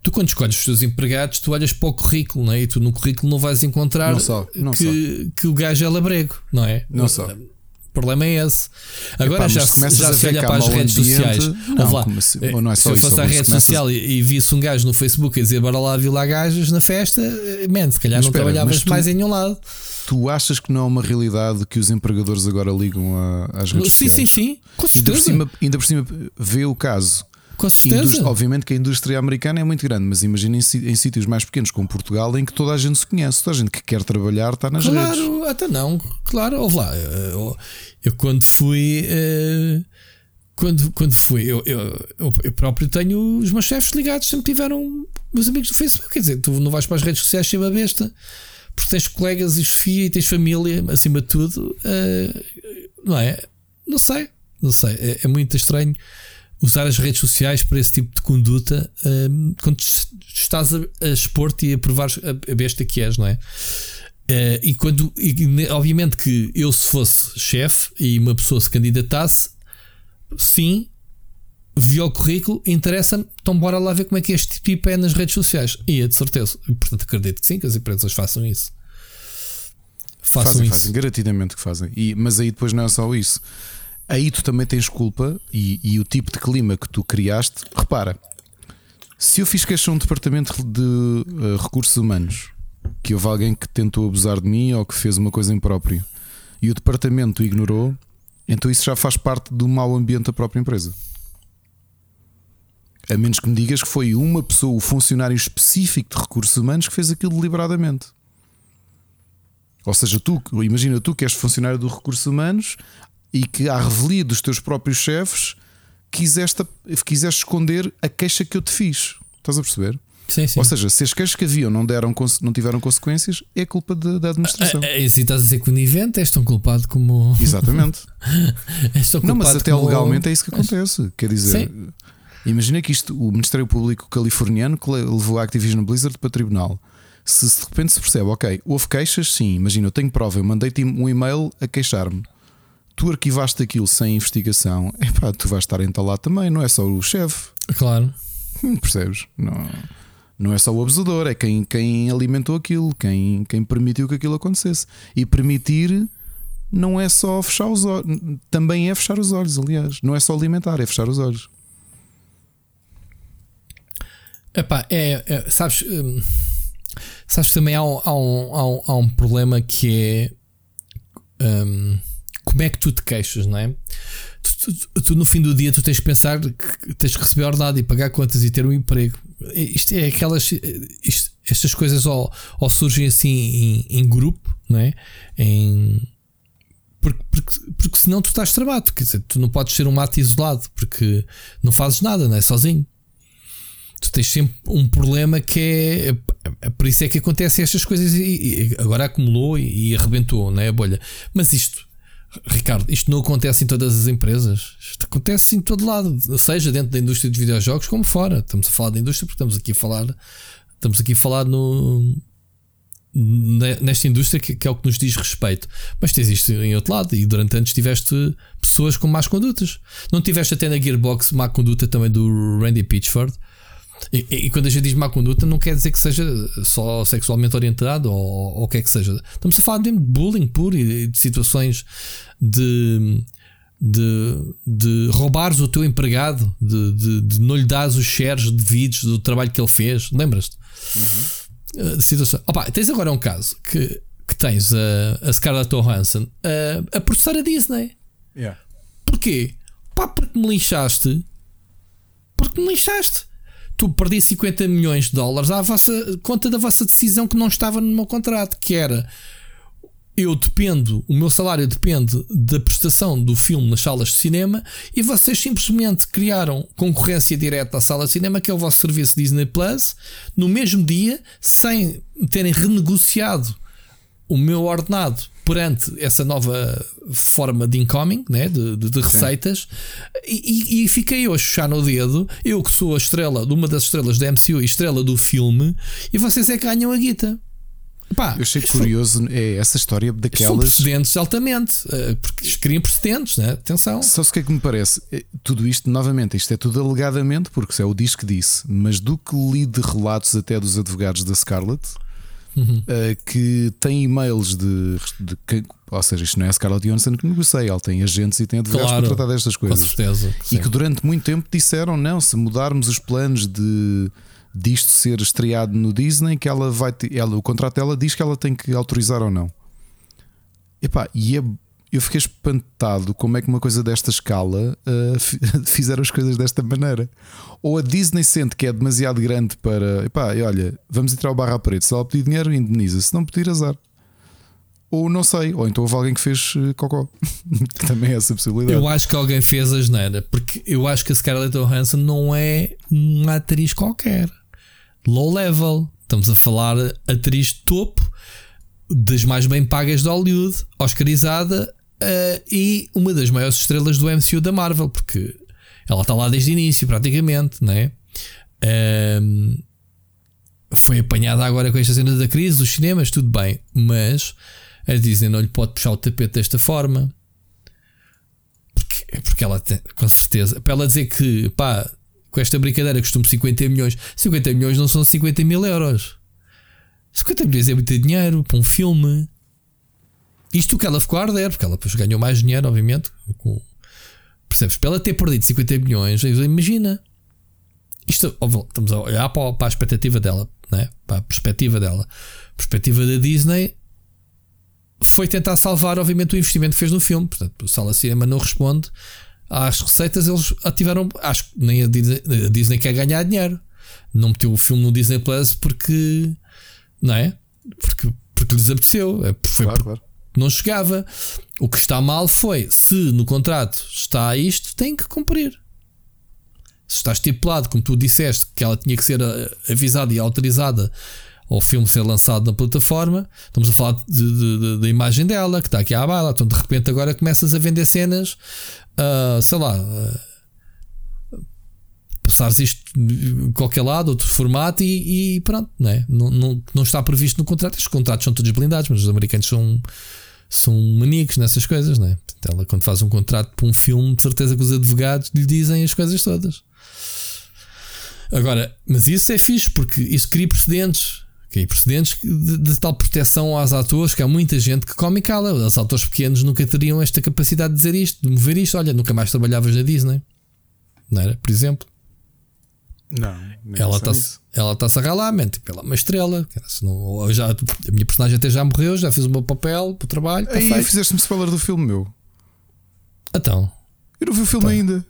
tu quando escolhes os teus empregados, tu olhas para o currículo, não é? E tu no currículo não vais encontrar não só, não que, que o gajo é labrego, não é? Não só. O problema é esse. Agora Epá, já, se, já se olha para as redes ambiente, sociais. Não, lá, assim, não é se eu fosse à rede social e, e visse um gajo no Facebook a dizer bora lá lá gajas na festa, eh, man, se calhar mas não espera, trabalhavas tu, mais em nenhum lado. Tu achas que não é uma realidade que os empregadores agora ligam a, às redes sim, sociais? Sim, sim, sim. Com certeza. Ainda por, cima, ainda por cima vê o caso com certeza. obviamente que a indústria americana é muito grande, mas imagina em, sítios mais pequenos como Portugal em que toda a gente se conhece, toda a gente que quer trabalhar está nas claro, redes. Claro, até não, claro, ouve lá. Eu, eu quando fui. Uh, quando, quando fui, eu, eu, eu, próprio tenho os meus chefes ligados, sempre tiveram meus amigos do Facebook. Quer dizer, tu não vais para as redes sociais cheia besta, porque tens colegas e Sofia e tens família, acima de tudo. Uh, não é? Não sei, não sei. É, é muito estranho usar as redes sociais para esse tipo de conduta um, quando estás a, a expor-te e a provar a, besta que és, não é? Uh, e quando, e, obviamente, que eu, se fosse chefe e uma pessoa se candidatasse, sim, vi o currículo, interessa-me, então bora lá ver como é que este tipo é nas redes sociais. Ia, de certeza. E, portanto, acredito que sim, que as empresas façam isso. Façam fazem, isso. Fazem, garantidamente que fazem. E, mas aí depois não é só isso aí tu também tens culpa e, e, o tipo de clima que tu criaste. Repara, se eu fiz queixa a um departamento de uh, recursos humanos que houve alguém que tentou abusar de mim ou que fez uma coisa imprópria e o departamento ignorou, então isso já faz parte do mau ambiente da própria empresa. A menos que me digas que foi uma pessoa, o funcionário específico de recursos humanos, que fez aquilo deliberadamente. Ou seja, tu, imagina tu que és funcionário dos recursos humanos, e que, à revelia dos teus próprios chefes, quiseste, quiseste esconder a queixa que eu te fiz. Estás a perceber? Sim, sim. Ou seja, se as queixas que haviam não, deram, não tiveram consequências, é culpa de, da administração. É, é, se estás a dizer que o conivente és tão culpado como. Exatamente. és tão não, mas até como... legalmente é isso que acontece. Quer dizer, sim. imagina que isto, o Ministério Público californiano que levou a Activision Blizzard para tribunal. Se de repente se percebe, ok, houve queixas, sim, imagina, eu tenho prova, eu mandei-te um e-mail a queixar-me tu arquivaste aquilo sem investigação, epá, tu vais estar entalado também, não é só o chefe. Claro. Hum, percebes? Não, não é só o abusador, é quem, quem alimentou aquilo, quem, quem permitiu que aquilo acontecesse. E permitir não é só fechar os olhos, também é fechar os olhos, aliás. Não é só alimentar, é fechar os olhos. Epá, é, é sabes, hum, sabes que também há um, há um, há um, há um problema que é. Hum, como é que tu te queixas, não é? Tu, tu, tu, no fim do dia tu tens que pensar que tens que receber ordenado e pagar contas e ter um emprego. Isto é aquelas. Isto, estas coisas ou, ou surgem assim em, em, grupo, não é? Em, porque, porque, porque senão tu estás travado. Quer dizer, tu não podes ser um mato isolado porque não fazes nada, não é? Sozinho. Tu tens sempre um problema que é. é por isso é que acontecem estas coisas e, e agora acumulou e, e arrebentou, não é? A bolha. Mas isto Ricardo, isto não acontece em todas as empresas. Isto acontece em todo lado, seja dentro da indústria dos videojogos como fora. Estamos a falar da indústria porque estamos aqui a falar, estamos aqui a falar no, nesta indústria que, que, é o que nos diz respeito. Mas tens isto em outro lado e durante anos tiveste pessoas com más condutas. Não tiveste até na Gearbox má conduta também do Randy Pitchford e, e, quando a gente diz má conduta, não quer dizer que seja só sexualmente orientado ou, ou o que é que seja. Estamos a falar de bullying puro e de situações de, de, de roubares o teu empregado, de, de, de não lhe dares os shares de vídeos do trabalho que ele fez. Lembras-te? Uhum. Uh, situação. Opa, tens agora um caso que, que tens a, a Scarlett Johansson a, a processar a Disney. Yeah. Porquê? Pá, porque me lixaste. Porque me lixaste. Tu perdi 50 milhões de dólares à vossa conta da vossa decisão que não estava no meu contrato, que era eu dependo, o meu salário depende da prestação do filme nas salas de cinema e vocês simplesmente criaram concorrência direta à sala de cinema, que é o vosso serviço Disney Plus, no mesmo dia, sem terem renegociado o meu ordenado perante essa nova forma de incoming, né, de, de, de receitas, e, e, fiquei eu a chuchar no dedo, eu que sou a estrela, de uma das estrelas da MCU e estrela do filme, e vocês é que ganham a guita. Pá, eu achei curioso é essa história daquelas. São precedentes altamente, eh, porque criam precedentes, né? atenção. Só se o que é que me parece? É, tudo isto, novamente, isto é tudo alegadamente, porque isso é o disco que disse, mas do que li de relatos até dos advogados da Scarlett, uhum. uh, que tem e-mails de, de, Ou seja, isto não é a Scarlett Johansson que negocia, ela tem agentes e tem advogados claro, para tratar destas coisas. Com certeza. E que durante muito tempo disseram: não, se mudarmos os planos de disto ser estreado no Disney, que ela vai ela, o contrato dela diz que ela tem que autorizar ou não. Epá, e é, eu fiquei espantado como é que uma coisa desta escala uh, fizeram as coisas desta maneira. Ou a Disney sente que é demasiado grande para. Epá, e olha, vamos entrar ao barra preto. Se ela pedir dinheiro, indeniza. Se não pedir, azar. Ou não sei, ou então houve alguém que fez uh, cocó. Também é essa possibilidade. Eu acho que alguém fez a geneira, porque eu acho que a Scarlett Johansson não é uma atriz qualquer low level. Estamos a falar atriz topo das mais bem pagas de Hollywood, Oscarizada uh, e uma das maiores estrelas do MCU da Marvel, porque ela está lá desde o início, praticamente, né? Um, foi apanhada agora com esta cena da crise dos cinemas, tudo bem, mas a Disney não lhe pode puxar o tapete desta forma. Porque, porque ela tem, com certeza, para ela dizer que pá, com esta brincadeira costumo 50 milhões. 50 milhões não são 50 mil euros. 50 milhões é muito dinheiro para um filme. Isto que ela ficou a arder, porque ela depois ganhou mais dinheiro, obviamente. Com, percebes? Para ela ter perdido 50 milhões, imagina. Isto, estamos a olhar para, para a expectativa dela, né? para a perspectiva dela. A perspectiva da Disney foi tentar salvar, obviamente, o investimento que fez no filme. Portanto, o Sala Cinema não responde às receitas, eles ativaram. Acho que nem a Disney, a Disney quer ganhar dinheiro. Não meteu o filme no Disney Plus porque. Não é? Porque, porque lhes apeteceu. É, foi claro, claro. Não chegava. O que está mal foi se no contrato está isto, tem que cumprir. Se está estipulado, como tu disseste, que ela tinha que ser eh, avisada e autorizada ao filme ser lançado na plataforma, estamos a falar da imagem dela, que está aqui à bala. Então de repente agora começas a vender cenas uh, sei lá, uh, passares isto em qualquer lado, outro formato e, e pronto, não, é? não, não, não está previsto no contrato. Os contratos são todos blindados, mas os americanos são, são maníacos nessas coisas, não é? Portanto, ela, quando faz um contrato para um filme, de certeza que os advogados lhe dizem as coisas todas. Agora, mas isso é fixe porque isso cria precedentes. Cria precedentes de, de, tal proteção aos atores que há muita gente que come e cala. Os atores pequenos nunca teriam esta capacidade de dizer isto, de mover isto. Olha, nunca mais trabalhavas na Disney, não era? Por exemplo, não, ela está-se ela tá a ralar, mente, tipo, ela é uma estrela. Não, já, a minha personagem até já morreu, já fez o meu papel para o trabalho. Tá Aí fizeste-me spoiler do filme meu. Então, eu não vi o filme tá. ainda.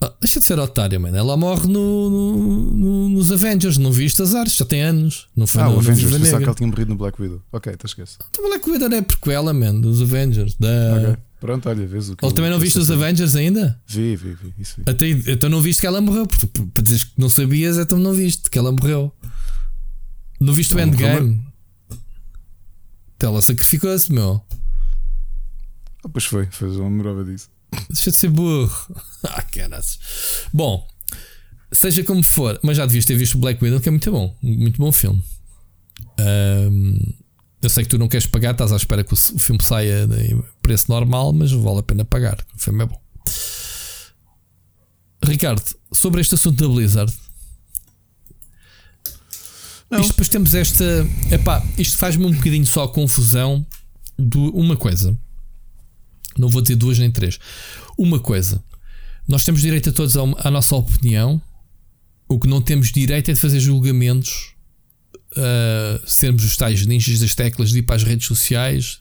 Ah, deixa de ser otário, mano. Ela morre no, no, no, nos Avengers. Não viste as artes, já tem anos. Não foi ah, no, o Avengers. Pensava que ela tinha morrido no Black Widow. Ok, te esquece. Então, Black Widow é prequela, man, dos Avengers. Da... Okay. Pronto, olha, vês o que. Ele também não viste os Avengers ainda? Vi, vi, vi. Isso vi. Até, então não viste que ela morreu. Para dizeres que não sabias, então não viste que ela morreu. Não viste o Endgame? Então ela sacrificou-se, meu. Ah, pois foi, foi, uma lembrava disso. Deixa de ser burro. ah, caras. Bom, seja como for, mas já devias ter visto o Black Widow, que é muito bom. Muito bom filme. Um, eu sei que tu não queres pagar, estás à espera que o, filme saia em preço normal, mas vale a pena pagar. O filme é bom. Ricardo, sobre este assunto da Blizzard. Não. Isto depois temos esta. Epá, isto faz-me um bocadinho só confusão de uma coisa Não vou dizer duas nem três. Uma coisa, nós temos direito a todos à nossa opinião. O que não temos direito é de fazer julgamentos, uh, sermos os tais ninjas das teclas de ir para as redes sociais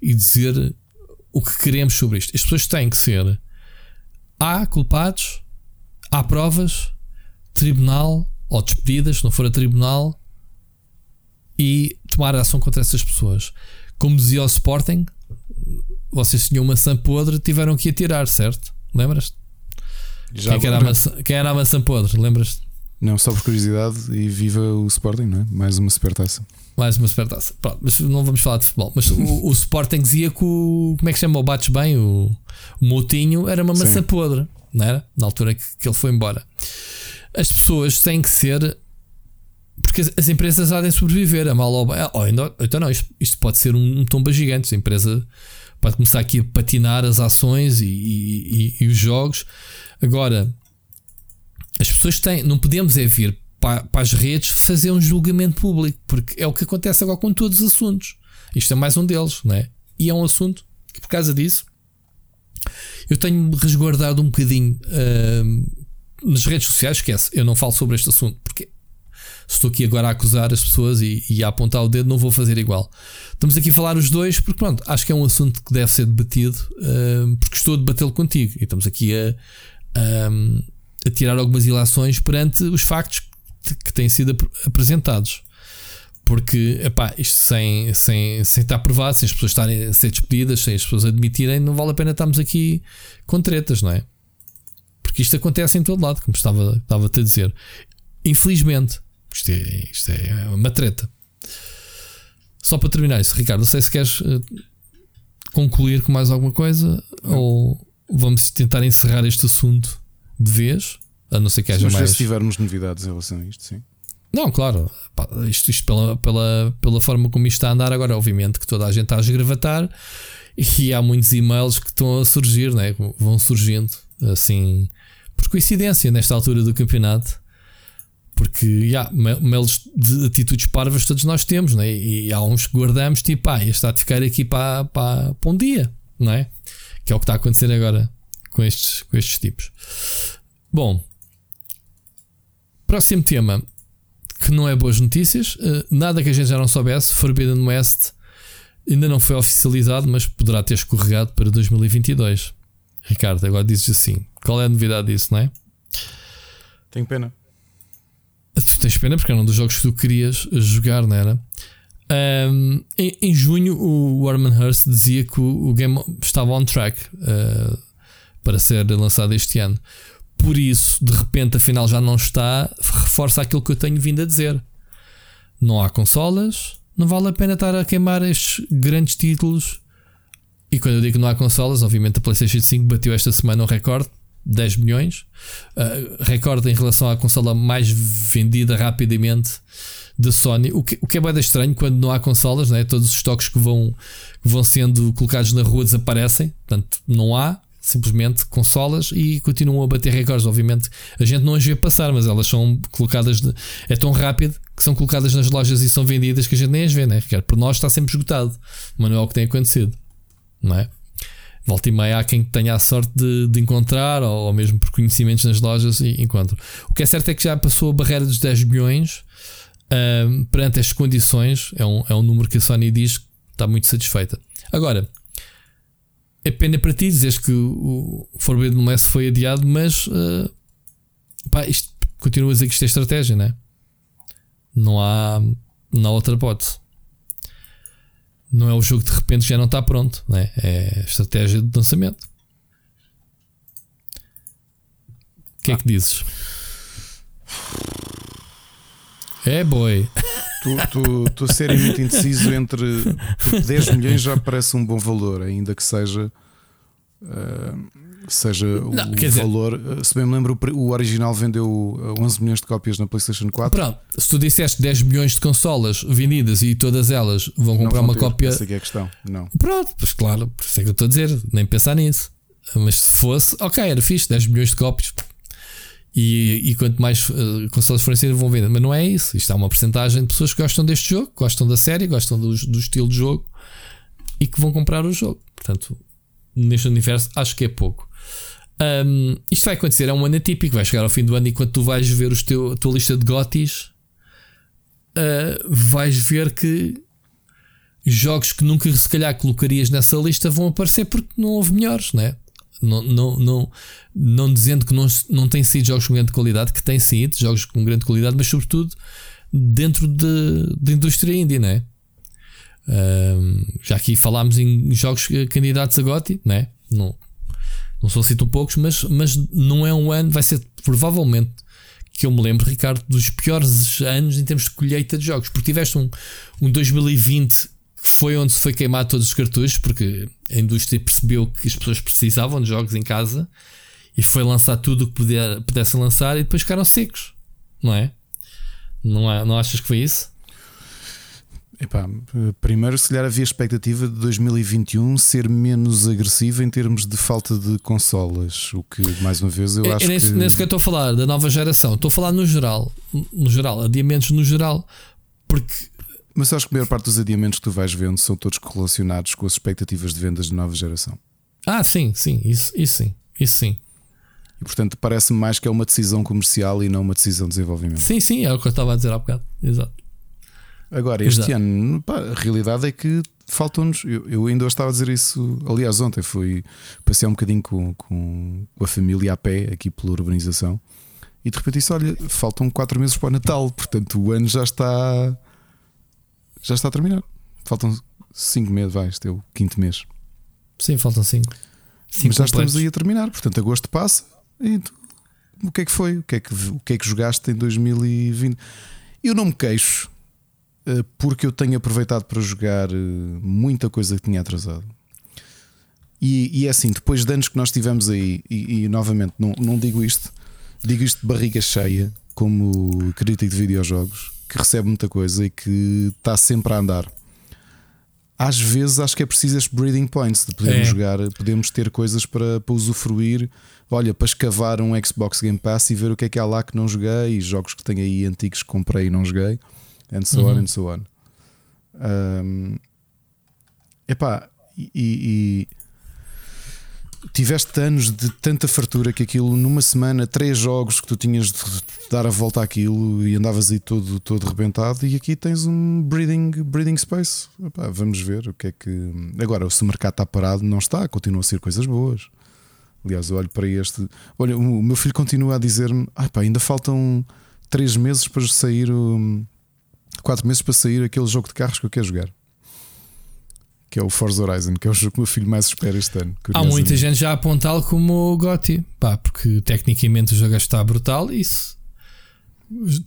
e dizer o que queremos sobre isto. As pessoas têm que ser. Há culpados, há provas, tribunal ou despedidas, se não for a tribunal, e tomar ação contra essas pessoas. Como dizia o Sporting, vocês tinham maçã podre, tiveram que atirar, certo? Lembras-te? Quem, que era a maçã, quem era a maçã podre? Lembras-te? Não, só por curiosidade e viva o Sporting, não é? Mais uma supertaça. Mais uma supertaça. Pronto, mas não vamos falar de futebol. Mas o, o Sporting dizia que o. Como é que chama? O Bates Bem, o, o Moutinho, era uma maçã Sim. podre, não era? Na altura que, que ele foi embora. As pessoas têm que ser porque as, empresas há de sobreviver, a mal ou bem. Oh, então não, isto, isto, pode ser um, um tomba gigante. A empresa pode começar aqui a patinar as ações e, e, e, e os jogos. Agora, as pessoas têm, não podemos é vir para, para, as redes fazer um julgamento público, porque é o que acontece agora com todos os assuntos. Isto é mais um deles, não é? E é um assunto que, por causa disso, eu tenho-me resguardado um bocadinho uh, nas redes sociais. Esquece, eu não falo sobre este assunto, porque estou aqui agora a acusar as pessoas e, e, a apontar o dedo, não vou fazer igual. Estamos aqui a falar os dois, porque pronto, acho que é um assunto que deve ser debatido, uh, porque estou a debatê-lo contigo e estamos aqui a, a, a, tirar algumas ilações perante os factos que, têm sido ap apresentados. Porque, epá, isto sem, sem, sem estar provado, sem as pessoas estarem a ser despedidas, sem as pessoas admitirem, não vale a pena estarmos aqui com tretas, não é? Porque isto acontece em todo lado, como estava, estava a dizer. Infelizmente, isto é, isto é uma treta. Só para terminar isso, Ricardo, não sei se queres uh, concluir com mais alguma coisa não. ou vamos tentar encerrar este assunto de vez, a não ser que haja mais. Se tivermos novidades em relação a isto, sim. Não, claro, isto, isto pela, pela, pela forma como isto está a andar agora, obviamente que toda a gente está a esgravatar e há muitos e-mails que estão a surgir, né? vão surgindo assim por coincidência nesta altura do campeonato porque yeah, mails de atitudes parvas todos nós temos, né? e há uns que guardamos, tipo, ah, este está a ficar aqui para, para, para um dia, não é? Que é o que está a acontecer agora com estes, com estes tipos. Bom, próximo tema que não é boas notícias, eh, nada que a gente já não soubesse. Forbidden West ainda não foi oficializado, mas poderá ter escorregado para 2022. Ricardo, agora dizes assim: qual é a novidade disso, não é? Tenho pena. Tu tens pena porque era um dos jogos que tu querias jogar, não era? Um, em, em, junho, o Warman Hurst dizia que o, o game estava on track uh, para ser lançado este ano. Por isso, de repente, afinal já não está, reforça aquilo que eu tenho vindo a dizer. Não há consolas, não vale a pena estar a queimar estes grandes títulos. E quando eu digo que não há consolas, obviamente a PlayStation 5 bateu esta semana um recorde 10 milhões, uh, recorde em relação à consola mais vendida rapidamente da Sony. O que, o que é bem estranho quando não há consolas, né? todos os estoques que vão, que vão sendo colocados na rua desaparecem, portanto, não há simplesmente consolas e continuam a bater recordes. Obviamente, a gente não as vê passar, mas elas são colocadas, de, é tão rápido que são colocadas nas lojas e são vendidas que a gente nem as vê, né? Ricardo? Por nós está sempre esgotado, mas não é o que tem acontecido, não é? Volta e meia há quem tenha a sorte de, de encontrar, ou, ou, mesmo por conhecimentos nas lojas, e encontra. O que é certo é que já passou a barreira dos 10 milhões um, perante estas condições. É um, é um número que a Sony diz que está muito satisfeita. Agora, é pena para ti dizeres que o Forbidden West foi adiado, mas uh, pá, isto, continua a dizer que isto é estratégia, né? não há, não há outra hipótese não é o jogo de repente que já não está pronto, né? é estratégia de lançamento. O que é que dizes? É boi. Estou seriamente indeciso entre 10 milhões já parece um bom valor, ainda que seja. Uh, seja não, o valor. Dizer, se bem me lembro, o original vendeu 11 milhões de cópias na PlayStation 4. Pronto, se tu disseste 10 milhões de consolas vendidas e todas elas vão comprar uma ter, cópia. Essa é a questão. Não. Pronto, pois claro, por isso é que eu estou a dizer, nem pensar nisso. Mas se fosse, ok, era fixe, 10 milhões de cópias. E, e quanto mais uh, consolas forem ser, vão vender. Mas não é isso. Isto há uma porcentagem de pessoas que gostam deste jogo, gostam da série, gostam do, do estilo de jogo e que vão comprar o jogo. Portanto, neste universo, acho que é pouco. Um, isto vai acontecer, é um ano atípico. Vai chegar ao fim do ano e quando tu vais ver os teu, a tua lista de gotis, uh, vais ver que jogos que nunca se calhar colocarias nessa lista vão aparecer porque não houve melhores, né? Não, não, não, não dizendo que não, não têm sido jogos com grande qualidade, que têm sido jogos com grande qualidade, mas sobretudo dentro de, de indústria indie, né? Um, já aqui falámos em jogos candidatos a GOTY, né? não, não são assim tão poucos, mas, mas não é um ano, vai ser provavelmente que eu me lembro, Ricardo, dos piores anos em termos de colheita de jogos, porque tiveste um, um 2020 que foi onde se foi queimar todos os cartuchos, porque a indústria percebeu que as pessoas precisavam de jogos em casa e foi lançar tudo o que puder, pudesse lançar e depois ficaram secos, não é? Não, é, não achas que foi isso? Epá, primeiro, se calhar havia expectativa de 2021 ser menos agressivo em termos de falta de consolas. O que, mais uma vez, eu é, acho é nesse, que. Nesse que eu estou a falar, da nova geração. Estou a falar no geral. No geral, adiamentos no geral. Porque. Mas acho que a maior parte dos adiamentos que tu vais vendo são todos correlacionados com as expectativas de vendas de nova geração. Ah, sim, sim. Isso, isso sim. Isso sim. E portanto, parece-me mais que é uma decisão comercial e não uma decisão de desenvolvimento. Sim, sim, é o que eu estava a dizer há bocado. Exato. Agora, este Exato. ano, pá, a realidade é que faltam-nos. Eu, eu, ainda estava a dizer isso. Aliás, ontem fui passei um bocadinho com, com, a família a pé aqui pela urbanização e de repente disse: Olha, faltam 4 meses para o Natal, portanto o ano já está já está a terminar. Faltam 5 meses, vai, este é o quinto mês. Sim, faltam 5. Mas já estamos aí a terminar, portanto agosto passa e tu, o que é que foi? O que é que, o que é que jogaste em 2020? Eu não me queixo eh, porque eu tenho aproveitado para jogar eh, muita coisa que tinha atrasado. E, e é assim, depois de anos que nós tivemos aí, e, e, novamente não, não digo isto, digo isto de barriga cheia, como crítico de videojogos, que recebe muita coisa e que está sempre a andar. Às vezes acho que é preciso estes breeding points de podermos é. jogar, podemos ter coisas para, para usufruir. Olha, para escavar um Xbox Game Pass e ver o que é que há lá que não joguei, e jogos que tenho aí antigos que comprei e não joguei and so uhum. on and so on. Um, epá, e, e tiveste anos de tanta fartura que aquilo numa semana, três jogos que tu tinhas de dar a volta àquilo e andavas aí todo, todo rebentado, e aqui tens um breathing, breathing space. Epá, vamos ver o que é que. Agora, se o mercado está parado, não está, continuam a ser coisas boas. Aliás, eu olho para este. Olha, o meu filho continua a dizer-me: ah, ainda faltam três meses para sair o 4 meses para sair aquele jogo de carros que eu quero jogar. Que é o Forza Horizon, que é o jogo que o meu filho mais espera este ano. Há muita gente já a apontá-lo como o Gotti, pá, porque tecnicamente o jogo está brutal. Isso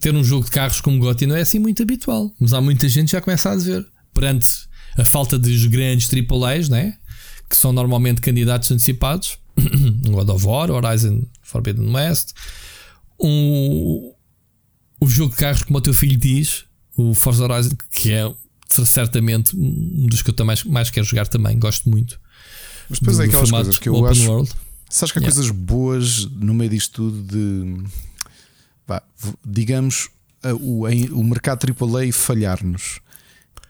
ter um jogo de carros como Gotti não é assim muito habitual, mas há muita gente que já começa a dizer perante a falta dos grandes AAAs, né? que são normalmente candidatos antecipados, God of War, Horizon Forbidden West, um, o jogo de carros, como o teu filho diz, o Forza Horizon, que é certamente um dos que eu mais, mais quero jogar também, gosto muito. Mas depois do, é aquelas coisas que eu acho. World. Sabes que há yeah. coisas boas no meio disto tudo de. Bah, digamos, o, o mercado AAA falhar-nos.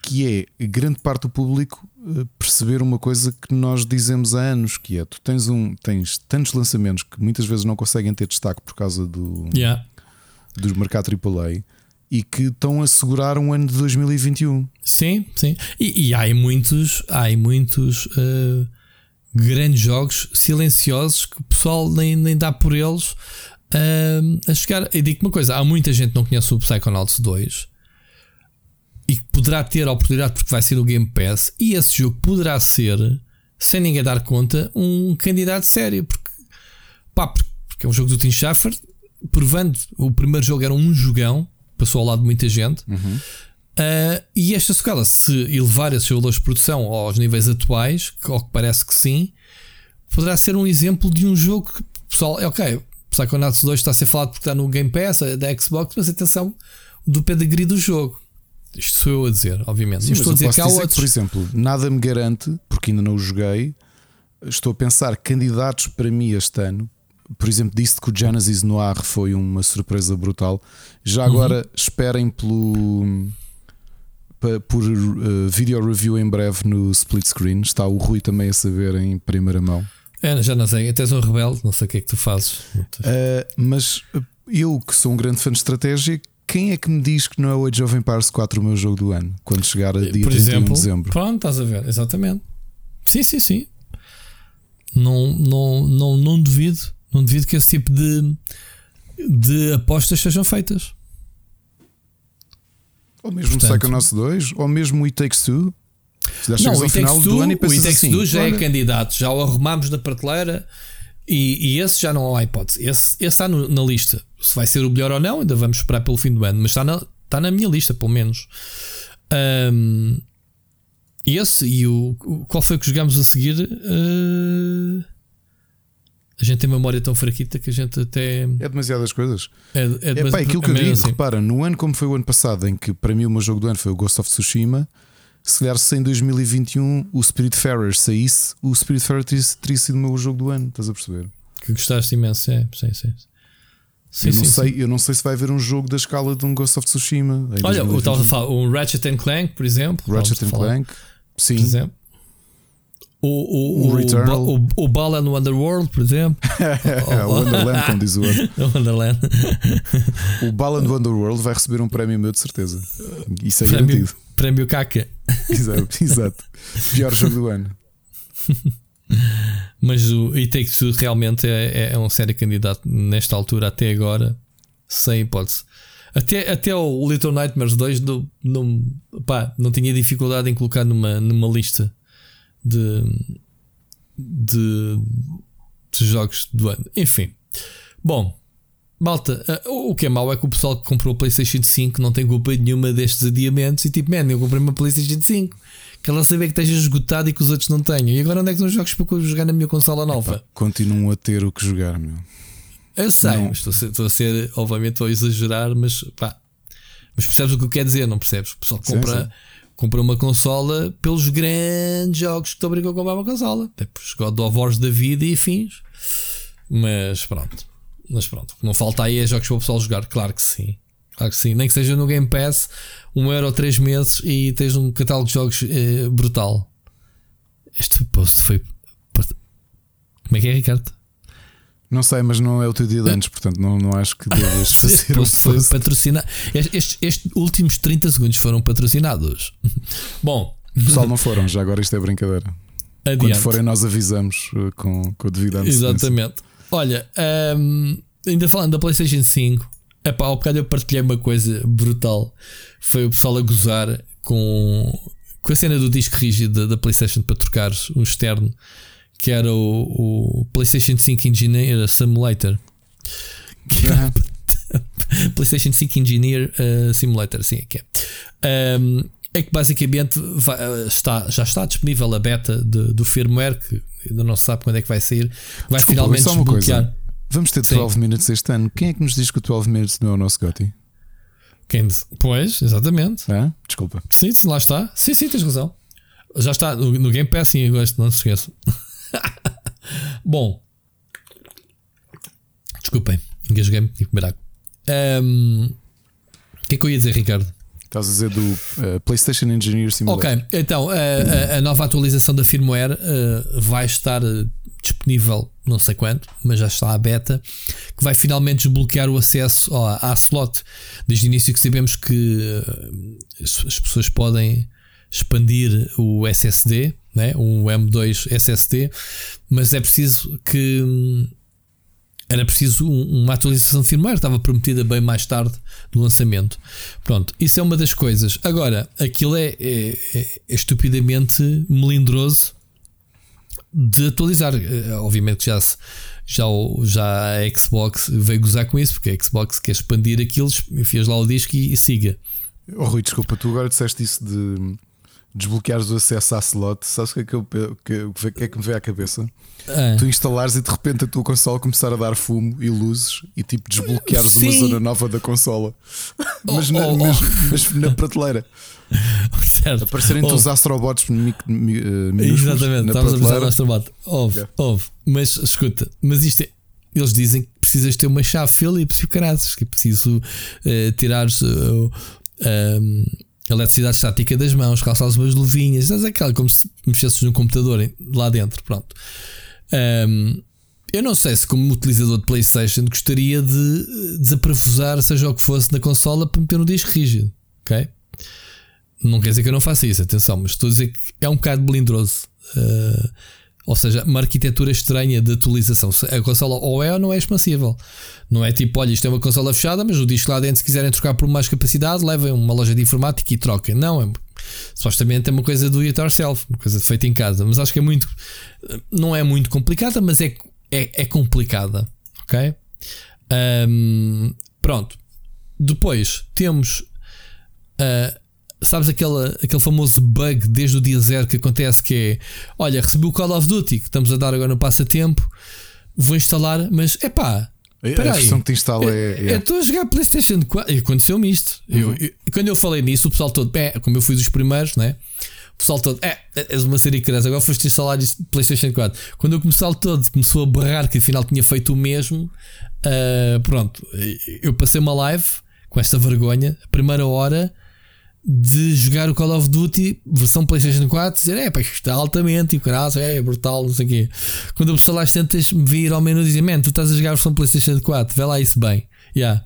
Que é grande parte do público eh, perceber uma coisa que nós dizemos há anos: que é tu tens, um, tens tantos lançamentos que muitas vezes não conseguem ter destaque por causa do, yeah. do mercado AAA e que estão a segurar um ano de 2021. Sim, sim. E, e há muitos, há muitos uh, grandes jogos silenciosos que o pessoal nem, nem dá por eles uh, a chegar. Eu digo uma coisa: há muita gente que não conhece o Psychonauts 2 e que poderá ter a oportunidade porque vai ser o Game Pass, e esse jogo poderá ser, sem ninguém dar conta, um candidato sério. Porque, pá, porque é um jogo do Tim Schafer, provando o primeiro jogo era um jogão passou ao lado de muita gente. Uhum. Uh, e esta escala, se elevar esses valores de produção aos níveis atuais, que, ao que parece que sim, poderá ser um exemplo de um jogo que, pessoal, é ok. Psychonauts 2 está a ser falado porque está no Game Pass é da Xbox, mas atenção do pedigree do jogo. Isto sou eu a dizer, obviamente. Sim, mas estou a dizer que há dizer outros. Que, por exemplo, nada me garante, porque ainda não o joguei. Estou a pensar candidatos para mim este ano por exemplo, disse que o Genesis Noir foi uma surpresa brutal. Já agora uhum. esperem pelo por uh, video review em breve no split screen. Está o Rui também a saber em primeira mão. É, já não sei, tens um rebelde, não sei o que é que tu fazes. Uh, mas eu, que sou um grande fã de estratégia, quem é que me diz que não é o Age of Empires 4 o meu jogo do ano? Quando chegar a dia Por exemplo, de dezembro. Pronto, estás a ver, exatamente. Sim, sim, sim. Não, não, não, não duvido. Não duvido que esse tipo de, de apostas sejam feitas. Ou mesmo Portanto, Psychonauts 2, ou mesmo o It Takes Two. Não, o It Takes Two, o It Takes assim, Two já é olha... é candidato, já o arrumamos da prateleira e, e, esse já não há hipótese. Esse, esse está no, na lista. Se vai ser o melhor ou não, ainda vamos esperar pelo fim do ano, mas está na, está na minha lista, pelo menos. Um, esse e o. Qual foi que jogamos a seguir? Uh, a gente tem memória tão fraquita que a gente até. É demasiadas coisas. É, é, é pá, aquilo que eu digo, assim. repara, no ano como foi o ano passado, em que para mim o meu jogo do ano foi o Ghost of Tsushima, se calhar se em 2021 o Spirit Farer saísse, o Spirit Farer teria, teria sido o meu jogo do ano, estás a perceber? Que gostaste imenso, é, sim, sim. Sim, eu, não sim, sei, sim. eu não sei se vai haver um jogo da escala de um Ghost of Tsushima. Olha, o tal um Ratchet Clank, por exemplo. Ratchet Clank, sim. Por exemplo. O, o, o, o, o, o Bala no Underworld, por exemplo. o Wonderland, como diz o outro. o Wonderland. o Bala no Underworld vai receber um prémio meu de certeza. Isso é prémio, garantido. Prémio Caca. Exato, exato. Pior jogo do ano. Mas o It Takes Two realmente é, é um sério candidato nesta altura, até agora, sem hipótese. Até, até o Little Nightmares 2 do, não, pá, não tinha dificuldade em colocar numa, numa lista de, de, de jogos do ano. Enfim, bom, malta, uh, o que é mau é que o pessoal que comprou o PlayStation 5 não tem culpa nenhuma destes adiamentos e tipo, man, eu comprei uma PlayStation 5 que ela saber que esteja esgotado e que os outros não tenham. E agora onde é que estão os jogos para jogar na minha consola nova? Epa, continuam a ter o que jogar, meu. Eu sei, mas estou a, ser, estou a ser, obviamente, estou a exagerar, mas pá. Mas percebes o que eu quero dizer, não percebes? O pessoal compra. Sim, sim comprou uma consola pelos grandes jogos que te obrigam a comprar uma consola. Tipo God of Wars da vida e afins. Mas pronto. Mas pronto. Não falta aí é jogos para o pessoal jogar. Claro que sim. Claro que sim. Nem que seja no Game Pass, um euro três meses e tens um catálogo de jogos eh, brutal. Este post foi. Como é que é, Ricardo? Não sei, mas não é o teu dia de antes, portanto não, não acho que deves fazer o foi patrocinado. Estes, estes, últimos 30 segundos foram patrocinados. Bom, pessoal, não foram, já agora isto é brincadeira. Adiante. Quando forem, nós avisamos uh, com, com a devida. Exatamente. Olha, um, ainda falando da PlayStation 5, epá, ao bocado eu partilhei uma coisa brutal. Foi o pessoal a gozar com, com a cena do disco rígido da, da PlayStation para trocar um externo que era o, o PlayStation 5 Engineer Simulator. PlayStation 5 Engineer uh, Simulator, sim, é que é. Um, é que basicamente vai, eh, está, já está disponível a beta de, do firmware, que ainda não se sabe quando é que vai sair. Vai Desculpa, finalmente só uma desbloquear. Coisa. Vamos ter 12 sim. Minutes este ano. Quem é que nos diz que o 12 Minutes não é o nosso Gotti? Quem? Pois, exatamente. Desculpa. Sim, lá está. Sim, sim, tens razão. Já está no, no Game Pass em agosto, não se esqueçam. Bom, desculpem, engasguei-me, tive que beber água. Um, o que é que eu ia dizer, Ricardo? Estás a dizer do uh, PlayStation Engineer Simulator. Ok, então uh, a, a, nova atualização da firmware uh, vai estar disponível, não sei quanto, mas já está a beta, que vai finalmente desbloquear o acesso à, à slot. Desde o início que sabemos que as pessoas podem expandir o SSD, né? um M2 SSD, mas é preciso que era preciso uma atualização de firmware, estava prometida bem mais tarde do lançamento. Pronto, isso é uma das coisas. Agora, aquilo é, é, é estupidamente melindroso de atualizar. Eh, obviamente já, já, já a Xbox veio gozar com isso, porque a Xbox quer expandir aquilo, enfias lá o disco e, e siga. Oh, Rui, desculpa, tu agora disseste isso de desbloqueares o acesso à slot, sabes o que é que, eu, que, que, é que me vem à cabeça? É. Tu instalares e de repente a tua consola começar a dar fumo e luzes e tipo desbloqueares Sim. uma zona nova da consola, oh, mas, na, oh, oh. Mas, mas, na prateleira. Certo. Aparecerem-te os astrobots minúsculos. Exatamente, estamos a pensar no astrobot. Houve, yeah. houve. Mas escuta, mas isto é, eles dizem que precisas ter uma chave Philips e o caraças, que é preciso uh, tirares uh, um, eletricidade estática das mãos, calçar umas luvinhas, aquela como se mexesses no computador lá dentro. Pronto. Um, eu não sei se, como utilizador de PlayStation, gostaria de desaparafusar, seja o que fosse, na consola para meter no disco rígido. Ok? Não quer dizer que eu não faça isso, atenção, mas estou a dizer que é um bocado melindroso. Uh, ou seja, uma arquitetura estranha de atualização. A consola ou é ou não é expansível. Não é tipo, olha, isto é uma consola fechada, mas o disco lá dentro, se quiserem trocar por mais capacidade, levem uma loja de informática e troquem. Não, é, supostamente é uma coisa do it yourself, uma coisa feita em casa. Mas acho que é muito. Não é muito complicada, mas é, é, é complicada. Ok? Um, pronto. Depois temos. Uh, sabes aquele, aquele famoso bug desde o dia zero que acontece que é olha, recebi o Call of Duty que estamos a dar agora no passatempo, vou instalar, mas é pá. A versão que te instala é. Eu estou a jogar PlayStation 4. Aconteceu-me isto. Uhum. Eu, eu, quando eu falei nisso, o pessoal todo, é, como eu fui dos primeiros, né? O pessoal todo, é, és uma série que agora foste instalar isto PlayStation 4. Quando o pessoal todo começou a berrar que afinal tinha feito o mesmo, uh, pronto, eu passei uma live com esta vergonha, a primeira hora de jogar o Call of Duty versão PlayStation 4 dizer é pá, isto está altamente e o caralho é brutal, não sei o quê. Quando a pessoa lá tantas me vir ao menu e dizer, man, tu estás a jogar a versão PlayStation 4, vê lá isso bem. Yeah.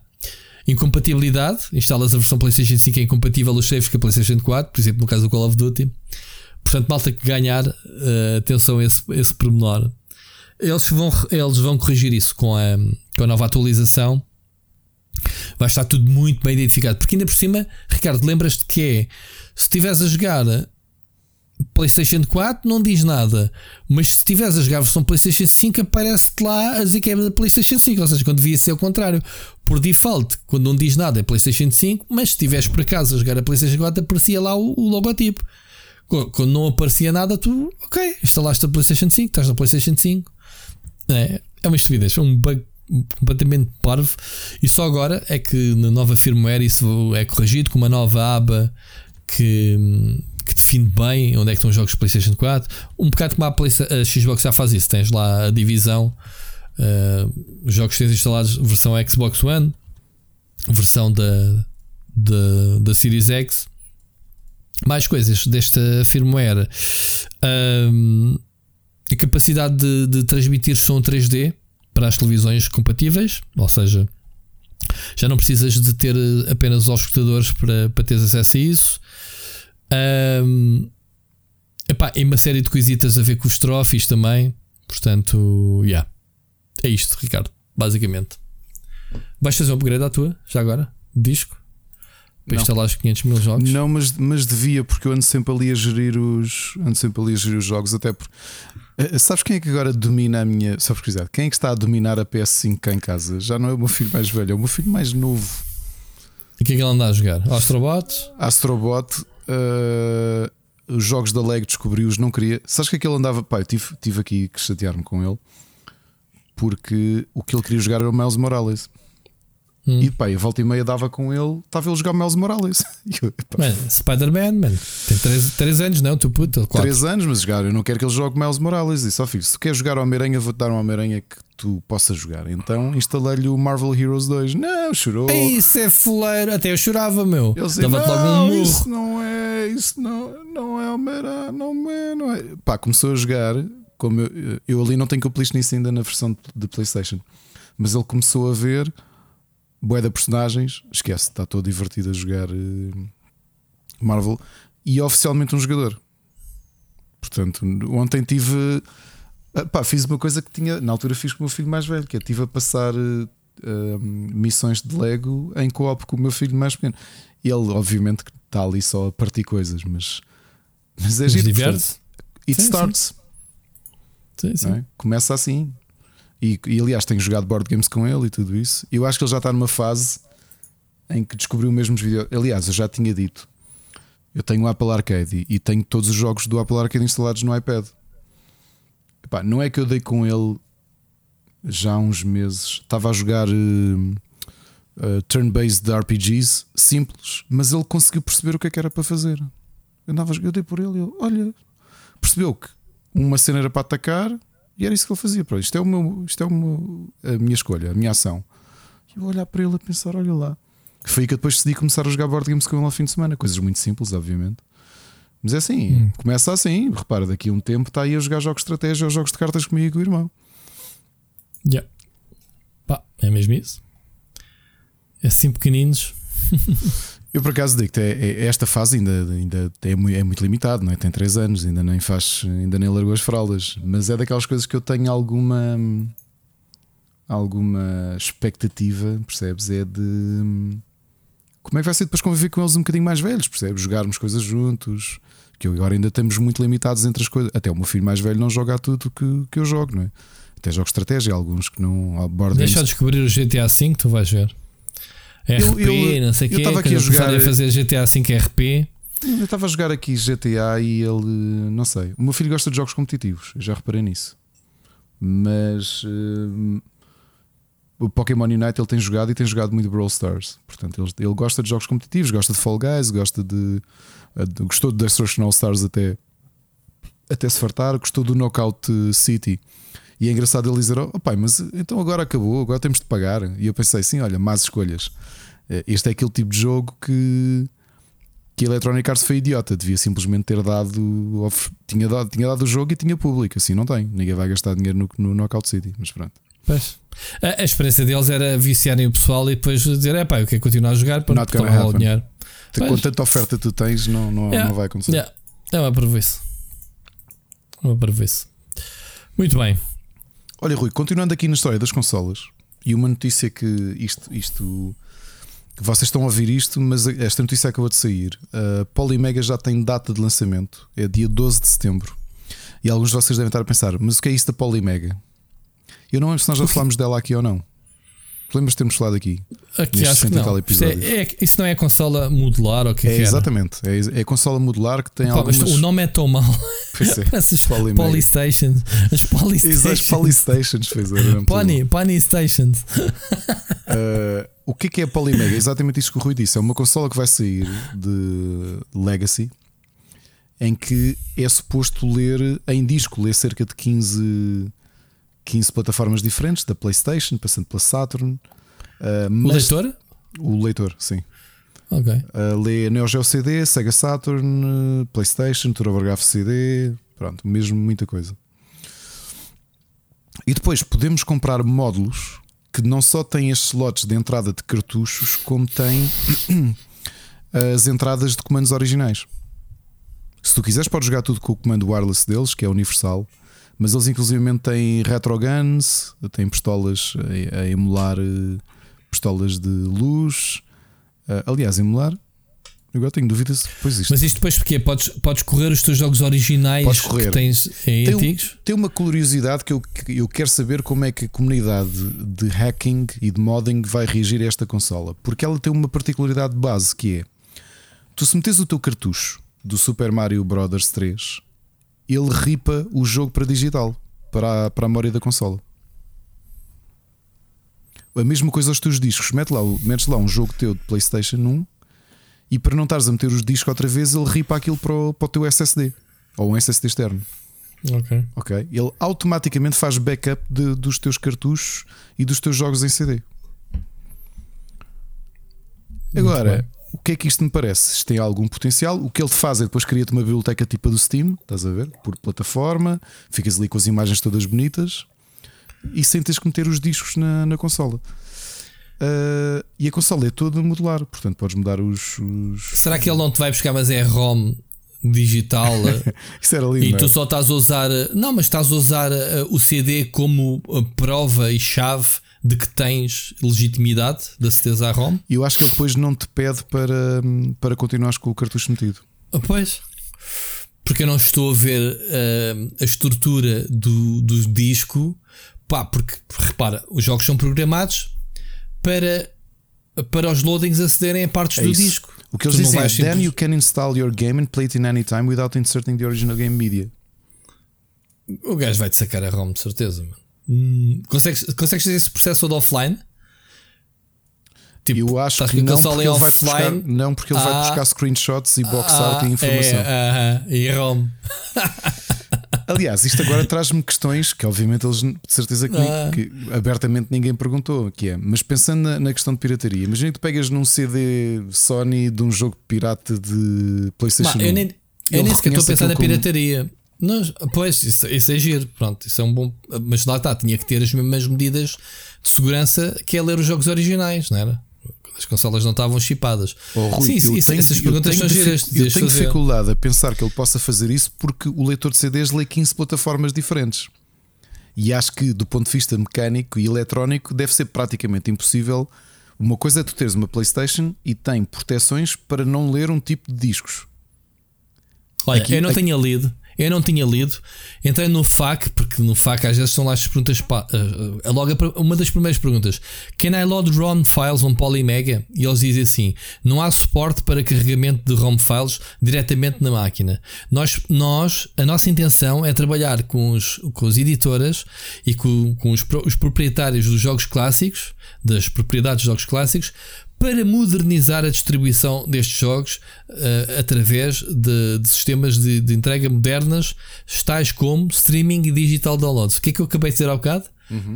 Incompatibilidade, instalas a versão PlayStation 5 é incompatível os saves com a PlayStation 4, por exemplo, no caso do Call of Duty. Portanto, malta que ganhar, uh, atenção a esse, esse pormenor. Eles vão, eles vão corrigir isso com a, com a nova atualização vai estar tudo muito bem identificado. Porque ainda por cima, Ricardo, lembras-te que é se estiveres a jogar PlayStation 4, não diz nada, mas se estiveres a jogar a versão PlayStation 5, aparece-te lá a dizer que é da PlayStation 5, ou seja, quando devia ser o contrário. Por default, quando não diz nada é PlayStation 5, mas se estiveres por acaso a jogar a PlayStation 4, aparecia lá o, o logotipo. Quando não aparecia nada, tu, ok, instalaste a PlayStation 5, estás na PlayStation 5. É, é uma estupidez, é um bug completamente parvo. E só agora é que na nova firmware isso é corrigido com uma nova aba que, que define bem onde é que estão os jogos de PlayStation 4. Um bocado como a, a Xbox já faz isso, tens lá a divisão. Uh, os jogos que tens instalados, versão Xbox One, versão da, da, da Series X, mais coisas desta firmware. Uh, a capacidade de, de transmitir som 3D para as televisões compatíveis, ou seja, já não precisas de ter apenas os escutadores para, para teres acesso a isso. Um, epá, e uma série de coisitas a ver com os trophies também. Portanto, yeah. é isto, Ricardo, basicamente. Vais fazer um upgrade à tua, já agora? Disco? Para instalar os 500 mil jogos? Não, mas, mas devia, porque eu ando sempre ali a gerir os, ando sempre ali a gerir os jogos, até porque eh, sabes quem é que agora domina a minha. Só por curiosidade, quem é que está a dominar a PS5 cá em casa? Já não é o meu filho mais velho, é o meu filho mais novo. E o que é que ele anda a jogar? Astrobot? Astrobot. Uh, os jogos da Lego descobri-os, não queria. Sabes que é que ele andava. Pá, eu tive, tive aqui que chatear-me com ele porque o que ele queria jogar era o Miles Morales. Hum. E pá, a volta e meia dava com ele, estava ele jogar Miles Morales. Spider-Man, man. Tem 3 anos, não? Tu puta, 3 anos, mas jogar, eu não quero que ele jogue Miles Morales. E só filho, se tu queres jogar Homem-Aranha, vou-te dar um Homem-Aranha que tu possas jogar. Então instalei-lhe o Marvel Heroes 2. Não, chorou. Isso é fuleiro. Até eu chorava, meu. Dava-te logo um. Isso não é, isso não, não é Homem-Aranha, não é, não é. Pá, começou a jogar. Como eu, eu ali não tenho cumplido nisso ainda na versão de PlayStation, mas ele começou a ver Boé da personagens, esquece, está todo divertido a jogar uh, Marvel e oficialmente um jogador. Portanto, ontem tive. Uh, pá, fiz uma coisa que tinha. Na altura fiz com o meu filho mais velho, que é tive a passar uh, missões de Lego em co-op com o meu filho mais pequeno. Ele, obviamente, que está ali só a partir coisas, mas. Mas é giro. It sim, starts. Sim. Sim, é? Começa assim. E, e, aliás, tenho jogado board games com ele e tudo isso. E eu acho que ele já está numa fase em que descobriu mesmo os vídeos. Aliás, eu já tinha dito. Eu tenho o Apple Arcade e tenho todos os jogos do Apple Arcade instalados no iPad. Epá, não é que eu dei com ele já há uns meses. Estava a jogar uh, uh, turn-based RPGs simples, mas ele conseguiu perceber o que é que era para fazer. Eu, andava, eu dei por ele e ele, olha, percebeu que uma cena era para atacar e era isso que ele fazia. Pronto, isto é, o meu, isto é o meu, a minha escolha, a minha ação. E eu olhar para ele a pensar: olha lá. Foi aí que eu depois decidi começar a jogar board games com ele ao fim de semana. Coisas muito simples, obviamente. Mas é assim, hum. começa assim. Repara, daqui a um tempo está aí a jogar jogos de estratégia ou jogos de cartas comigo e com o irmão. Yeah. Pá, é mesmo isso. É assim pequeninos. Eu por acaso digo que é, é, esta fase ainda, ainda é, muito, é muito limitado, não é? Tem 3 anos, ainda nem faz, ainda nem largou as fraldas, mas é daquelas coisas que eu tenho alguma alguma expectativa, percebes? É de como é que vai ser depois conviver com eles um bocadinho mais velhos, percebes? Jogarmos coisas juntos, que agora ainda estamos muito limitados entre as coisas. Até o meu filho mais velho não joga tudo que, que eu jogo, não é? Até jogo estratégia, alguns que não abordam. Deixa de descobrir o GTA V, tu vais ver. RP, eu, eu, não sei o quê. Eu estava aqui a jogar. a fazer GTA V RP. Eu estava a jogar aqui GTA e ele, não sei. O meu filho gosta de jogos competitivos, eu já reparei nisso. Mas uh, o Pokémon Unite ele tem jogado e tem jogado muito Brawl Stars. Portanto, ele, ele gosta de jogos competitivos, gosta de Fall Guys, gosta de. Gostou de Destruction All Stars até, até se fartar, gostou do Knockout City. E é engraçado ele dizer: Oh pai, mas então agora acabou, agora temos de pagar. E eu pensei: Sim, olha, más escolhas. Eh, este é aquele tipo de jogo que, que a Electronic Arts foi idiota. Devia simplesmente ter dado. Tinha dado, tinha dado o jogo e tinha público. Assim não tem. Ninguém vai gastar dinheiro no, no Knockout City. Mas pronto. Pois. A, a experiência deles era viciarem o pessoal e depois dizer: É pá, eu quero continuar a jogar para não tomar o dinheiro. Com tanta oferta tu tens, não, não, yeah. não vai acontecer. Yeah. É uma. É uma prejuízo. Muito bem. Olha, Rui, continuando aqui na história das consolas, e uma notícia que isto, isto vocês estão a ouvir isto, mas esta notícia acabou de sair. A Polymega já tem data de lançamento, é dia 12 de setembro. E alguns de vocês devem estar a pensar, mas o que é isso da Polymega? Eu não lembro se nós já falámos dela aqui ou não. Lembras de termos falado aqui? Aqui acho que não. Isto, é, é, isso não é a consola modular ou que é, é Exatamente, é, é a consola modular que tem Pá, algumas... O nome é tão mau. Pois é. Os Polystations. As Polystations. As Polystations, pois é. Pony, Pony Stations. uh, o que é, que é a Polymega? É exatamente isso que o Rui disse. É uma consola que vai sair de Legacy em que é suposto ler em disco, ler cerca de 15 15 plataformas diferentes, da PlayStation, passando pela Saturn. Uh, o leitor? O leitor, sim. Ok. Uh, lê Neo Geo CD, Sega Saturn, PlayStation, TurboGrafx CD, pronto, mesmo muita coisa. E depois podemos comprar módulos que não só têm estes slots de entrada de cartuchos, como têm as entradas de comandos originais. Se tu quiseres, podes jogar tudo com o comando wireless deles, que é universal. Mas eles inclusivamente têm retroguns, têm pistolas a, a emular uh, pistolas de luz. Uh, aliás, emular. Agora tenho dúvidas se depois isto. Mas isto depois porque podes, podes correr os teus jogos originais que tens em tem, antigos? Tem uma curiosidade que eu, eu quero saber como é que a comunidade de hacking e de modding vai reagir a esta consola. Porque ela tem uma particularidade base que é: tu se metes o teu cartucho do Super Mario Bros 3 ele ripa o jogo para digital, para a, para a memória da consola. A mesma coisa aos teus discos. Mete lá, metes lá um jogo teu de PlayStation 1 e para não estares a meter os discos outra vez, ele ripa aquilo para o, para o teu SSD ou um SSD externo. Ok. Ok. Ele automaticamente faz backup de, dos teus cartuchos e dos teus jogos em CD. Agora, o que é que isto me parece? Isto tem algum potencial. O que ele faz é depois cria-te uma biblioteca tipo a do Steam, estás a ver? Por plataforma, ficas ali com as imagens todas bonitas e sem teres que meter os discos na, na consola. Uh, e a consola é toda modular, portanto podes mudar os, os, Será que ele não te vai buscar, mas é ROM digital Isso era lindo, e tu é? só estás a usar, não, mas estás a usar uh, o CD como prova e chave de que tens legitimidade da certeza à ROM. E eu acho que ele depois não te pede para, para continuares com o cartucho metido. Ah, pois. Porque eu não estou a ver uh, a estrutura do, do disco. Pá, porque repara, os jogos são programados para, para os loadings acederem a partes é do isso. disco. O que eles tu dizem é: Then you can install your game and play it in any time without inserting the original game media. O gajo vai-te sacar a ROM, de certeza, mano. Hum, consegues, consegues fazer esse processo todo offline? Tipo, eu acho que não porque, ele vai buscar, não, porque ele ah, vai buscar screenshots e box ah, art e informação. É, uh -huh, e ROM. Aliás, isto agora traz-me questões que, obviamente, eles de certeza que, Ah. que abertamente ninguém perguntou, que é, mas pensando na, na questão de pirataria, imagina que tu pegas num CD Sony de um jogo pirata de PlayStation Bah, 1. eu nem, eu nem sequer estou a pensar na como- pirataria. Nós, pois, isso, isso é giro. Pronto, isso é um bom. Mas lá está, tinha que ter as mesmas medidas de segurança que é ler os jogos originais, não era? As consolas não estavam chipadas. Oh, Rui, sim, eu isso- tenho- essas perguntas tenho são giras. Eu tenho dificuldade a pensar que ele possa fazer isso porque o leitor de CDs lê 15 plataformas diferentes. E acho que, do ponto de vista mecânico e eletrónico, deve ser praticamente impossível. Uma coisa é tu teres uma PlayStation e tem proteções para não ler um tipo de discos. Olha, Aqui- eu não aqui- tinha lido. Eu não tinha lido. Entrei no FAQ, porque no FAQ às vezes são lá as perguntas. ah, logo uma das primeiras perguntas: Can I load ROM files on Polymega? E eles dizem assim: Não há suporte para carregamento de ROM files diretamente na máquina. Nós, nós a nossa intenção é trabalhar com, os, com as editoras e com, com os, os proprietários dos jogos clássicos, das propriedades dos jogos clássicos, para modernizar a distribuição destes jogos eh, através de, de sistemas de, de entrega modernas, tais como streaming e digital downloads. O que é que eu acabei de dizer há bocado?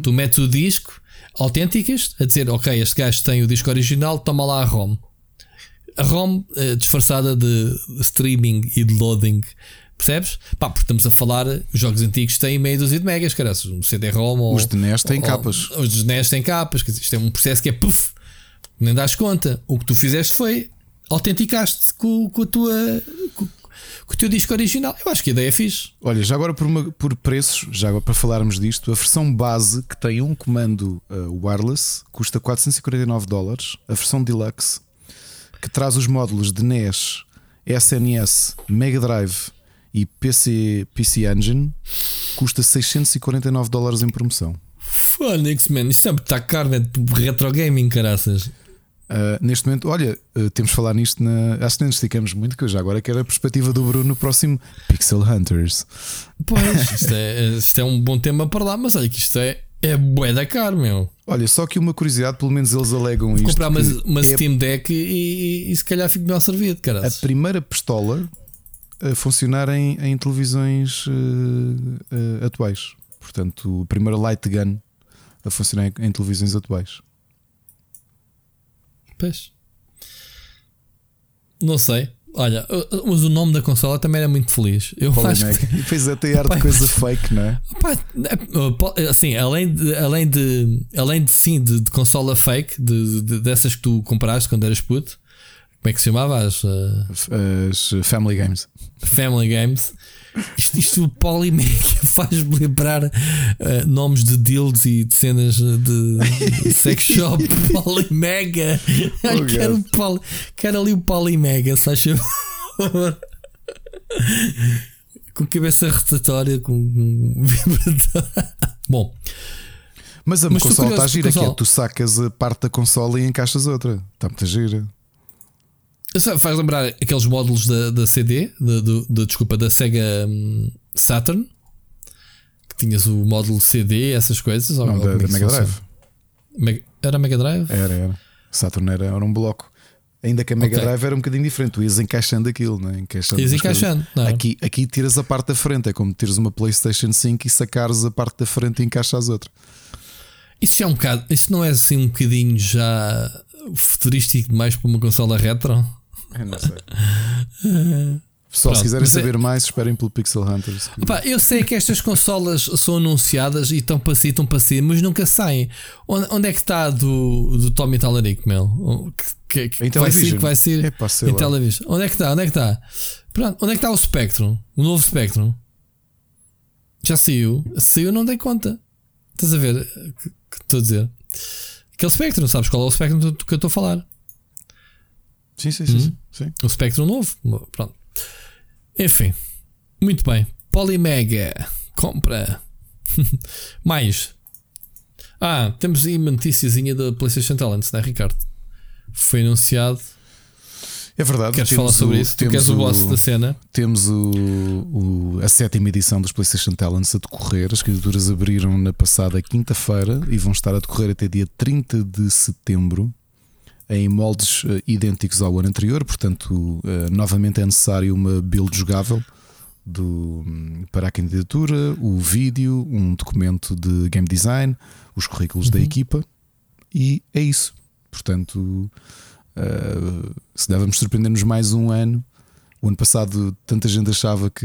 Tu metes o disco, autênticas, a dizer, ok, este gajo tem o disco original, toma lá a ROM. A ROM eh, disfarçada de streaming e de loading. Percebes? Pá, porque estamos a falar, os jogos antigos têm meia dúzia de megas, cara. Um CD-ROM ou. Os de NES têm capas. Os de NES têm capas. Quer dizer, isto é um processo que é puff, nem das conta. O que tu fizeste foi autenticaste com, com a tua. Com, com o teu disco original. Eu acho que a ideia é fixe. Olha, já agora por, uma- por preços, já agora para falarmos disto, a versão base que tem um comando uh, wireless custa 449 dólares. A versão deluxe que traz os módulos de NES, SNS, Mega Drive e PC, PC Engine custa 649 dólares em promoção. Fónix, man. Isto sempre está caro, né? Retro gaming, caraças. Uh, neste momento, olha, uh, temos de falar nisto na. Acho que nem nos esticamos muito, que eu já agora quero a perspectiva do Bruno no próximo Pixel Hunters. Pois, isto é, isto é um bom tema para lá, mas olha que isto é, é bué da caro, meu. Olha, só que uma curiosidade, pelo menos eles alegam isto. Comprar uma, uma é Steam Deck e, e, e se calhar fico melhor servido, a cara. primeira pistola a funcionar em, em televisões uh, uh, atuais. Portanto, a primeira light gun a funcionar em, em televisões atuais. Pois. Não sei. Olha, mas o nome da consola também era muito feliz. Eu acho que. E depois até ar de coisa fake, não é? Pá, é, assim, além de, além de, além de sim, de, de consola fake, de, de- dessas que tu compraste quando eras puto, como é que se chamava? As uh, As Family Games. Family Games. Isto, isto o Polymega faz-me lembrar uh, nomes de dildos e de cenas de, sex shop. Polymega. Ai, Oh, quero, God. um poly, quero ali o Polymega, se faz favor. Com cabeça rotatória, com um vibrador. Bom, Mas a Mas consola está gira, que é tu sacas a parte da consola e encaixas outra. Está muito gira. Faz lembrar aqueles módulos da, da CD, da, do- da- desculpa, da Sega hum, Saturn, que tinhas o módulo CD, essas coisas. Não, ou da, da Mega funciona? Drive. Mega- era Mega Drive? Era, era. Saturn era, era um bloco. Ainda que a Mega Ok. Drive era um bocadinho diferente, tu ias encaixando aquilo, não é? Encaixando Ias encaixando, é? Aqui, aqui tiras a parte da frente, é como tires uma PlayStation 5 e sacares a parte da frente e encaixas outra. Isso é um bocado, isso não é assim um bocadinho já futurístico demais para uma consola retro? Eu não sei. Pessoal, se quiserem é- saber mais, esperem pelo Pixel Hunters. que- Opa, eu sei que estas consolas são anunciadas e estão para si, estão para si, mas nunca saem. Onde, onde é que está do, do Tommy Tallarico, meu? O- Que, que, vai ser, que vai ser sei em televisão. Onde é que está? Onde é que está? Pronto, onde é que está o Spectrum? O novo Spectrum? Já saiu? Saiu, não dei conta. Estás a ver? o Que que estou a dizer? Aquele Spectrum, sabes qual é o Spectrum do que eu estou a falar? Sim, sim, sim. Hum? sim. O Spectrum novo. Pronto. Enfim. Muito bem. Polymega. Compra. Mais. Ah, temos aí uma noticiazinha da PlayStation Talents, não é, Ricardo? Foi anunciado. É verdade. Queres falar sobre o- isso? Tu queres o boss da cena? Temos o, o- a sétima edição dos PlayStation Talents a decorrer. As candidaturas abriram na passada quinta-feira e vão estar a decorrer até dia 30 de setembro, em moldes eh, idênticos ao ano anterior. Portanto, eh, novamente é necessário uma build jogável do, para a candidatura, o vídeo, um documento de game design, os currículos uhum. da equipa e é isso. Portanto, uh, se devemos surpreender-nos mais um ano. O ano passado, tanta gente achava que,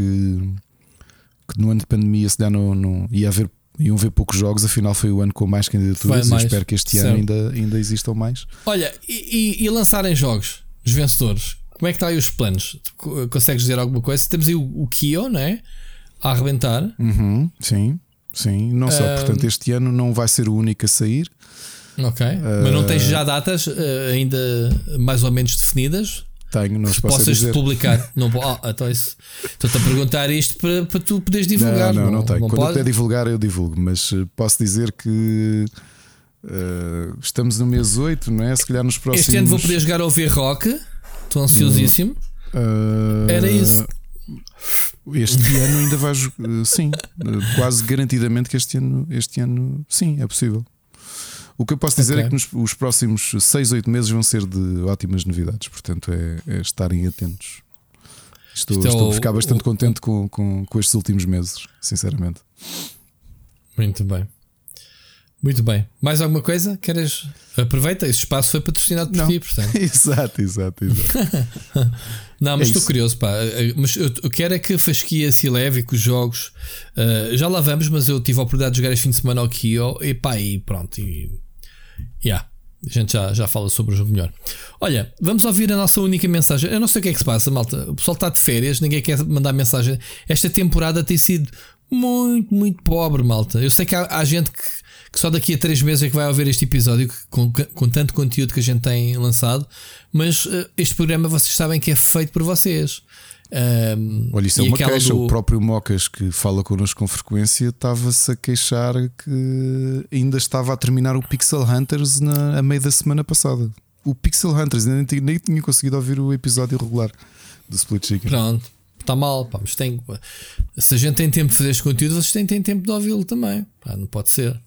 que no ano de pandemia se não, não ia haver iam ver poucos jogos, afinal foi o ano com mais candidaturas mais. e espero que este ano ainda, ainda existam mais. Olha, e, e, e, lançarem jogos, os vencedores, como é que está aí os planos? Consegues dizer alguma coisa? Temos aí o, o Kio, não é? A arrebentar. Uhum, sim, sim. Não só, uh, portanto, este ano não vai ser o único a sair. Ok, uh, mas não tens já datas uh, ainda mais ou menos definidas? Tenho, não que possas dizer. publicar. não, oh, então estou-te a perguntar isto para, para tu poderes divulgar. Não, não, não, não tenho. Não Quando pode? eu puder divulgar, eu divulgo, mas eh, posso dizer que uh, estamos no mês 8, não é? Se calhar nos próximos. Este ano vou poder jogar ao V-Rock, estou ansiosíssimo. Uh, Era isso. Este ano ainda vais. Sim, quase garantidamente que este ano, este ano, sim, é possível. O que eu posso dizer é okay. é que nos, os próximos 6, 8 meses vão ser de ótimas novidades, portanto é, é estarem atentos. Estou, é estou a ficar bastante o, contente com, com, com estes últimos meses, sinceramente. Muito bem. Muito bem. Mais alguma coisa? Queres? Aproveita, este espaço foi patrocinado por Não. ti, portanto. exato, exato, exato. Não, mas é estou isso. curioso, pá. Mas eu, eu quero é que a fasquia se leve e que os jogos. Uh, já lá vamos, mas eu tive a oportunidade de jogar este fim de semana ao Kio e pá, e pronto. E Yeah. A gente já, já fala sobre o jogo melhor. Olha, vamos ouvir a nossa única mensagem. Eu não sei o que é que se passa, malta. O pessoal está de férias, ninguém quer mandar mensagem. Esta temporada tem sido muito, muito pobre, malta. Eu sei que há, há gente que, que, só daqui a 3 meses é que vai ouvir este episódio com, com tanto conteúdo que a gente tem lançado. Mas uh, este programa vocês sabem que é feito por vocês. Um, Olha, isso é uma queixa. Do... O próprio Mocas, que fala connosco com frequência, estava-se a queixar que ainda estava a terminar o Pixel Hunters na, a meio da semana passada. O Pixel Hunters ainda nem, nem tinha conseguido ouvir o episódio regular do Split Chicken. Pronto, está mal. Pá, mas tem, se a gente tem tempo de fazer este conteúdo, vocês têm, têm tempo de ouvi-lo também. Pá, não pode ser.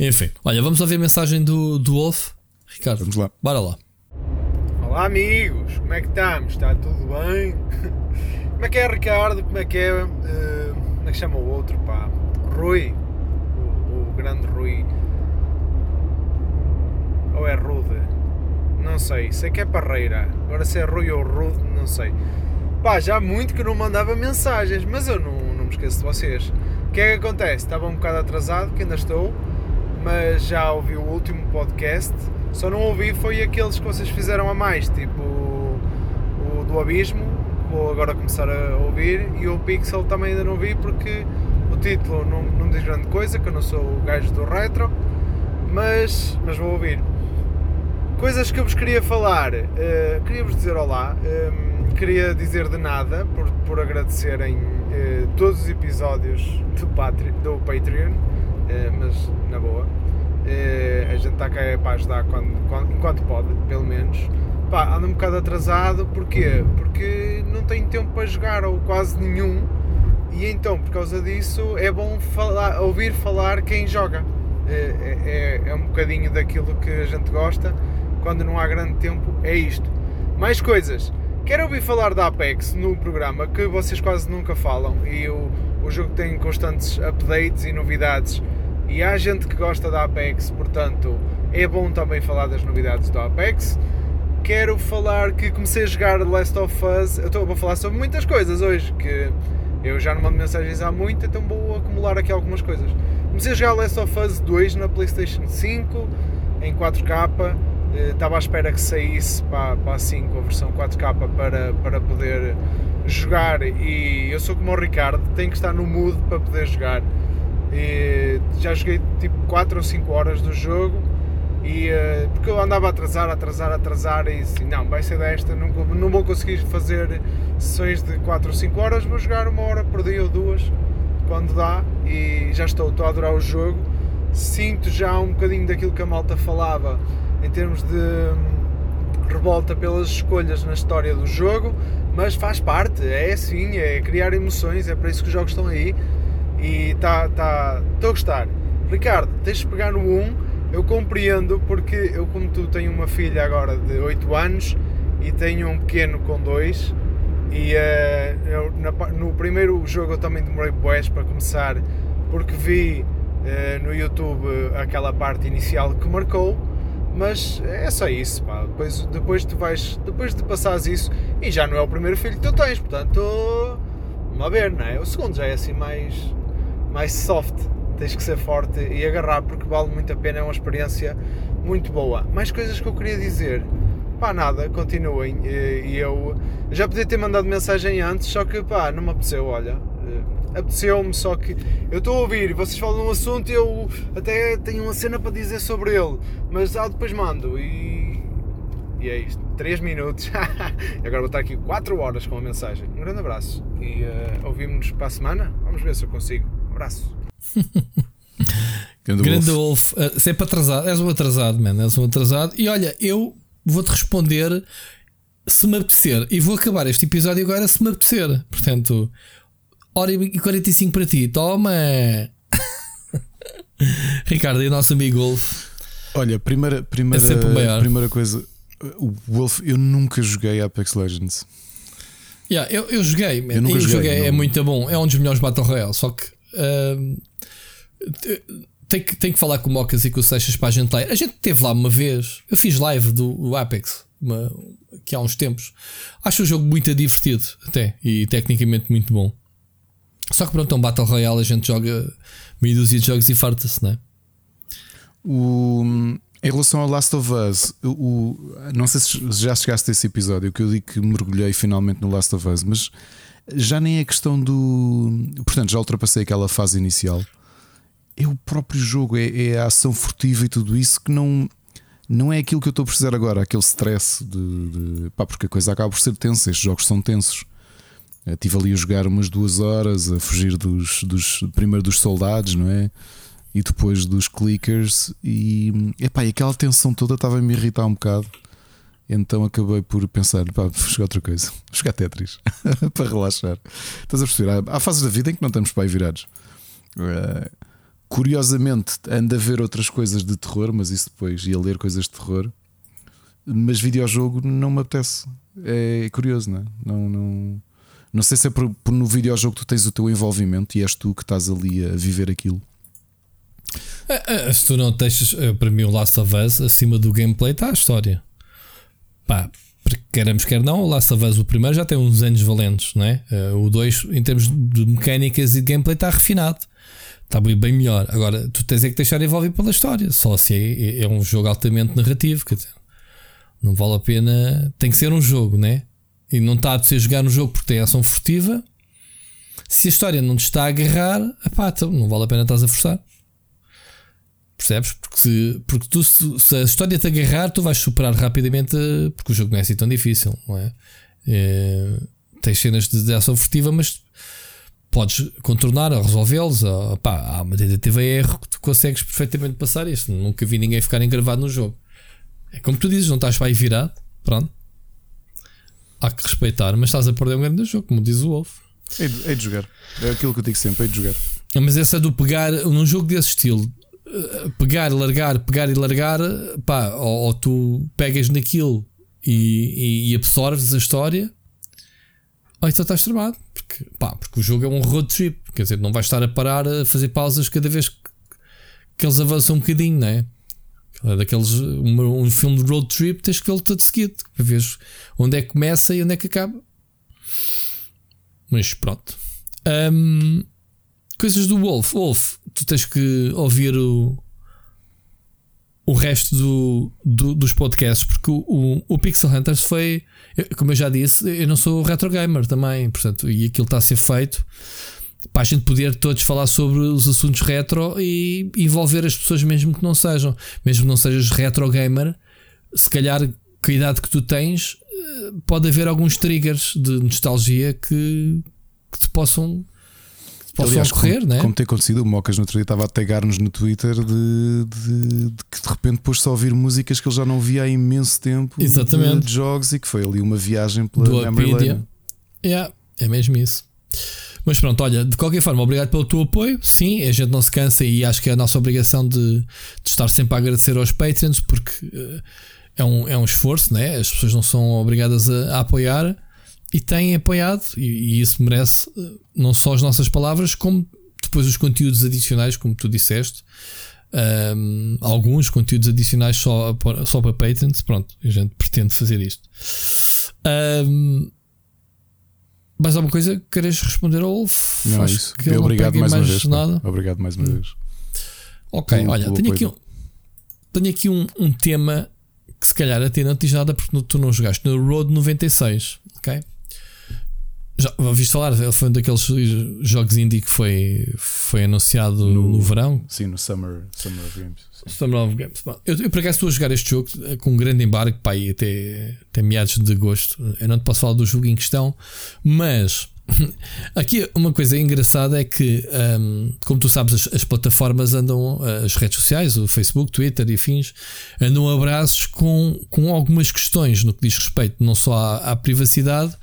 Enfim, olha, vamos ouvir a mensagem do, do Wolf. Ricardo, vamos lá. Bora lá. Olá amigos, como é que estamos? Está tudo bem? Como é que é Ricardo? Como é que é? Uh, como é que chama o outro pá? Rui, o, o, grande Rui. Ou é Rude? Não sei, sei que é Parreira. Agora se é Rui ou Rude, não sei. Pá, já há muito que não mandava mensagens, mas eu não, não me esqueço de vocês. O que é que acontece? Estava um bocado atrasado, que ainda estou, mas já ouvi o último podcast só não ouvi foi aqueles que vocês fizeram a mais, tipo o do Abismo, vou agora começar a ouvir, e o Pixel também ainda não vi porque o título não, não diz grande coisa, que eu não sou o gajo do retro, mas, mas vou ouvir. Coisas que eu vos queria falar, uh, queria-vos dizer olá, um, queria dizer de nada por, por agradecerem uh, todos os episódios do, do Patreon, uh, mas na boa. A gente está cá é para ajudar quando, quando, enquanto pode, pelo menos. Pá, anda um bocado atrasado, porquê? Porque não tenho tempo para jogar, ou quase nenhum, e então, por causa disso, é bom falar, ouvir falar quem joga. É, é, é, um bocadinho daquilo que a gente gosta, quando não há grande tempo, é isto. Mais coisas. Quero ouvir falar da Apex no programa, que vocês quase nunca falam, e o, o jogo tem constantes updates e novidades e há gente que gosta da Apex, portanto é bom também falar das novidades do Apex. Quero falar que comecei a jogar Last of Us. Eu estou a falar sobre muitas coisas hoje, que eu já não mando mensagens há muito, então vou acumular aqui algumas coisas. Comecei a jogar Last of Us 2 na PlayStation 5 em 4K. Eh, estava à espera que saísse para, para a 5 a versão 4K para, para poder jogar. E eu sou como o Ricardo, tenho que estar no mood para poder jogar. E já joguei tipo 4 ou 5 horas do jogo e uh, porque eu andava a atrasar, atrasar, atrasar e assim, não, vai ser desta, não, não vou conseguir fazer sessões de 4 ou 5 horas, vou jogar uma hora por dia ou duas quando dá e já estou, estou a adorar o jogo. Sinto já um bocadinho daquilo que a malta falava em termos de hum, revolta pelas escolhas na história do jogo, mas faz parte, é assim, é criar emoções, é para isso que os jogos estão aí e está tá, a gostar. Ricardo, tens de pegar no 1, eu compreendo porque eu como tu tenho uma filha agora de 8 anos e tenho um pequeno com 2 E eh, eu, na no primeiro jogo eu também demorei boés para começar porque vi eh, no YouTube aquela parte inicial que marcou, mas é só isso, pá. Depois, depois tu vais, depois de passares isso, e já não é o primeiro filho que tu tens, portanto, vamos a ver, não é? O segundo já é assim mais, mais soft, tens que ser forte e agarrar porque vale muito a pena, é uma experiência muito boa. Mais coisas que eu queria dizer, pá, nada, continuem, e eu já podia ter mandado mensagem antes, só que pá, não me apeteceu, olha. eh, Apeteceu-me, só que eu estou a ouvir vocês falam um assunto e eu até tenho uma cena para dizer sobre ele, mas ah, depois mando e, e é isto. 3 minutos. Agora vou estar aqui 4 horas com a mensagem. Um grande abraço e eh, ouvimos-nos para a semana. Vamos ver se eu consigo. Um abraço. Grande uh, sempre atrasado, és um atrasado, man, és um atrasado. E olha, eu vou-te responder se me apetecer. E vou acabar este episódio agora se me apetecer. Portanto, hora e 45 para ti. Toma! Ricardo, e o nosso amigo Wolf. Olha, primeira, primeira, É primeira coisa. O Wolf, eu nunca joguei Apex Legends. Yeah, eu, eu joguei, man. Eu nunca Eu joguei, joguei, é muito bom. É um dos melhores Battle Royale. Só que te- tem, que tem que falar com o Mocas e com o Seixas para a gente lá. A gente teve lá uma vez. Eu fiz live do Apex uma, que há uns tempos. Acho o jogo muito divertido, até e tecnicamente muito bom. Só que pronto, é um Battle Royale. A gente joga meia dúzia de jogos e farta-se, não é? O, em relação ao Last of Us, o- não sei se já chegaste a esse episódio que eu digo que mergulhei finalmente no Last of Us, mas já nem é questão do. Portanto, já ultrapassei aquela fase inicial. É o próprio jogo, é, é a ação furtiva e tudo isso que não. Não é aquilo que eu estou a precisar agora, aquele stress de, de- pá, porque a coisa acaba por ser tensa. Estes jogos são tensos. Estive ali a jogar umas duas horas a fugir dos, dos primeiro dos soldados, não é? E depois dos clickers e, epá, e aquela tensão toda estava a me irritar um bocado. Então acabei por pensar, pá, vou jogar outra coisa, vou jogar Tetris para relaxar. Estás a perceber? Há, há fases da vida em que não estamos para aí virados. Eh, curiosamente, ando a ver outras coisas de terror, mas isso depois, e ler coisas de terror. Mas videojogo não me apetece. É curioso, não é? Não, não, não sei se é por, por no videojogo tu tens o teu envolvimento e és tu que estás ali a viver aquilo. Ah, ah, Se tu não deixas, ah, para mim, o Last of Us acima do gameplay está a história. Pá, queremos quer não, o Last of Us, o primeiro, já tem uns anos valentes, não é? Ah, o 2, em termos de mecânicas e de gameplay, está refinado. Está bem, melhor. Agora, tu tens é que deixar envolvido pela história. Só assim é, é um jogo altamente narrativo. Quer dizer, não vale a pena. Tem que ser um jogo, né? E não está a ser jogar um jogo porque tem ação furtiva. Se a história não te está a agarrar, epá, então não vale a pena estás a forçar. Percebes? Porque, se, porque tu, se, se a história te agarrar, tu vais superar rapidamente, porque o jogo não é assim tão difícil, não é? Eh, tens cenas de, de ação furtiva, mas podes contornar ou resolvê-los. há uma tentativa erro que tu consegues perfeitamente passar isto. Nunca vi ninguém ficar engravado no jogo. É como tu dizes, não estás para aí virado, pronto. Há que respeitar, mas estás a perder um grande jogo, como diz o Wolf. Hei de, hei de jogar. É aquilo que eu digo sempre, hei de jogar. Mas essa do pegar num jogo desse estilo, eh, pegar, largar, pegar e largar, pá, ou, ou tu pegas naquilo e, e- e absorves a história, ou então estás tramado, porque, pá, porque o jogo é um road trip, quer dizer, não vais estar a parar a fazer pausas cada vez que, que eles avançam um bocadinho, não é? É Daqueles, um, um filme de road trip, tens que vê-lo todo seguido para ver onde é que começa e onde é que acaba. Mas pronto. Ahm, coisas do Wolf. Wolf, tu tens que ouvir o, o resto do, do- dos podcasts, porque o, o, Pixel Hunters foi, como eu já disse, eu não sou retro gamer também, portanto, e aquilo está a ser feito para a gente poder todos falar sobre os assuntos retro e envolver as pessoas, mesmo que não sejam, mesmo que não sejas retro gamer, se calhar com a idade que tu tens, eh, pode haver alguns triggers de nostalgia que, que te possam, possam Aliás, ocorrer, como, né? como tem acontecido, o Mocas no outro dia estava a tagar-nos no Twitter de, de- de que de repente pôs-se a ouvir músicas que ele já não via há imenso tempo de- Exatamente. De, jogos e que foi ali uma viagem pela do Memory. Lane. Yeah, é mesmo isso. Mas pronto, olha, de qualquer forma, obrigado pelo teu apoio. Sim, a gente não se cansa e acho que é a nossa obrigação de, de estar sempre a agradecer aos Patreons porque eh, é, um, é um esforço, né? as pessoas não são obrigadas a, a apoiar e tem apoiado, e, e, isso merece não só as nossas palavras, como depois os conteúdos adicionais, como tu disseste. Um, alguns conteúdos adicionais só, só para patents. Pronto, a gente pretende fazer isto. Um, mais alguma coisa que queres responder ao Wolf? Não, Acho isso. Que ele obrigado mais, mais uma vez. Nada. Obrigado mais uma hum. vez. Ok, olha, tenho aqui, um, tenho aqui um, um tema que se calhar até não te diz nada porque tu não jogaste no Road 96, ok? Já ouviste falar? Foi um daqueles jogos indie que foi, foi anunciado no, no verão. Sim, no Summer, Summer of Games. Sim. Summer of Games. Eu, eu por acaso estou a jogar este jogo eh, com um grande embargo, pá, até, até meados de agosto. Eu não te posso falar do jogo em questão, mas aqui uma coisa engraçada é que, um, como tu sabes, as, as, plataformas andam, as redes sociais, o Facebook, Twitter e afins, andam abraços com, com algumas questões no que diz respeito não só à, à privacidade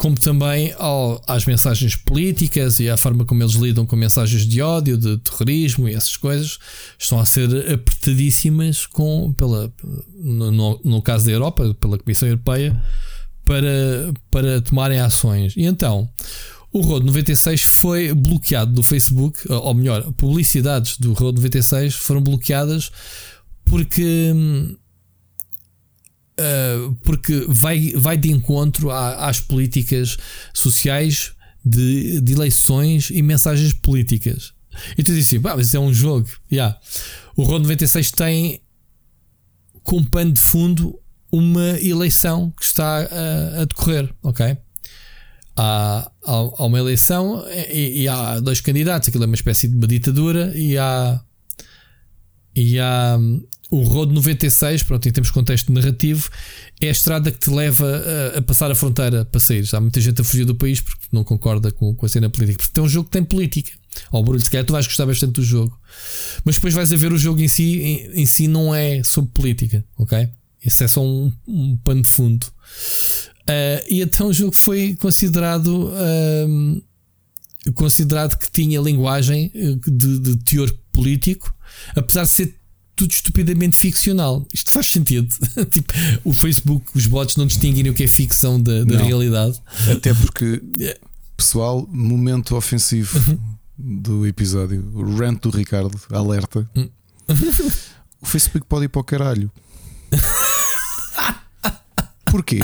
como também ao, às mensagens políticas e à forma como eles lidam com mensagens de ódio, de terrorismo e essas coisas, estão a ser apertadíssimas com, pela, no, no caso da Europa, pela Comissão Europeia, para, para tomarem ações. E então, o Road 96 foi bloqueado do Facebook, ou melhor, publicidades do Road 96 foram bloqueadas porque hum, uh, porque vai, vai de encontro à, às políticas sociais de, de, eleições e mensagens políticas. E tu dizes assim, mas isso é um jogo. Yeah. O Road 96 tem como pano de fundo uma eleição que está a, a decorrer, ok? Há, há, há, uma eleição e, e, há dois candidatos, aquilo é uma espécie de uma ditadura e há e há o Road 96, pronto, em termos de contexto narrativo, é a estrada que te leva a, a, passar a fronteira para sair. Há muita gente a fugir do país porque não concorda com, com a cena política. Porque é um jogo que tem política. Ao barulho, se calhar tu vais gostar bastante do jogo. Mas depois vais a ver o jogo em si, em, em si não é sobre política, ok? Isso é só um, um pano de fundo. Uh, e então o jogo foi considerado. Uh, considerado que tinha linguagem eh, de, de teor político, apesar de ser tudo estupidamente ficcional. Isto faz sentido. tipo, o Facebook, os bots não distinguem o que é ficção da, da realidade. Até porque, pessoal, momento ofensivo uhum. do episódio. O rant do Ricardo, alerta. Hum. o Facebook pode ir para o caralho. Porquê?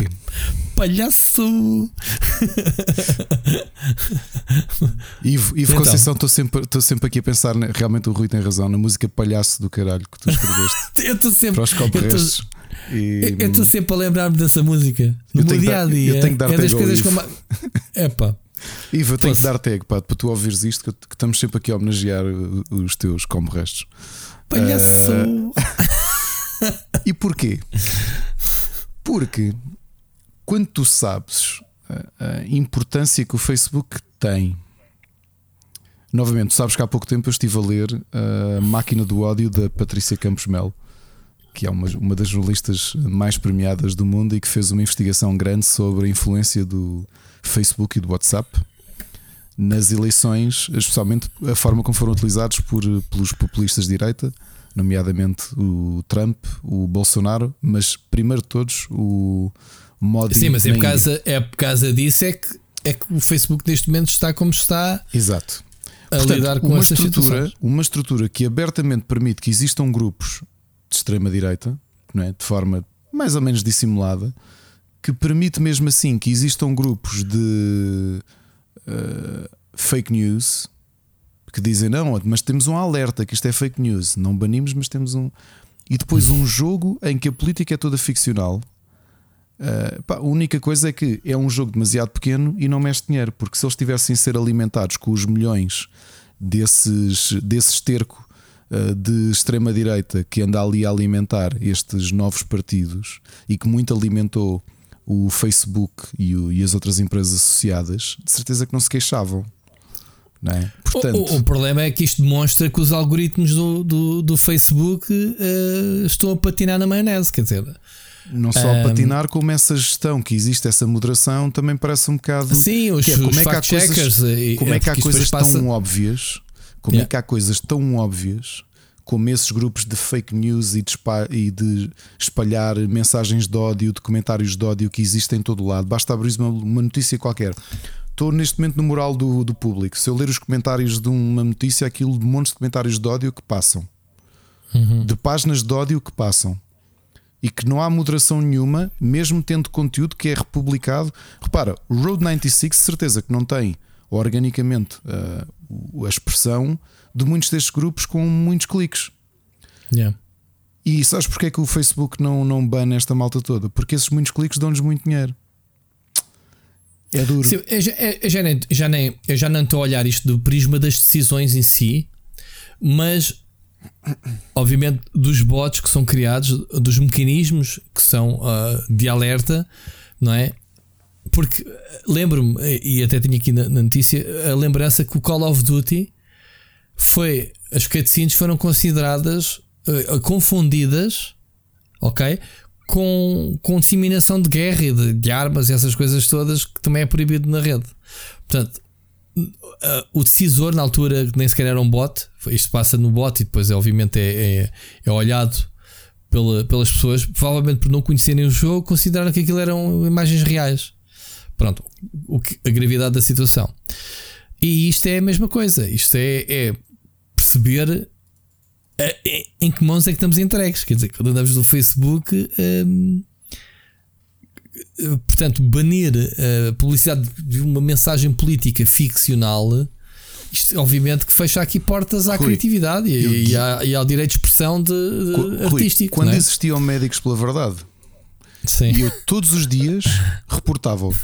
Palhaço! Ivo, Ivo então. Conceição, estou sempre, sempre aqui a pensar, né? realmente o Rui tem razão, na música Palhaço do Caralho que tu escreveste. eu estou sempre. Eu estou sempre a lembrar-me dessa música. No meu dia a dia. Eu tenho que dar é das coisas como. É pá. Ivo, eu tenho que dar tag pá, para tu ouvires isto, que, que, estamos sempre aqui a homenagear os teus como restos. Palhaço! Uh... e porquê? Porque quando tu sabes a, a importância que o Facebook tem, novamente, sabes que há pouco tempo eu estive a ler a Máquina do Ódio da Patrícia Campos Melo, que é uma, uma das jornalistas mais premiadas do mundo e que fez uma investigação grande sobre a influência do Facebook e do WhatsApp nas eleições, especialmente a forma como foram utilizados por, pelos populistas de direita nomeadamente o Trump, o Bolsonaro, mas primeiro de todos o Modi. Sim, mas é por, causa, é por causa disso é que, é que o Facebook neste momento está como está. Exato. A Portanto, lidar com uma estrutura, uma estrutura que abertamente permite que existam grupos de extrema direita, não é? de forma mais ou menos dissimulada, que permite mesmo assim que existam grupos de uh, fake news que dizem não, mas temos um alerta que isto é fake news, não banimos, mas temos um. E depois um jogo em que a política é toda ficcional. Uh, pá, a única coisa é que é um jogo demasiado pequeno e não mexe dinheiro, porque se eles tivessem a ser alimentados com os milhões desses, desse esterco uh, de extrema-direita que anda ali a alimentar estes novos partidos e que muito alimentou o Facebook e, o, e as outras empresas associadas, de certeza que não se queixavam. É? Portanto, o, o, problema é que isto demonstra que os algoritmos do, do, do Facebook uh, estão a patinar na maionese, quer dizer. Não só um, patinar, como essa gestão que existe, essa moderação, também parece um bocado. Sim, os, é, como os é que há coisas, como é, é que há coisas passa... tão óbvias? Como é yeah. é que há coisas tão óbvias como esses grupos de fake news e de, e de, espalhar mensagens de ódio, de comentários de ódio que existem em todo o lado. Basta abrir uma, uma notícia qualquer. Estou neste momento no moral do, do público. Se eu ler os comentários de uma notícia, aquilo de montes de comentários de ódio que passam, uhum. de páginas de ódio que passam e que não há moderação nenhuma, mesmo tendo conteúdo que é republicado. Repara, o Road 96, certeza que não tem organicamente uh, a expressão de muitos destes grupos com muitos cliques. Yeah. E sabes porque é que o Facebook não, não bana esta malta toda? Porque esses muitos cliques dão-lhes muito dinheiro. É duro. Sim, eu, já, eu, já nem, já nem, eu já não estou a olhar isto do prisma das decisões em si, mas obviamente dos bots que são criados, dos mecanismos que são uh, de alerta, não é? Porque lembro-me, e até tinha aqui na, na, notícia, a lembrança que o Call of Duty foi. As cutscenes foram consideradas uh, confundidas, ok? Com, com disseminação de guerra e de, de armas e essas coisas todas que também é proibido na rede. Portanto, Uh, o decisor, na altura, nem sequer era um bot, isto passa no bot e depois, é, obviamente, é, é, é olhado pela, pelas pessoas, provavelmente por não conhecerem o jogo, consideraram que aquilo eram imagens reais. Pronto, o que, a gravidade da situação. E isto é a mesma coisa, isto é, é perceber a, em que mãos é que estamos entregues. Quer dizer, quando andamos no Facebook. Um, portanto, banir a publicidade de uma mensagem política ficcional, isto obviamente que fecha aqui portas à Rui, criatividade e, e, à, e, ao direito de expressão de, de Rui, artístico. Quando é? existiam médicos pela verdade, Sim. eu todos os dias reportava-o.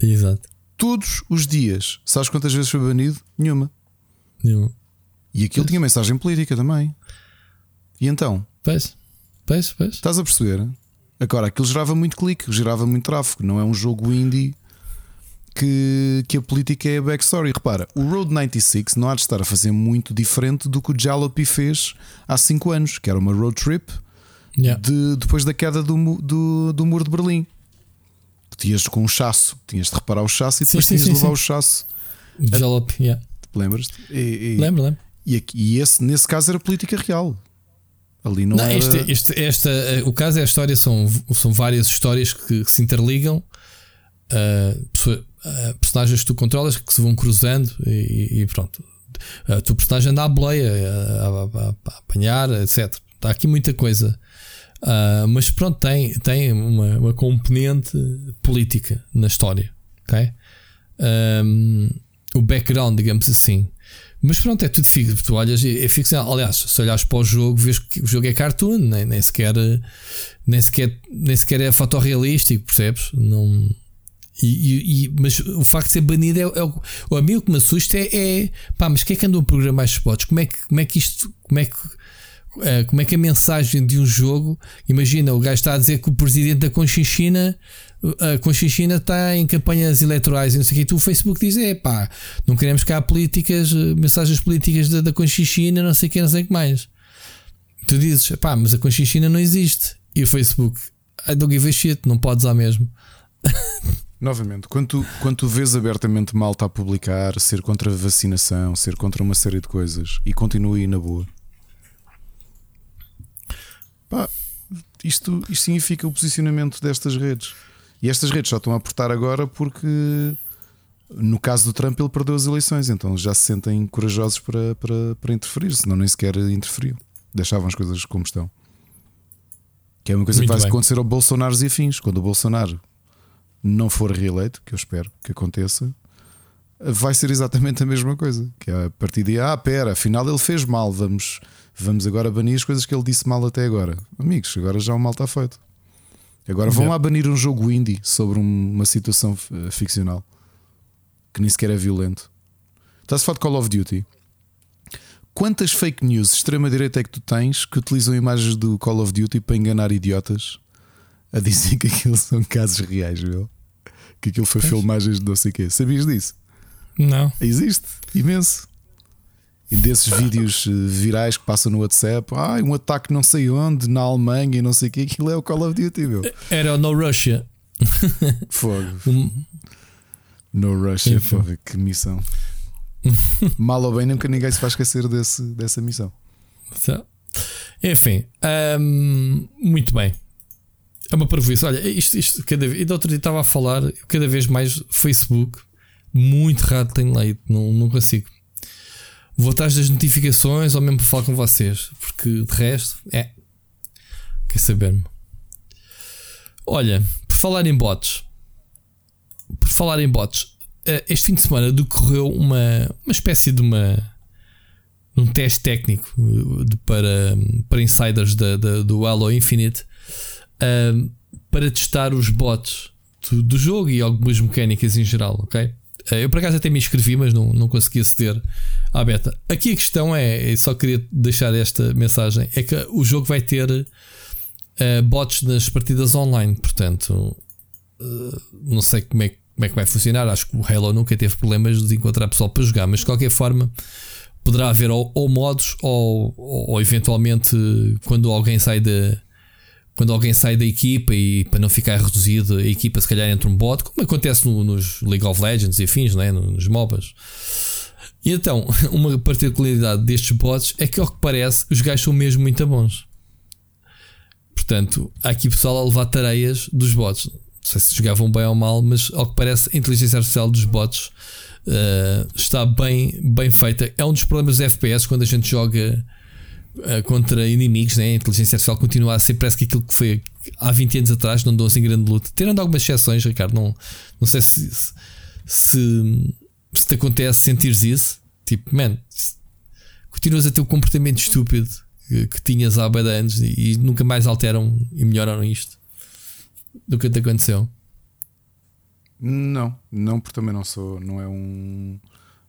Exato. Todos os dias. Sabes quantas vezes foi banido? Nenhuma. Nenhuma. E aquilo pois. tinha mensagem política também. E então? Pois, pois, pois. Estás a perceber? Agora, aquilo gerava muito clique, gerava muito tráfego. Não é um jogo indie que, que a política é a backstory. Repara, o Road 96 não há de estar a fazer muito diferente do que o Jalopy fez há 5 anos, que era uma road trip yeah. de, depois da queda do, do, do muro de Berlim. Tinhas com um chasso, tinhas de reparar o chasso e depois sim, tinhas sim, de levar sim. o chasso. Jalopy, yeah. Lembras-te? Lembro, lembro. E, e esse, nesse caso era política real. Ali não, não era... este, este, esta, o caso é a história, são, são várias histórias que, que se interligam. Uh, personagens que tu controlas que se vão cruzando e, e pronto. A tua personagem anda à boleia, a, a, a, apanhar, etc. Está aqui muita coisa. Uh, mas pronto, tem, tem uma, uma componente política na história. Um, o background, digamos assim. Mas pronto, é tudo ficção. Tu olhas, é ficção. Aliás, se olhas para o jogo, vês que o jogo é cartoon, nem, nem, sequer, nem, sequer, nem sequer é fotorrealístico, percebes? Não. E, e, mas o facto de ser banido é, é o. A mim o que me assusta é, é pá, mas quem é que andou a programar estes spots? Como é que, como é que isto. Como é que, eh, como é que a mensagem de um jogo. Imagina, o gajo está a dizer que o presidente da Conchinchina a Conchinchina está em campanhas eleitorais e não sei o que, tu o Facebook diz: é pá, não queremos que há políticas, eh, mensagens políticas da, da Conchinchina, não sei o que, não sei o que mais. Tu dizes: pá, mas a Conchinchina não existe. E o Facebook: I don't give a shit, não podes usar mesmo. Novamente, quando tu, quando tu vês abertamente malta a publicar, ser contra a vacinação, ser contra uma série de coisas e continua aí na boa, pá, isto, isto significa o posicionamento destas redes. E estas redes só estão a apertar agora porque, no caso do Trump, ele perdeu as eleições, então já se sentem corajosos para, para, para interferir, senão nem sequer interferiam. Deixavam as coisas como estão. Que é uma coisa Muito que vai bem. acontecer ao Bolsonaro e afins. Quando o Bolsonaro não for reeleito, que eu espero que aconteça, vai ser exatamente a mesma coisa. Que é a partir de ah, pera, afinal ele fez mal, vamos, vamos agora banir as coisas que ele disse mal até agora. Amigos, agora já o mal está feito. Agora vão lá banir um jogo indie sobre uma situação eh, ficcional que nem sequer é violento. Estás a falar de Call of Duty? Quantas fake news extrema-direita é que tu tens que utilizam imagens do Call of Duty para enganar idiotas a dizer que aquilo são casos reais, viu? Que aquilo foi filmagens de não sei o quê. Sabias disso? Não. Existe, imenso. E desses vídeos eh, virais que passam no WhatsApp, ah, um ataque não sei onde, na Alemanha e não sei o que, aquilo é o Call of Duty, meu. Era o No Russia. Fogo. No Russia, fogo, que missão. Mal ou bem, nunca ninguém se vai esquecer desse, dessa missão. Enfim, hum, muito bem. É uma prejuízo. Olha, isto, isto cada vez. E outro dia estava a falar, cada vez mais Facebook, muito raro tenho leito, não, não consigo. Vou atrás das notificações ou mesmo para falar com vocês, porque de resto, é. Quer saber-me. Olha, por falar em bots, por falar em bots, eh, este fim de semana decorreu uma, uma espécie de uma um teste técnico eh, de, para, para insiders da, da, do Halo Infinite uh, para testar os bots do, do, jogo e algumas mecânicas em geral, ok? Uh, eu por acaso até me inscrevi, mas não, não consegui aceder à beta. Aqui a questão é, só queria deixar esta mensagem: é que o jogo vai ter uh, bots nas partidas online, portanto, não sei como é, como é que vai funcionar. Acho que o Halo nunca teve problemas de encontrar pessoal para jogar, mas de qualquer forma poderá haver ou, ou modos ou, ou, ou, eventualmente quando alguém sai da quando alguém sai da equipa e para não ficar reduzido a equipa se calhar entra um bot como acontece no, nos League of Legends e afins, não é? nos MOBAs e então uma particularidade destes bots é que ao que parece os gajos são mesmo muito bons portanto há aqui pessoal a levar tareias dos bots não sei se jogavam bem ou mal mas ao que parece a inteligência artificial dos bots uh, está bem, bem feita. É um dos problemas dos FPS quando a gente joga contra inimigos, né? a inteligência artificial continua a ser parece que aquilo que foi há 20 anos atrás, não dou assim grande luta. Tirando algumas exceções, Ricardo, não, não sei se, se, se, se te acontece sentires isso. Tipo, man, continuas a ter o comportamento estúpido que, que tinhas há bem anos e, e nunca mais alteram e melhoraram isto do que te aconteceu. Não, não, porque também não sou, não é um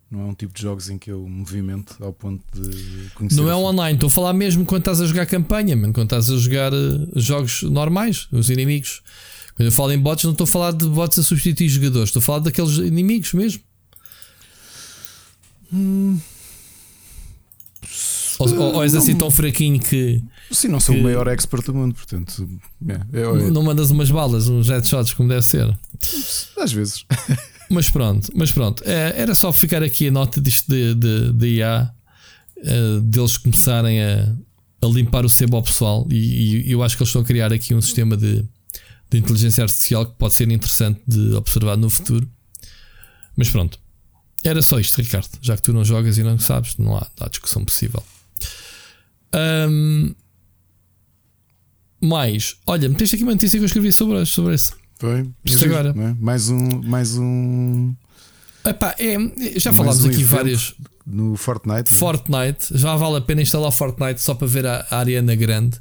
não é um tipo de jogos em que eu movimento ao ponto de conhecer. Não é online, estou a falar mesmo quando estás a jogar campanha, mano, quando estás a jogar uh, jogos normais, os inimigos. Quando eu falo em bots, não estou a falar de bots a substituir jogadores, estou a falar daqueles inimigos mesmo. Hum. Ou, ou, ou és assim tão fraquinho que. Sim, não sou que... o maior expert do mundo, portanto. É, é, não mandas umas balas, uns headshots como deve ser. Às vezes. Mas pronto, mas pronto. É, era só ficar aqui a nota disto de, de, de IA, uh, deles começarem a, a limpar o sebo ao pessoal. E, e, eu acho que eles estão a criar aqui um sistema de, de inteligência artificial que pode ser interessante de observar no futuro. Mas pronto. Era só isto, Ricardo. Já que tu não jogas e não sabes, não há, há discussão possível. Um, mais, olha, meteste aqui uma notícia que eu escrevi sobre, sobre isso. Foi, isto agora. É? Mais um. Mais um... Epá, é, já falámos um aqui vários. No Fortnite. Fortnite, já vale a pena instalar Fortnite só para ver a, a Ariana Grande.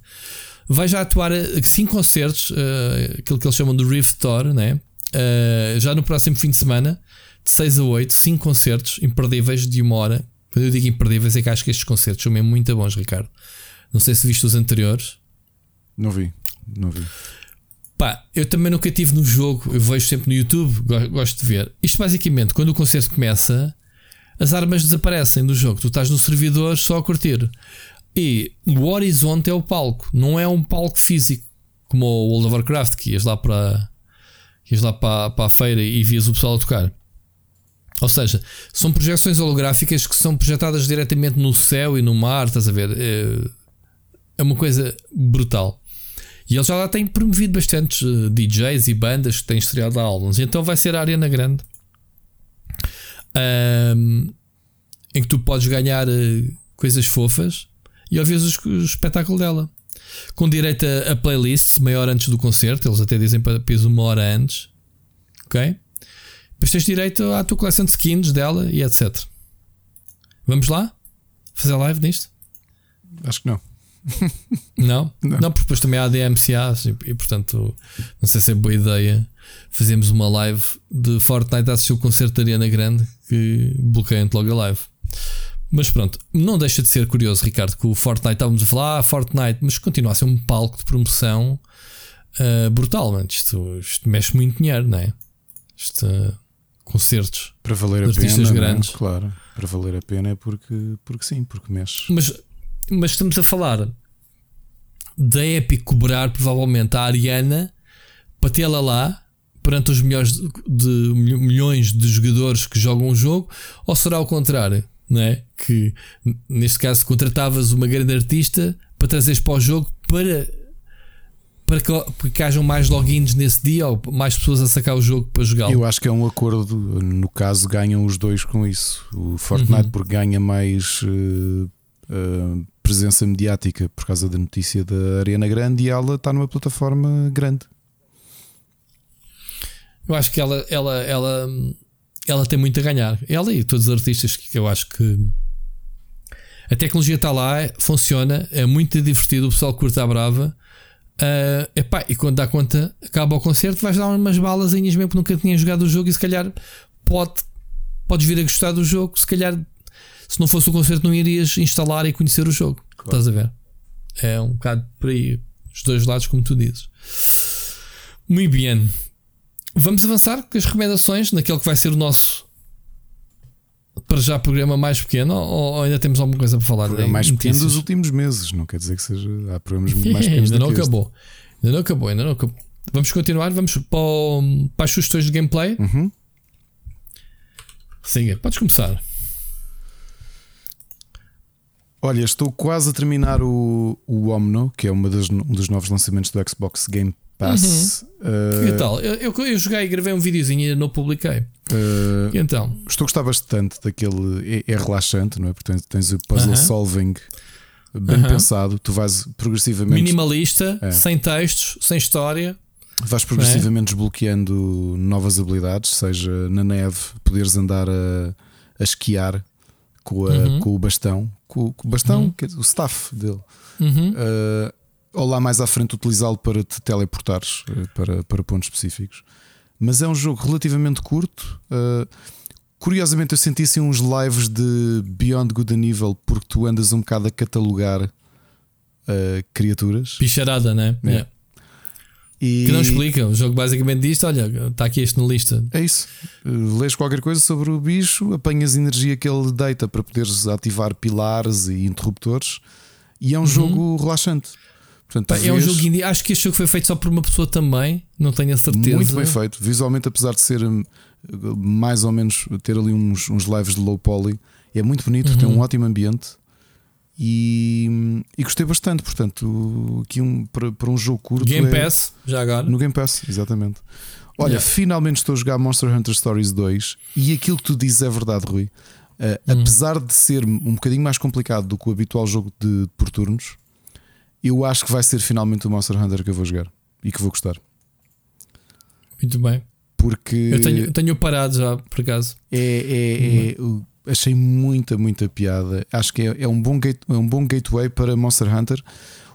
Vai já atuar 5 concertos, uh, aquilo que eles chamam de Rift Tour, né? Uh, já no próximo fim de semana, de 6 a 8, 5 concertos imperdíveis de uma hora. Quando eu digo imperdíveis, é que acho que estes concertos são mesmo muito bons, Ricardo. Não sei se viste os anteriores. Não vi, não vi. Pá, eu também nunca tive no jogo, eu vejo sempre no YouTube, gosto de ver. Isto basicamente, quando o concerto começa, as armas desaparecem do jogo. Tu estás no servidor só a curtir. E o horizonte é o palco, não é um palco físico, como o World of Warcraft, que ias lá para, ias lá para, para a feira e vias o pessoal a tocar. Ou seja, são projeções holográficas que são projetadas diretamente no céu e no mar, estás a ver? É, é uma coisa brutal. E ele já lá tem promovido bastantes eh, DJs e bandas que têm estreado álbuns. Então vai ser a Arena Grande um, em que tu podes ganhar uh, coisas fofas e ouvir o, o espetáculo dela. Com direito a, a playlists maior antes do concerto, eles até dizem para peso uma hora antes. Ok? Depois tens direito à tua coleção de skins dela e etc. Vamos lá? Fazer live nisto? Acho que não. Não? não? Não, porque depois também há DMCA e portanto não sei se é boa ideia fazemos uma live de Fortnite a assistir o concerto da Ariana Grande que bloqueia logo a live. Mas pronto, não deixa de ser curioso, Ricardo, que o Fortnite estávamos a falar, ah, Fortnite, mas continua a ser um palco de promoção uh, brutal, mano. Isto, isto, mexe muito dinheiro, não é? Isto, uh, concertos para valer a pena, é? grandes. Claro, para valer a pena é porque, porque sim, porque mexe. Mas mas estamos a falar da Epic cobrar provavelmente a Ariana para tê-la lá perante os milhões de, de, milhões de jogadores que jogam o jogo, ou será o contrário? não é? Que neste caso contratavas uma grande artista para trazeres para o jogo para, para que, para que hajam mais logins nesse dia ou mais pessoas a sacar o jogo para jogar. Eu acho que é um acordo. No caso, ganham os dois com isso. O Fortnite, Uhum. porque ganha mais eh, eh, presença mediática por causa da notícia da Arena Grande e ela está numa plataforma grande. Eu acho que ela, ela, ela, ela tem muito a ganhar. Ela e todos os artistas que eu acho que a tecnologia está lá, funciona, é muito divertido, o pessoal curta a brava. Ah, epá, e quando dá conta, acaba o concerto, vais dar umas balazinhas mesmo que nunca tinhas jogado o jogo e se calhar pode, podes vir a gostar do jogo. Se calhar, se não fosse o concerto, não irias instalar e conhecer o jogo. Estás a ver? É um bocado por aí, os dois lados, como tu dizes. Muito bem. Vamos avançar com as recomendações naquele que vai ser o nosso para já programa mais pequeno ou, ainda temos alguma coisa para falar? É em mais pequeno dos últimos meses. Não quer dizer que seja. Há programas muito mais pequenos ainda não este. acabou. Ainda não acabou, ainda não acabou. Vamos continuar, vamos para, o- para as sugestões de gameplay. Uhum. Siga, podes começar. Olha, estou quase a terminar o, o Omno, que é uma das, um dos novos lançamentos do Xbox Game Pass. E Uh, tal? Eu, eu, eu joguei e gravei um videozinho e ainda não publiquei. uh, E então? estou a gostar bastante daquele. É, é relaxante, não é? Porque tens, o puzzle Aham. solving bem Aham. pensado. Tu vais progressivamente. Minimalista, É. sem textos, sem história. Vais progressivamente desbloqueando novas habilidades, seja na neve, poderes andar a, a esquiar com, a- Uhum. com o bastão, com, com o bastão, quer dizer, o staff dele. Uhum. Uh, ou lá mais à frente utilizá-lo para te teleportares uh, para, para pontos específicos. Mas é um jogo relativamente curto. Uh, curiosamente, eu senti assim uns lives de Beyond Good and Evil porque tu andas um bocado a catalogar uh, criaturas. Bicharada, né? É. Yeah. E Que não explica. O jogo basicamente diz: olha, está aqui este na lista. É isso. Uh, Lês qualquer coisa sobre o bicho, apanhas energia que ele deita para poderes ativar pilares e interruptores. E é um jogo relaxante. Portanto, Uhum. Pá, é um vês- jogo indie. Acho que este jogo foi feito só por uma pessoa também. Não tenho a certeza. Muito bem feito. Visualmente, apesar de ser hum, mais ou menos ter ali uns, uns lives de low poly, é muito bonito, Uhum. tem um ótimo ambiente e, hum, e gostei bastante. Portanto, aqui um, para, para um jogo curto. Game é- Pass, já agora. No Game Pass, exatamente. Olha, Yeah. finalmente estou a jogar Monster Hunter Stories 2 e aquilo que tu dizes é verdade, Rui. Uh, Hum. Apesar de ser um bocadinho mais complicado do que o habitual jogo de por turnos, eu acho que vai ser finalmente o Monster Hunter que eu vou jogar e que vou gostar. Muito bem. Porque Eu tenho, tenho parado já, por acaso. é, é- é- Uhum. Eu achei muita, muita piada. Acho que é, é um bom gate, é um bom gateway para Monster Hunter.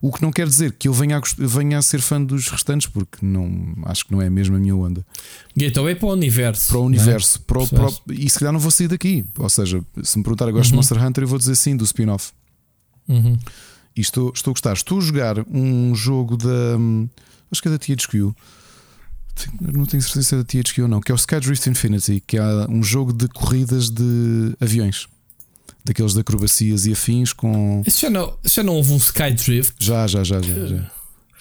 O que não quer dizer que eu venha a, venha a ser fã dos restantes, porque não, acho que não é mesmo a minha onda. Gateway para o universo. para o é? universo. Para o, para o- Percebes? e se calhar não vou sair daqui. Ou seja, se me perguntar agora de Uhum. Monster Hunter, eu vou dizer sim do spin-off. Uhum. E estou, estou a gostar. Estou a jogar um jogo da. hum, Acho que é da THQ. Não tenho certeza se é da THQ ou não. Que é o Skydrift Infinity, que é um jogo de corridas de aviões. Daqueles de acrobacias e afins com. Isso já não, isso já não houve um Skydrift. Já, já, já, já. já.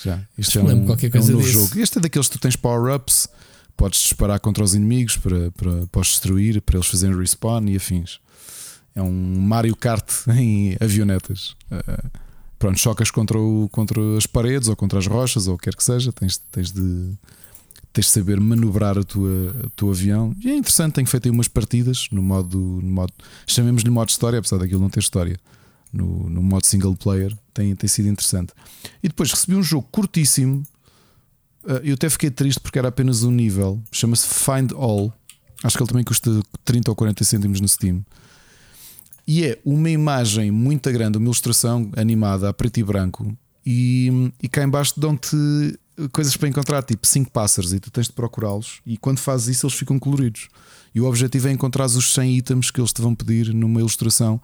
já. Isto é lembro um, qualquer é um coisa novo disso. jogo. Este é daqueles que tu tens power-ups, podes disparar contra os inimigos para, para, para os destruir, para eles fazerem respawn e afins. É um Mario Kart em avionetas. Uh, pronto, chocas contra, o, contra as paredes ou contra as rochas ou o que quer que seja. Tens, tens de. Tens de saber manobrar a tua, o teu avião. E é interessante, tenho feito aí umas partidas no modo. No modo chamemos-lhe modo história, apesar daquilo não ter história. No, no modo single player, tem, tem sido interessante. E depois recebi um jogo curtíssimo. Uh, Eu até fiquei triste porque era apenas um nível. Chama-se Find All. Acho que ele também custa 30 ou 40 cêntimos no Steam. E é uma imagem muito grande, uma ilustração animada a preto e branco. E, e cá embaixo dão-te coisas para encontrar, tipo 5 pássaros, e tu tens de procurá-los. E quando fazes isso, eles ficam coloridos. E o objetivo é encontrar os 100 itens que eles te vão pedir numa ilustração,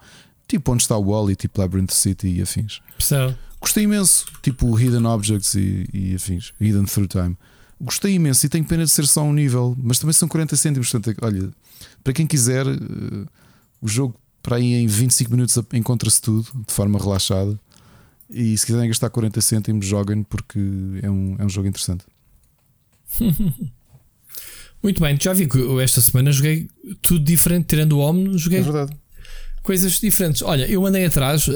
tipo onde está o Wally, tipo Labyrinth City e afins. Percebe? Gostei imenso, tipo Hidden Objects e, e afins, Hidden Through Time. Gostei imenso e tenho pena de ser só um nível, mas também são 40 cêntimos. Portanto, olha, para quem quiser, eh, o jogo para aí em 25 minutos encontra-se tudo de forma relaxada. E se quiserem gastar 40 cêntimos, joguem porque é um, é um jogo interessante. Muito bem, já vi que eu esta semana joguei tudo diferente, tirando o Omno, joguei verdade. coisas diferentes. Olha, eu andei atrás. Uh,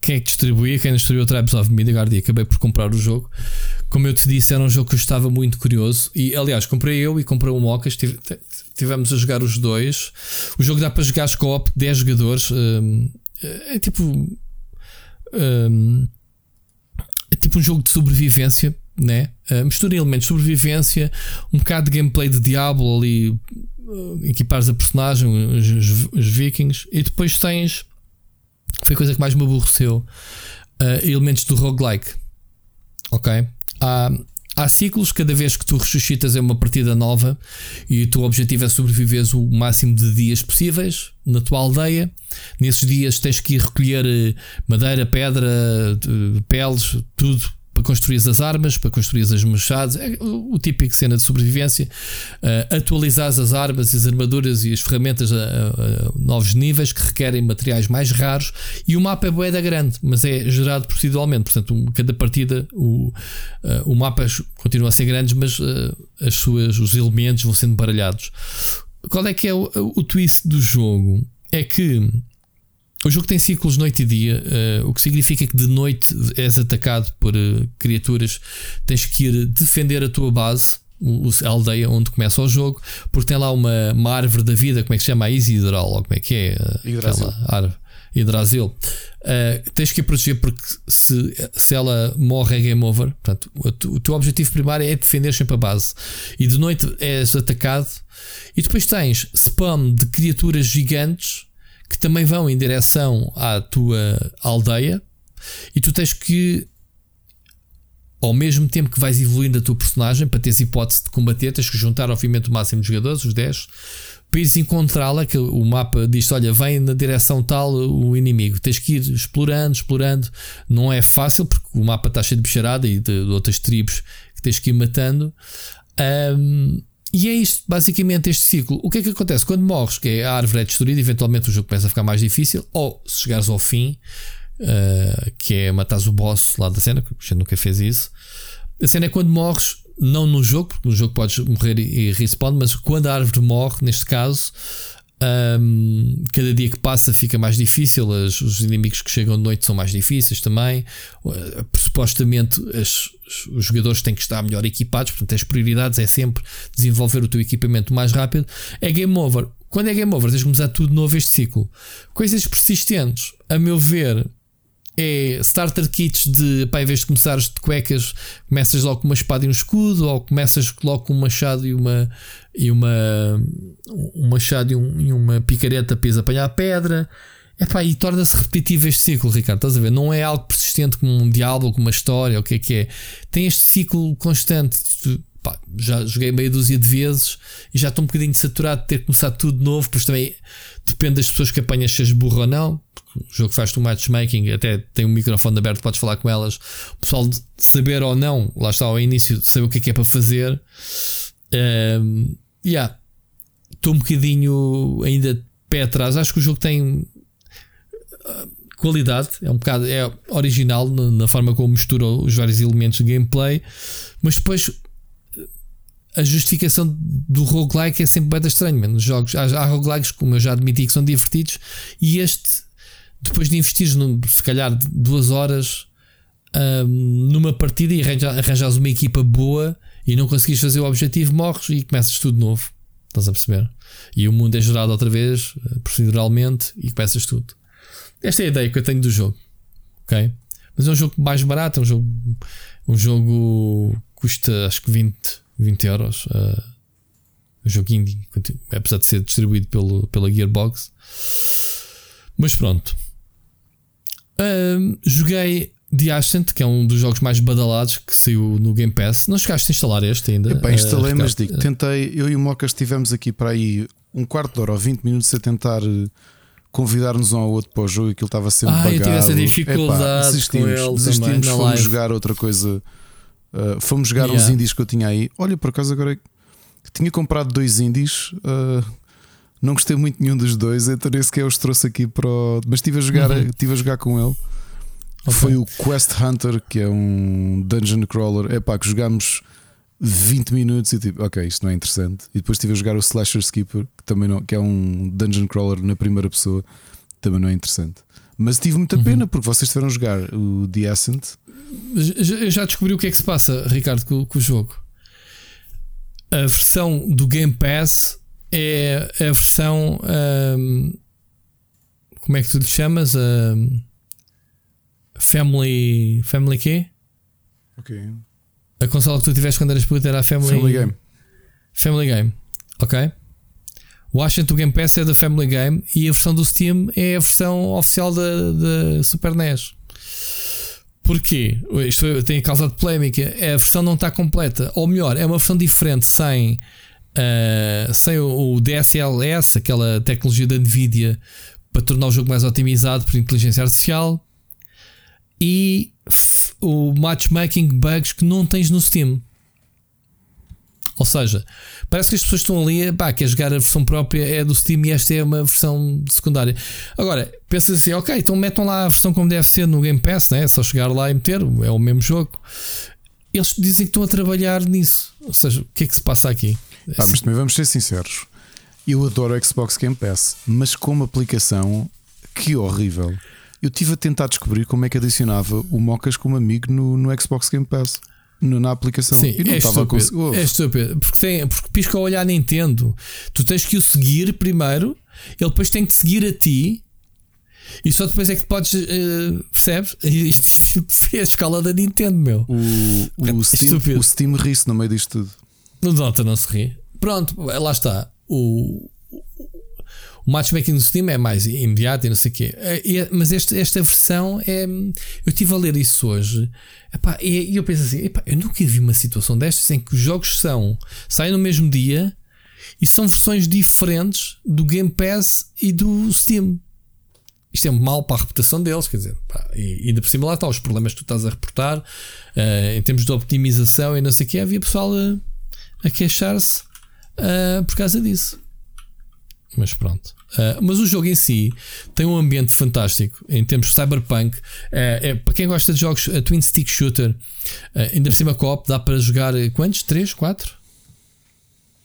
quem é que distribuía? Quem distribuiu o Tribes of Midgard e acabei por comprar o jogo. Como eu te disse, era um jogo que eu estava muito curioso. E aliás, comprei eu e comprei o Mocas. Tivemos a jogar os dois. O jogo dá para jogar co-op 10 jogadores. Um, é tipo. Um, tipo um jogo de sobrevivência, né? Uh, mistura elementos de sobrevivência, um bocado de gameplay de Diablo ali, uh, equipares a personagem, os, os, os, vikings, e depois tens. Foi a coisa que mais me aborreceu. Uh, elementos do roguelike. Ok? Há, há ciclos, cada vez que tu ressuscitas é uma partida nova e o teu objetivo é sobreviver o máximo de dias possíveis na tua aldeia. Nesses dias tens que ir recolher eh, madeira, pedra, peles, tudo para construir as armas, para construir as machados, é o, típico cena de sobrevivência, uh, atualizar as armas, as armaduras e as ferramentas a, a, a, novos níveis que requerem materiais mais raros e o mapa é boeda grande, mas é gerado proceduralmente, portanto, um, cada partida o, uh, o mapa continua a ser grande, mas uh, as suas, os elementos vão sendo baralhados. Qual é que é o, o twist do jogo? É que o jogo tem ciclos noite e dia, uh, o que significa que de noite és atacado por uh, criaturas, tens que ir defender a tua base, a aldeia onde começa o jogo, porque tem lá uma, uma árvore da vida, como é que se chama? A Isidral, ou como é que é? Hidrasil. árvore. Hidrasil. Uh, tens que a proteger porque se, se ela morre é game over. Portanto, o, o teu objetivo primário é defender sempre a base. E de noite és atacado. E depois tens spam de criaturas gigantes que também vão em direção à tua aldeia e tu tens que, ao mesmo tempo que vais evoluindo a tua personagem, para teres hipótese de combater, tens que juntar obviamente o máximo de jogadores, os 10, para ires encontrá-la, que o mapa diz: olha, vem na direção tal o inimigo. Tens que ir explorando, explorando. Não é fácil porque o mapa está cheio de bicharada e de, de outras tribos que tens que ir matando. Um, e é isto, basicamente, este ciclo. O que é que acontece? Quando morres, que é a árvore é destruída, eventualmente o jogo começa a ficar mais difícil, ou se chegares ao fim, uh, que é matares o boss lá da cena, que a gente nunca fez isso. A cena é quando morres, não no jogo, porque no jogo podes morrer e respawn, mas quando a árvore morre, neste caso, um, cada dia que passa fica mais difícil, as, os inimigos que chegam de noite são mais difíceis também. Uh, supostamente as, os jogadores têm que estar melhor equipados, portanto, as prioridades é sempre desenvolver o teu equipamento mais rápido. É game over. Quando é game over, tens de começar tudo novo este ciclo. Coisas persistentes, a meu ver, é starter kits de pá, em vez de começares de cuecas, começas logo com uma espada e um escudo, ou começas logo com um machado e uma e uma um machado e, um, e uma picareta para apanhar pedra. Epá, e torna-se repetitivo este ciclo, Ricardo. Estás a ver? Não é algo persistente como um diálogo, como uma história, o que é que é. Tem este ciclo constante. Pá, já joguei meia dúzia de vezes e já estou um bocadinho saturado de ter começado tudo de novo, pois também depende das pessoas que apanhas, se burro ou não. O jogo faz-te um matchmaking, até tem um microfone aberto, podes falar com elas. O pessoal de saber ou não, lá está ao início, de saber o que é que é para fazer. Um, yeah, estou um bocadinho ainda pé atrás. Acho que o jogo tem ah, qualidade, é um bocado é original na, na, forma como mistura os vários elementos de gameplay, mas depois a justificação do roguelike é sempre bem estranho. Nos jogos há, há roguelikes, como eu já admiti, que são divertidos, e este, depois de investir se calhar duas horas um, numa partida e arranjas uma equipa boa e não conseguis fazer o objetivo, morres e começas tudo novo. Estás a perceber? E o mundo é gerado outra vez, eh, proceduralmente, e começas tudo. Esta é a ideia que eu tenho do jogo. Ok? Mas é um jogo mais barato, é um jogo. Um jogo custa acho que 20, 20 euros. Uh, um jogo indie, apesar de ser distribuído pelo, pela Gearbox. Mas pronto. Uh, joguei The Ascent, que é um dos jogos mais badalados que saiu no Game Pass. Não chegaste a instalar este ainda? Epá, instalei, uh, mas digo, tentei, eu e o Mocas estivemos aqui para aí um quarto de hora ou 20 minutos a tentar eh, convidar-nos um ao outro para o jogo e aquilo estava sempre ah, bagado. eu tive essa dificuldade Epá, desistimos, desistimos fomos jogar outra coisa. Uh, fomos jogar yeah. uns indies que eu tinha aí. Olha, por acaso agora tinha comprado dois indies. Uh, não gostei muito nenhum dos dois, então nem sequer os trouxe aqui para o... Mas estive a jogar, uhum. estive a jogar com ele. Okay. Foi o Quest Hunter, que é um dungeon crawler. É pá, que jogámos 20 minutos e tipo, ok, isto não é interessante. E depois estive a jogar o Slasher Skipper, que também não, que é um dungeon crawler na primeira pessoa. também não é interessante. Mas tive Uhum. muita pena porque vocês tiveram a jogar o The Ascent. Já- Eu já descobri o que é que se passa, Ricardo, com, com o jogo. A versão do Game Pass é a versão. ahm, como é que tu lhe chamas? Ahm, family. Family quê? Ok. A consola que tu tiveste quando eras puto era a Family, Family Game. Family Game. Ok? O Ascent do Game Pass é da Family Game e a versão do Steam é a versão oficial da, da Super NES. Porquê? Isto tem causado polémica. A versão não está completa. Ou melhor, é uma versão diferente sem, ah, sem o, o DSLS, aquela tecnologia da Nvidia para tornar o jogo mais otimizado por inteligência artificial. E o matchmaking bugs que não tens no Steam. Ou seja, parece que as pessoas estão ali, pá, quer jogar a versão própria é do Steam e esta é uma versão secundária. Agora, pensas assim, ok, então metam lá a versão como deve ser no Game Pass, né? é só chegar lá e meter, é o mesmo jogo. Eles dizem que estão a trabalhar nisso. Ou seja, o que é que se passa aqui? Ah, mas também vamos ser sinceros. Eu adoro Xbox Game Pass, mas como aplicação, que horrível. Eu estive a tentar descobrir como é que adicionava o Mocas como amigo no, no Xbox Game Pass. No- na aplicação. Sim, e não é estava a estúpido. É estúpido. Porque, tem, porque pisca o olhar Nintendo. Tu tens que o seguir primeiro, ele depois tem que te seguir a ti. E só depois é que podes. eh, percebes? Isto, isto é a escala da Nintendo, meu. o, o, Steam, estúpido. o Steam ri-se no meio disto tudo. No Dota não se ri. Pronto, lá está. O, o matchmaking do Steam é mais imediato e não sei o quê. É, é- mas este- esta versão é. Eu estive a ler isso hoje. Epá, e, e eu penso assim: epá, eu nunca vi uma situação destas em que os jogos são. saem no mesmo dia e são versões diferentes do Game Pass e do Steam. Isto é mal para a reputação deles, quer dizer, pá, e ainda por cima lá está os problemas que tu estás a reportar eh, em termos de optimização e não sei o que. Havia pessoal a, a queixar-se ah, por causa disso. Mas pronto. Ah, mas o jogo em si tem um ambiente fantástico em termos de cyberpunk. Ah, é, para quem gosta de jogos a twin stick shooter, ah, ainda por cima co-op, dá para jogar eh, quantos? 3, 4?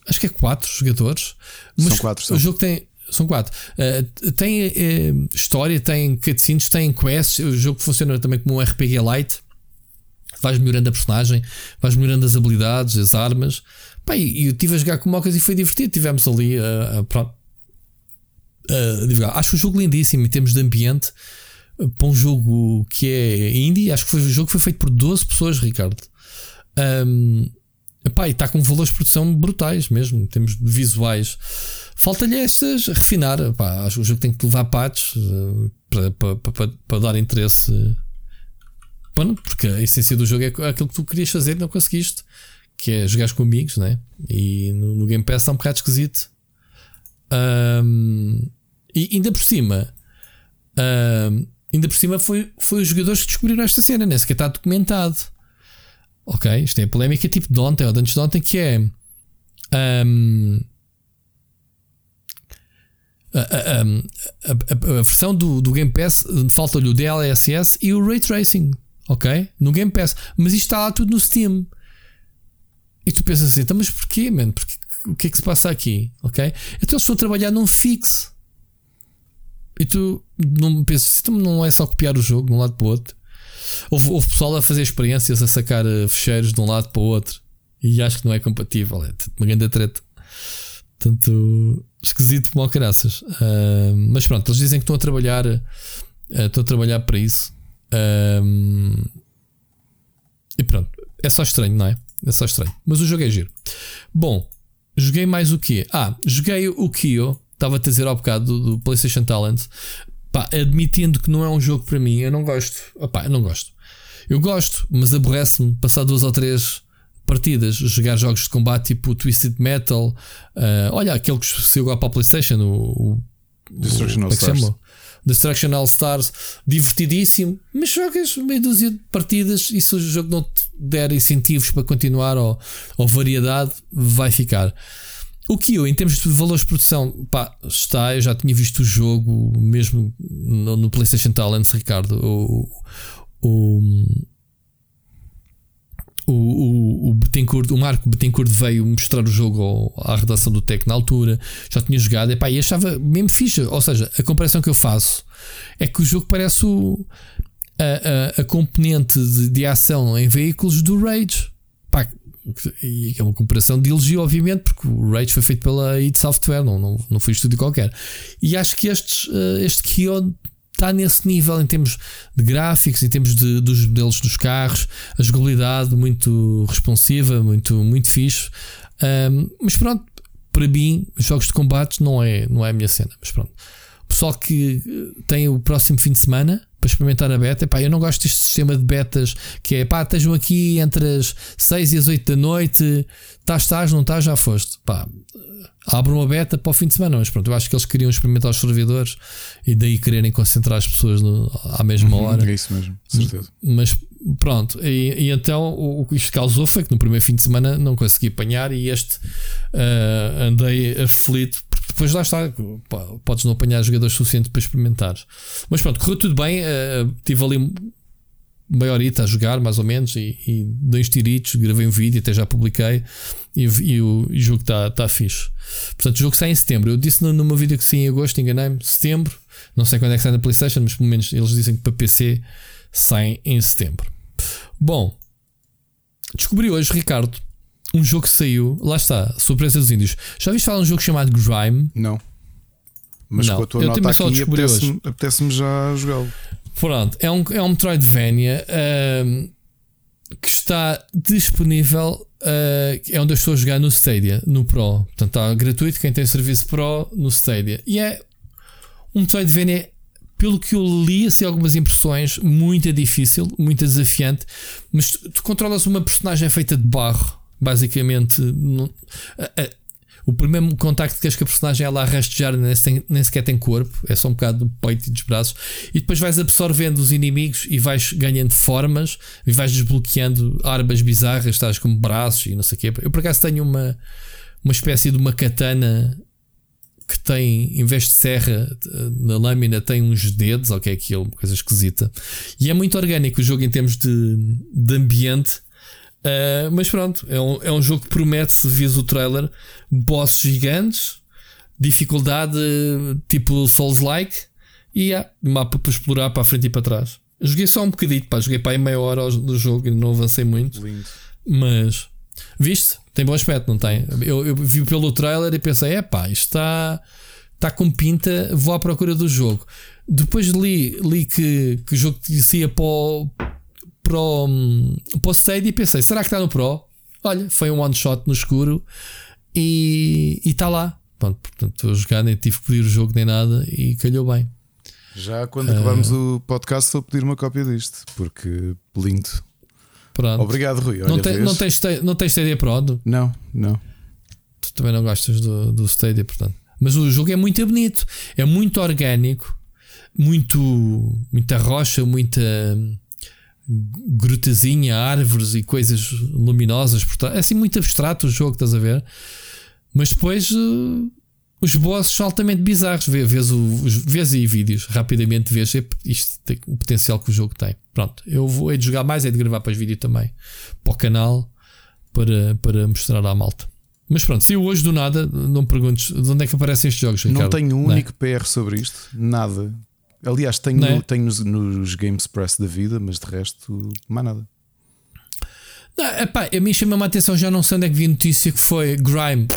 Acho que é 4 jogadores. São quatro, são. O jogo tem. São quatro. Ah, tem eh, história, tem cutscenes, tem quests. O jogo funciona também como um RPG light vais melhorando a personagem, vais melhorando as habilidades, as armas. Pá, e eu estive a jogar com mocas e foi divertido. Tivemos ali pronto, a divulgar. Acho o jogo lindíssimo em termos de ambiente. eh, Para um jogo que é indie, acho que foi, o jogo foi feito por 12 pessoas, Ricardo. Um, epá, e está com valores de produção brutais mesmo, em termos de visuais. Falta-lhe estas refinar. Epá, acho que o jogo tem que levar patches eh, para, para, para, para dar interesse Pronto, porque a essência do jogo é aquilo que tu querias fazer e não conseguiste, que é jogar com amigos, né? E no, no Game Pass está um bocado esquisito. Ahm, e ainda por cima, ahm, ainda por cima foi, foi os jogadores que descobriram esta cena, nem sequer está documentado. Ok, isto é a polémica tipo de ontem ou de antes de ontem, que é. ahm, a, a- a- a- versão do, do Game Pass falta-lhe o DLSS e o Ray Tracing, ok? No Game Pass, mas isto está lá tudo no Steam. E tu pensas assim, então, mas porquê, mano? Porque, o que é que se passa aqui? Ok? Então eles a trabalhar num fixe. E tu não pensas, então não é só copiar o jogo de um lado para o outro. Houve, houve pessoal a fazer experiências, a sacar eh, fecheiros de um lado para o outro. E acho que não é compatível. É tipo uma grande treta. Tanto esquisito como caraças. Ah, mas pronto, eles dizem que estão a trabalhar. ah, estão a trabalhar para isso. Ahm, e pronto, é só estranho, não é? É só estranho. Mas o jogo é giro. Bom, joguei mais o quê? Ah, joguei o Kyo. Estava a dizer ao bocado do, do PlayStation Talent. Pá, admitindo que não é um jogo para mim, eu não gosto. Opá, eu não gosto. Eu gosto, mas aborrece-me passar duas ou três partidas, jogar jogos de combate tipo Twisted Metal. ah, olha, aquele que saiu agora para a PlayStation, o, o Destruction All é se Stars. chama? Destruction All Stars, divertidíssimo, mas jogas meia dúzia de partidas e se o jogo não te der incentivos para continuar ou, ou variedade, vai ficar. O que eu, em termos de valores de produção, pá, está. Eu já tinha visto o jogo mesmo no, no PlayStation Talents, Ricardo. O, o, o, o, o, Betancourt, o Marco Betancourt veio mostrar o jogo à redação do Tech na altura, já tinha jogado, epá, e achava mesmo ficha. Ou seja, a comparação que eu faço é que o jogo parece o, a, a, a componente de, de, ação em veículos do Rage. E é uma comparação de elogio, obviamente, porque o Rage foi feito pela id Software, não, não, não foi estúdio qualquer. E acho que estes, uh, este Kyo está nesse nível em termos de gráficos, em termos de, dos modelos dos carros, a jogabilidade muito responsiva, muito, muito fixe. Um, mas pronto, para mim, jogos de combate não é, não é a minha cena. Mas pronto, pessoal que tem o próximo fim de semana para experimentar a beta. Pá, eu não gosto deste sistema de betas que é pá, estejam aqui entre as 6 e as 8 da noite, estás, estás, não estás, já foste. Pá, abre uma beta para o fim de semana, mas pronto, eu acho que eles queriam experimentar os servidores e daí quererem concentrar as pessoas no, à mesma uhum, hora. É isso mesmo, certeza. Mas pronto, e, e, então o, o que isto causou foi que no primeiro fim de semana não consegui apanhar e este uh, andei aflito depois lá está, podes não apanhar jogadores suficientes para experimentar. Mas pronto, correu tudo bem. Uh, tive ali meia horita a jogar, mais ou menos, e, e dois tiritos, gravei um vídeo, até já publiquei, e, o, e o jogo está tá fixe. Portanto, o jogo sai em setembro. Eu disse meu vídeo que sim em agosto, enganei-me, setembro. Não sei quando é que sai na PlayStation, mas pelo menos eles dizem que para PC sai em setembro. Bom, descobri hoje, Ricardo, um jogo que saiu, lá está, surpresa dos índios. Já viste falar de um jogo chamado Grime? Não. Mas não. com a tua eu nota aqui apetece-me apetece já jogá-lo. Pronto, é um, é um Metroidvania uh, que está disponível. Uh, é onde eu estou a jogar no Stadia, no Pro. Portanto, está gratuito. Quem tem serviço Pro no Stadia. E é um Metroidvania, pelo que eu li, assim, algumas impressões, muito difícil, muito desafiante. Mas tu, tu controlas uma personagem feita de barro basicamente. Não, a, a, o primeiro contacto que tens com a personagem é ela a rastejar, nem, nem sequer tem corpo, é só um bocado do peito e dos braços, e depois vais absorvendo os inimigos e vais ganhando formas e vais desbloqueando armas bizarras, estás como braços e não sei o quê. Eu por acaso tenho uma, uma espécie de uma katana que tem, em vez de serra na lâmina, tem uns dedos, ou o que é aquilo, coisa esquisita. E é muito orgânico o jogo em termos de, de ambiente Uh, mas pronto, é um, é um jogo que promete, se vês o trailer, bosses gigantes, dificuldade tipo Souls-like e yeah, mapa para explorar para a frente e para trás. Joguei só um bocadinho, pá, joguei para aí meia hora do jogo e não avancei muito. Lindo. Mas viste? Tem bom aspecto, não tem? Eu, eu vi pelo trailer e pensei: é pá, isto está, está com pinta, vou à procura do jogo. Depois li, li que, que o jogo ia para o, pro, pro Stadia e pensei: será que está no Pro? Olha, foi um one shot no escuro e está lá. Pronto, portanto, estou a jogar, nem tive que pedir o jogo nem nada e calhou bem. Já quando uh, acabarmos o podcast, vou pedir uma cópia disto, porque lindo. Pronto. Obrigado, Rui. Olha, não, tem, não, tens, não tens Stadia Pro? Não, não. Tu também não gostas do, do Stadia, portanto. Mas o jogo é muito bonito, é muito orgânico, muito, muita rocha, muita grutazinha, árvores e coisas luminosas. Portanto, é assim muito abstrato o jogo, estás a ver? Mas depois uh, os bosses são altamente bizarros. Vês, vês, o, vês aí vídeos, rapidamente vês isto tem, o potencial que o jogo tem. Pronto, eu vou é de jogar mais, é de gravar para os vídeos também para o canal para, para mostrar à malta. Mas pronto, se eu hoje do nada, não me perguntes de onde é que aparecem estes jogos. Ricardo? Não tenho um único PR sobre isto, nada. Aliás, tenho, é? tenho nos, nos Games Press da vida, mas de resto, mais nada. Não, epá, a mim chama-me a atenção, já não sei onde é que vi a notícia que foi Grime.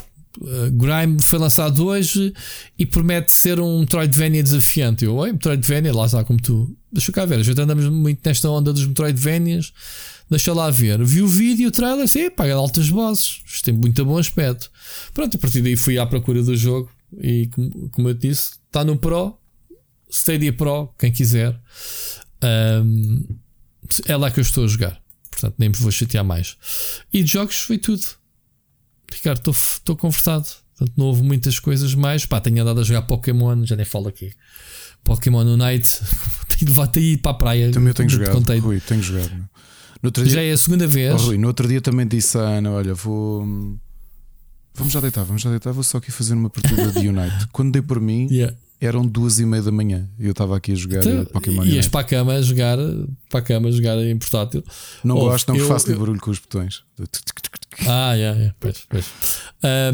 Uh, Grime foi lançado hoje e promete ser um Metroidvania desafiante. Eu, oi, Metroidvania, lá está como tu. Deixa cá ver, a gente andamos muito nesta onda dos Metroidvanias. Deixa lá ver. Vi o vídeo, o trailer, assim, paga altas bosses. Isto tem muito bom aspecto. Pronto, a partir daí fui à procura do jogo e, como, como eu disse, está no Pro. Stadia Pro, quem quiser. Um, é lá que eu estou a jogar. Portanto, nem me vou chatear mais. E de jogos foi tudo. Ricardo, estou conversado. Portanto, não houve muitas coisas mais. Pá, tenho andado a jogar Pokémon, já nem falo aqui. Pokémon Unite. tenho levado aí para a praia. Também eu tenho jogado. Contei. Rui, tenho jogado. Dia, já é a segunda vez. Oh, Rui, no outro dia também disse a Ana: Olha, vou. Vamos já deitar, vamos já deitar. Vou só aqui fazer uma partida de Unite. Quando dei por mim, yeah eram duas e meia da manhã e eu estava aqui a jogar Então, Pokémon Ias para a cama a jogar, para a cama a jogar em portátil. Não Ouve, gosto, não eu- faço eu- barulho com os botões. Ah, yeah, yeah, pois, pois.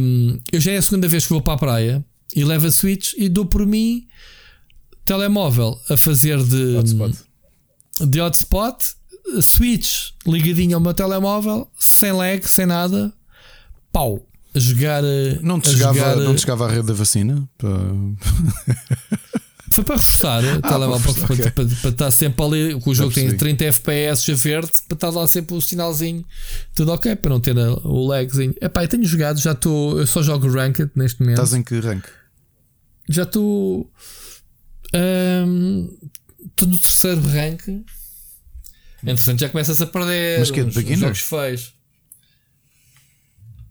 Um, eu já é a segunda vez que vou para a praia e levo a Switch e dou por mim telemóvel a fazer de Hotspot. de hotspot, Switch ligadinho ao meu telemóvel, sem lag, sem nada, pau, a jogar. eh, Não te, a chegava, jogar, não eh, te chegava a rede da vacina? Foi para reforçar o telemóvel para para, reforçar, para- para estar sempre ali. O jogo tem percebi. 30 FPS a verde, para estar lá sempre o sinalzinho, tudo ok, para não ter o lagzinho. Epá, eu tenho jogado, já estou. Eu só jogo Ranked neste momento. Estás em que rank? Já estou. Estou no terceiro rank. Entretanto, já começas a perder. Mas que é de beginner? Jogos feios.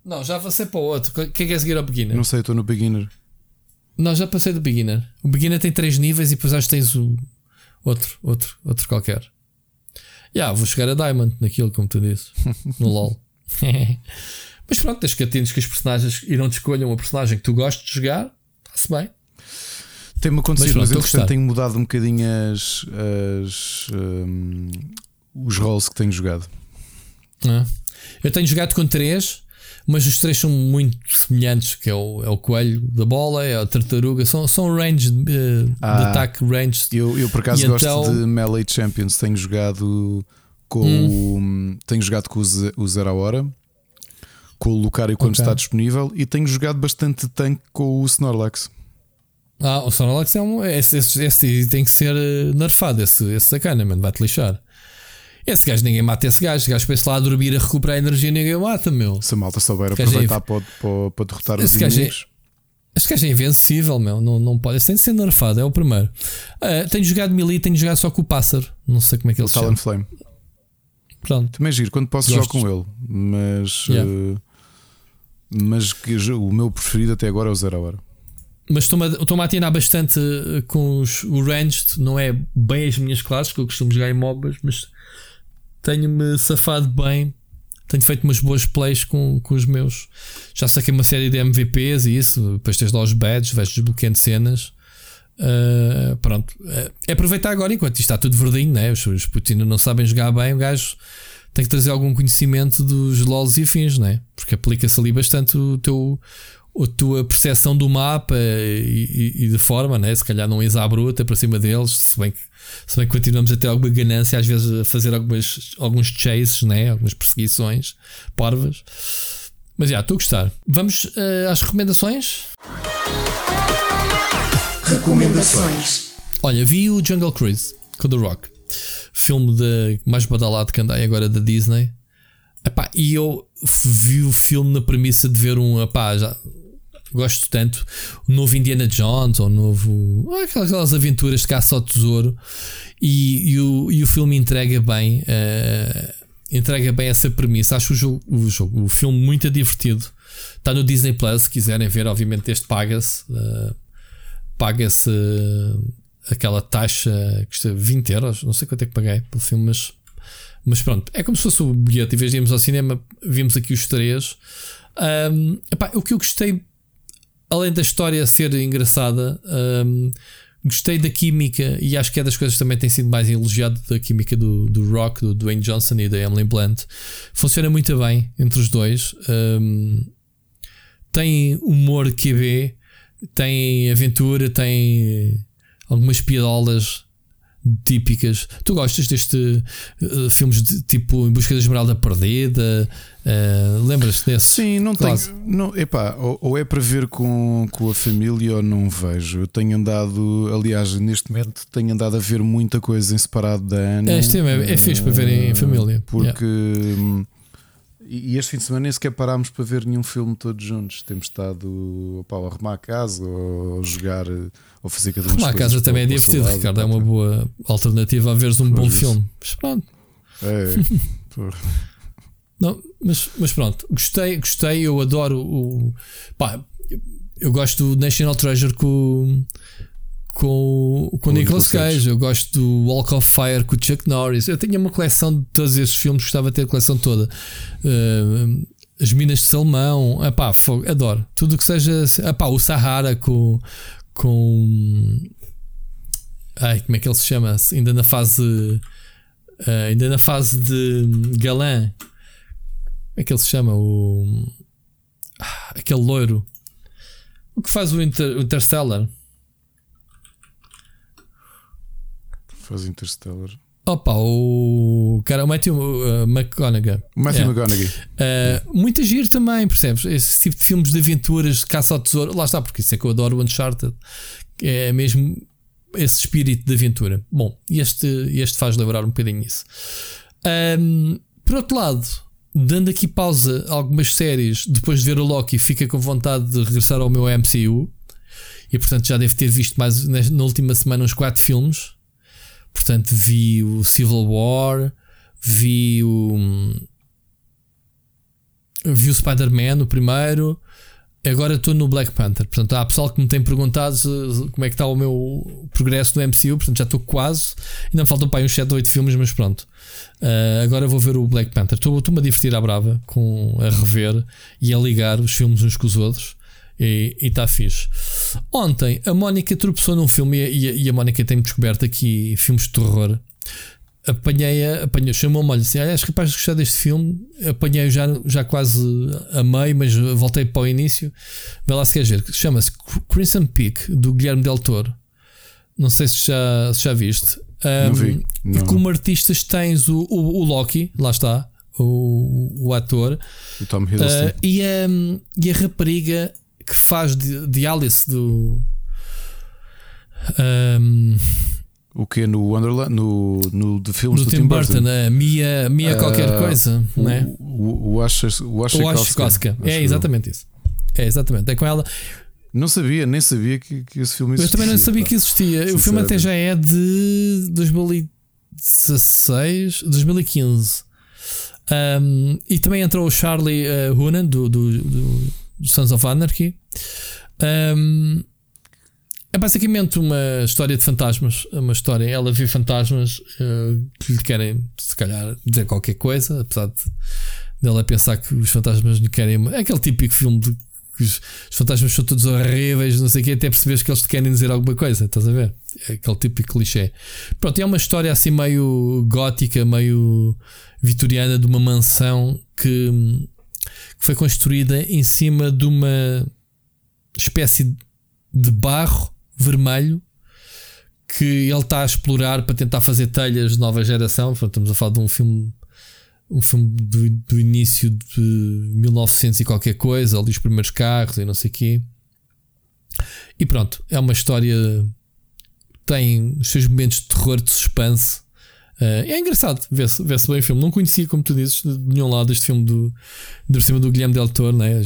Não, já avancei para o outro. O que é que é seguir ao beginner? Não sei, estou no beginner. Não, já passei do beginner. O beginner tem três níveis e depois acho que tens o outro, outro, outro qualquer. Já, vou chegar a Diamond naquilo, como tu disse. No LOL. Mas pronto, tens que atentos que os personagens irão te escolham a personagem que tu gostes de jogar. Está-se bem. Tem-me acontecido, Mas mas, pronto, entretanto gostar. tenho mudado um bocadinho as, as, hum, os roles que tenho jogado. Ah. Eu tenho jogado com três, mas os três são muito semelhantes, que é o, é o coelho da bola, é a tartaruga, são, são range eh, de Ah. ataque range. Eu, eu por acaso E gosto então- de Melee Champions. Tenho jogado com o, tenho jogado com o Ze- o Zero a Hora, com o Lucario quando Ok. está disponível, e tenho jogado bastante tanque com o Snorlax. Ah, o Snorlax é um. Esse, esse, esse tem que ser eh, nerfado, esse, esse sacana, mano, vai-te lixar. Esse gajo, ninguém mata esse gajo. Esse gajo pensa lá a dormir a recuperar energia, ninguém o mata, meu. Se a malta souber é aproveitar para, para, para derrotar os Esse gajo é- inimigos. Esse gajo é invencível, meu. Não, não pode. De ser nerfado, é o primeiro. Ah, tenho jogado melee, tenho jogado só com o pássaro. Não sei como é que O ele se chama. Flame. Pronto. Também é giro, quando posso Gosto. jogo com ele, mas, Yeah. eh, mas que o meu preferido até agora é o Zero a Hora. Mas estou-me a, estou-me a atinar bastante eh, com os, o ranged. Não é bem as minhas classes, que eu costumo jogar em MOBAs, mas tenho-me safado bem. Tenho feito umas boas plays com, com os meus. Já saquei uma série de MVPs e isso. Depois tens lá os badges, vais desbloqueando cenas. Ah, pronto. É é aproveitar agora enquanto isto está tudo verdinho, né? Os, os putos ainda não sabem jogar bem. O gajo tem que trazer algum conhecimento dos LOLs e afins, né? Porque aplica-se ali bastante o teu, a tua percepção do mapa e, e- e de forma, né? Se calhar não és à bruta para cima deles, se bem que, se bem que continuamos a ter alguma ganância, às vezes a fazer algumas, alguns chases, né? Algumas perseguições parvas. Mas já, estou a gostar. Vamos eh, às recomendações. Recomendações. Olha, vi o Jungle Cruise com The Rock, filme de, mais badalado que andei agora da Disney. Epá, e eu vi o filme na premissa de ver um. Epá, já gosto tanto. O novo Indiana Jones, ou o novo. ah, Aquelas, aquelas aventuras de caça ao tesouro. E, e o, e o filme entrega bem. eh, entrega bem essa premissa. Acho o jogo, o, jogo, o filme muito divertido. Está no Disney Plus. Se quiserem ver, obviamente, este paga-se. eh, paga-se eh, aquela taxa que custa 20 euros, não sei quanto é que paguei pelo filme, mas, mas pronto, é como se fosse o bilhete. Em vez de irmos ao cinema, vimos aqui os três. Ahm, epá, o que eu gostei, além da história ser engraçada, ahm, gostei da química e acho que é das coisas que também tem sido mais elogiado da química do, do Rock, do Dwayne Johnson e da Emily Blunt. Funciona muito bem entre os dois. Ahm, tem humor QB, tem aventura, tem algumas piadolas típicas. Tu gostas deste eh, filmes de tipo Em Busca da Esmeralda Perdida? Eh, Lembras-te desse? Sim, não Quase. tenho. Não, epá, ou, ou é para ver com, com a família ou não vejo. Eu tenho andado, aliás, neste momento tenho andado a ver muita coisa em separado da Ana. É, este é- é fixe para ver em eh, família. Porque. hum, E este fim de semana nem sequer parámos para ver nenhum filme todos juntos. Temos estado opá, a arrumar a casa ou a jogar ou fazer cada um Arrumar a casa também é divertido, Ricardo. É uma boa alternativa a veres um bom Pois. filme. Mas pronto. É. Não, mas, mas pronto, gostei, gostei, eu adoro o. Pá, eu gosto do National Treasure com, com, com o Nicolas Cage. Eu gosto do Walk of Fire com o Chuck Norris. Eu tenho uma coleção de todos esses filmes, gostava de ter a coleção toda. Uh, as Minas de Salmão, epá, fogo, adoro. Tudo o que seja. Epá, o Sahara com, com. Ai, como é que ele se chama? Ainda na fase. Uh, ainda na fase de galã. Como é que ele se chama? O. Ah, aquele loiro. O que faz o, Inter, o Interstellar? Faz Interstellar. Opa, o cara, o Matthew uh, McConaughey. Matthew. McConaughey. Uh. Muito giro também, percebes? Esse tipo de filmes de aventuras, de caça ao tesouro. Lá está, porque isso é que eu adoro o Uncharted. É mesmo esse espírito de aventura. Bom, este, este faz lembrar um bocadinho isso. Um, por outro lado, dando aqui pausa a algumas séries, depois de ver o Loki, fica com vontade de regressar ao meu MCU. E portanto já devo ter visto mais na última semana uns 4 filmes. Portanto, vi o Civil War, vi o. Vi o Spider-Man, o primeiro. Agora estou no Black Panther. Portanto, há pessoal que me tem perguntado como é que está o meu progresso no MCU. Portanto, já estou quase. Ainda me faltam para uns 7 ou 8 filmes, mas pronto. Uh, agora vou ver o Black Panther. Estou-me a divertir à brava com a rever e a ligar os filmes uns com os outros. E está fixe. Ontem a Mónica tropeçou num filme e, e a Mónica tem-me descoberto aqui filmes de terror. Apanhei-a, apanhei, chamou-me, olha assim: ah, és capaz de gostar deste filme. Apanhei-o já, já quase a meio, mas voltei para o início. Vê lá se queres ver. Chama-se Crimson Peak, do Guilherme Del Toro. Não sei se já, se já viste. Um, não vi. Não. E como artistas tens o, o, o Loki, lá está, o, o ator. O Tom Hiddleston. Uh, e, a, e a rapariga que faz de, Alice do. Um, o que no Wonderland, no, no de filmes do, do Tim, Tim Burton, Burton. É, Mia, Mia uh, qualquer coisa, o, não é? O, o, o Asher, o Koska. É exatamente isso. É exatamente. É com ela. Não sabia, nem sabia que, que esse filme existia. Eu também não sabia que existia. O filme até já é de 2016, 2015. Um, e também entrou o Charlie uh, Hunnam do, do, do, Sons of Anarchy. Um, é basicamente uma história de fantasmas. Uma história. Ela vê fantasmas uh, que lhe querem, se calhar, dizer qualquer coisa, apesar de dela pensar que os fantasmas lhe querem. É aquele típico filme de que os, os, fantasmas são todos horríveis, não sei o quê, até perceberes que eles te querem dizer alguma coisa, estás a ver? É aquele típico clichê. Pronto, é uma história assim meio gótica, meio vitoriana de uma mansão que, que foi construída em cima de uma espécie de barro vermelho que ele está a explorar para tentar fazer telhas de nova geração. Portanto, estamos a falar de um filme um filme do, do, início de 1900 e qualquer coisa, ali os primeiros carros e não sei o quê. E pronto, é uma história. Tem os seus momentos de terror, de suspense. Uh, é engraçado ver-se ver bem o filme. Não conhecia, como tu dizes, de nenhum lado este filme do, de cima do Guilherme Del Toro. Né?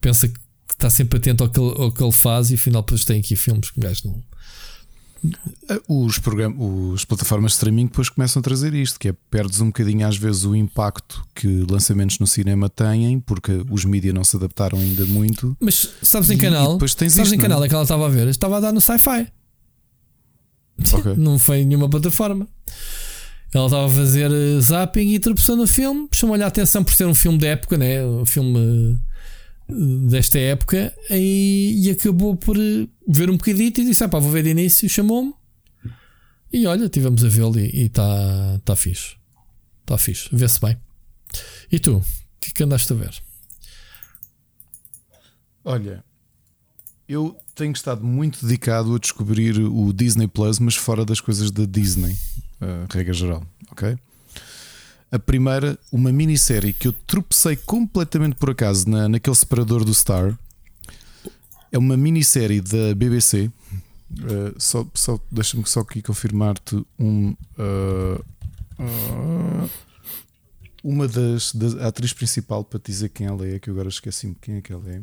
pensa que está sempre atento ao que, ele, ao que ele faz e afinal depois tem aqui filmes que o gajo não eh, os, programas, os plataformas de streaming depois começam a trazer isto, que é perdes um bocadinho às vezes o impacto que lançamentos no cinema têm, porque os mídias não se adaptaram ainda muito. Mas sabes em canal? depois tens sabes isto, em canal é? é que ela estava a ver? Estava a dar no sci-fi. Okay. não foi em nenhuma plataforma. Ela estava a fazer eh, zapping e tropeçou no filme, chamou-lhe a atenção por ser um filme da época, né? um filme eh, desta época, e, e acabou por ver um bocadito e disse: ah, pá, vou ver de início. Chamou-me e olha, tivemos a vê-lo e está tá fixe. Está fixe, vê-se bem. E tu, o que é que andaste a ver? Olha, eu tenho estado muito dedicado a descobrir o Disney Plus, mas fora das coisas da Disney, regra geral, ok? A primeira, uma minissérie que eu tropecei completamente por acaso na, naquele separador do Star, é uma minissérie da BBC. Uh, só só deixa-me só aqui confirmar-te um. Uh, uh, uma das, das a atriz principal para te dizer quem ela é, que eu agora esqueci-me quem é que ela é.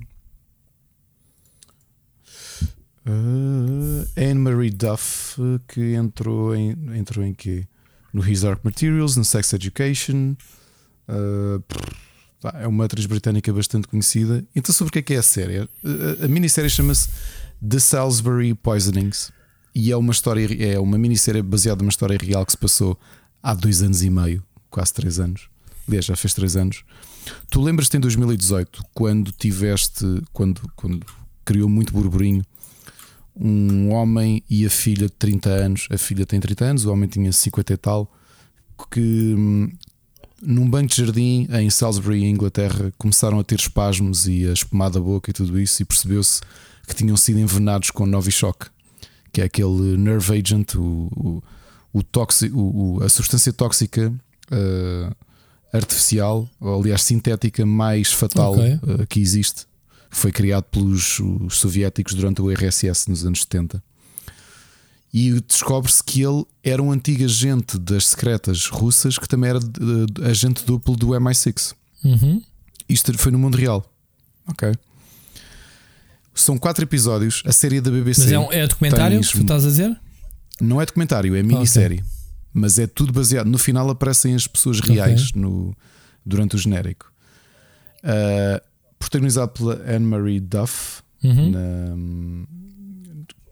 Uh, Anne-Marie Duff, que entrou em, entrou em quê? No His Dark Materials, no Sex Education. Uh, é uma atriz britânica bastante conhecida. Então, sobre o que é que é a série? A, a minissérie chama-se The Salisbury Poisonings e é uma história, é uma minissérie baseada numa história real que se passou há dois anos e meio, quase três anos. Aliás, já fez três anos. Tu lembras-te em 2018, quando tiveste, quando, quando criou muito burburinho, um homem e a filha de 30 anos. A filha tem 30 anos, o homem tinha 50 e tal. Que hum, num banco de jardim em Salisbury, Inglaterra, começaram a ter espasmos e a espumar da boca e tudo isso, e percebeu-se que tinham sido envenenados com Novichok, que é aquele nerve agent, o, o, o, o a substância tóxica uh, artificial, ou aliás sintética, mais fatal okay. uh, que existe. Foi criado pelos soviéticos durante o RSS nos anos 70 e descobre-se que ele era um antigo agente das secretas russas que também era agente duplo do MI6. Uhum. Isto foi no mundo real. Ok. São quatro episódios. A série da BBC. Mas é, um, é documentário tens, que tu estás a dizer? Não é documentário, é minissérie. Okay. Mas é tudo baseado. No final aparecem as pessoas reais okay. no, durante o genérico. Uh, protagonizado pela Anne-Marie Duff. Uhum. Na,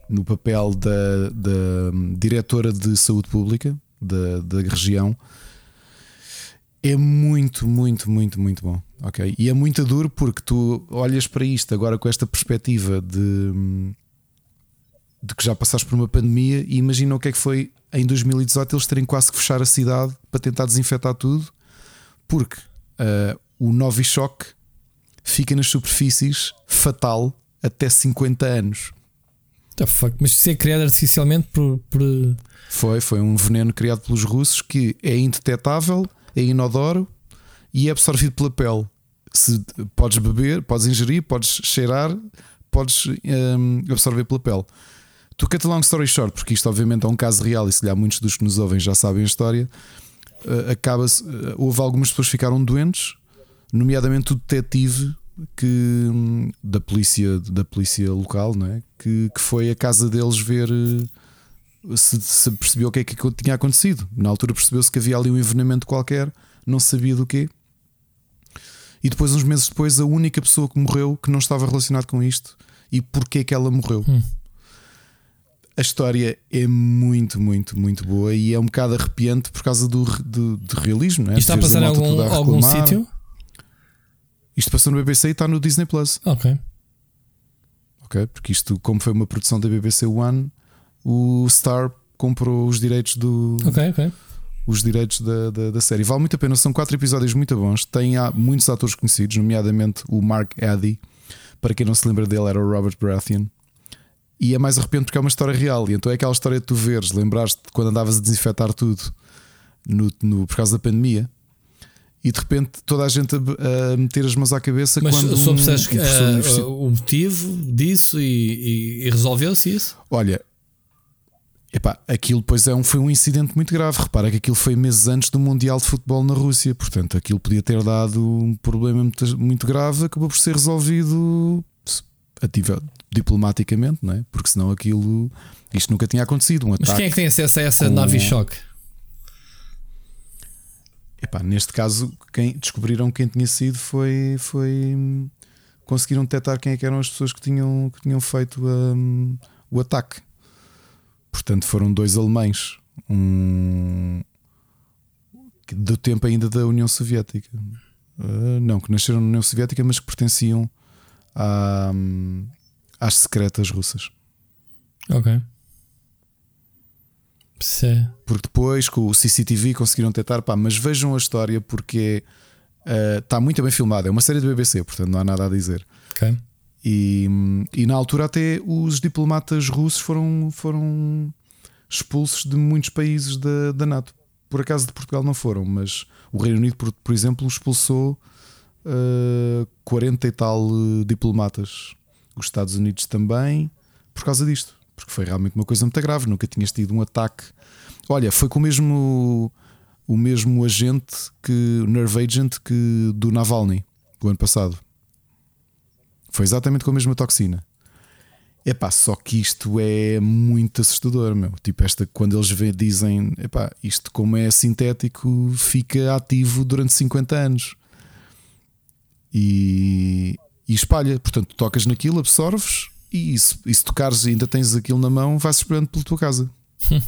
no papel da, da diretora de saúde pública da, da região. É muito, muito, muito, muito bom. Ok? E é muito duro porque tu olhas para isto agora com esta perspectiva de, de que já passaste por uma pandemia e imagina o que é que foi em 2018 eles terem quase que fechar a cidade para tentar desinfetar tudo, porque uh, o Novichok fica nas superfícies fatal até 50 anos. The fuck? Mas isso é criado artificialmente por, por. Foi, foi um veneno criado pelos russos que é indetetável, é inodoro e é absorvido pela pele. Se podes beber, podes ingerir, podes cheirar, podes um, absorver pela pele. To cut a long story short, porque isto obviamente é um caso real e se calhar muitos dos que nos ouvem já sabem a história, uh, acaba-se. Uh, houve algumas pessoas que ficaram doentes, nomeadamente o detetive que da polícia da polícia local, não é? Que, que foi a casa deles ver eh, se, se percebeu o que é que tinha acontecido. Na altura percebeu-se que havia ali um envenenamento qualquer, não sabia do quê. E depois, uns meses depois, a única pessoa que morreu que não estava relacionado com isto e porquê que ela morreu. Hum. A história é muito, muito, muito boa e é um bocado arrepiante por causa do, do, do realismo. Não é? E está a passar em algum, algum sítio? Isto passou no BBC e está no Disney Plus. Ok. Ok, porque isto, como foi uma produção da BBC One, o Star comprou os direitos do. Ok, ok. Os direitos da, da, da série. Vale muito a pena, são quatro episódios muito bons. Tem há muitos atores conhecidos, nomeadamente o Mark Addy. Para quem não se lembra dele, era o Robert Baratheon. E é mais arrependo porque é uma história real. E então é aquela história de tu veres, lembraste quando andavas a desinfetar tudo no, no, por causa da pandemia e de repente toda a gente a, a meter as mãos à cabeça Mas quando soubes um, um uh, o motivo disso e, e, e resolveu-se isso? Olha, epá, aquilo depois é um, foi um incidente muito grave. Repara que aquilo foi meses antes do Mundial de Futebol na Rússia, portanto aquilo podia ter dado um problema muito, muito grave, acabou por ser resolvido ativa, diplomaticamente, não é? Porque senão aquilo isto nunca tinha acontecido. Um Mas quem é que tem acesso a essa. Navichok? Epá, neste caso, quem descobriram quem tinha sido foi. foi conseguiram detectar quem é que eram as pessoas que tinham, que tinham feito um, o ataque. Portanto, foram dois alemães. Um, do tempo ainda da União Soviética. Uh, não, que nasceram na União Soviética, mas que pertenciam à, às secretas russas. Ok. Sim. Porque depois com o CCTV conseguiram tentar, pá, mas vejam a história porque uh, está muito bem filmada. É uma série do BBC, portanto não há nada a dizer. Okay. E, e na altura até os diplomatas russos foram, foram expulsos de muitos países da, da NATO. Por acaso de Portugal não foram, mas o Reino Unido, por, por exemplo, expulsou uh, eh, 40 e tal uh, diplomatas. Os Estados Unidos também, por causa disto porque foi realmente uma coisa muito grave. Nunca tinhas tido um ataque. Olha, foi com o mesmo, o mesmo agente que o Nerve Agent que do Navalny do ano passado. Foi exatamente com a mesma toxina. Epá, só que isto é muito assustador, meu. Tipo, esta, quando eles vê, dizem, epá, isto como é sintético, fica ativo durante 50 anos. E, e espalha. Portanto, tocas naquilo, absorves, e, se, e se tocares e ainda tens aquilo na mão, vais esperando pela tua casa.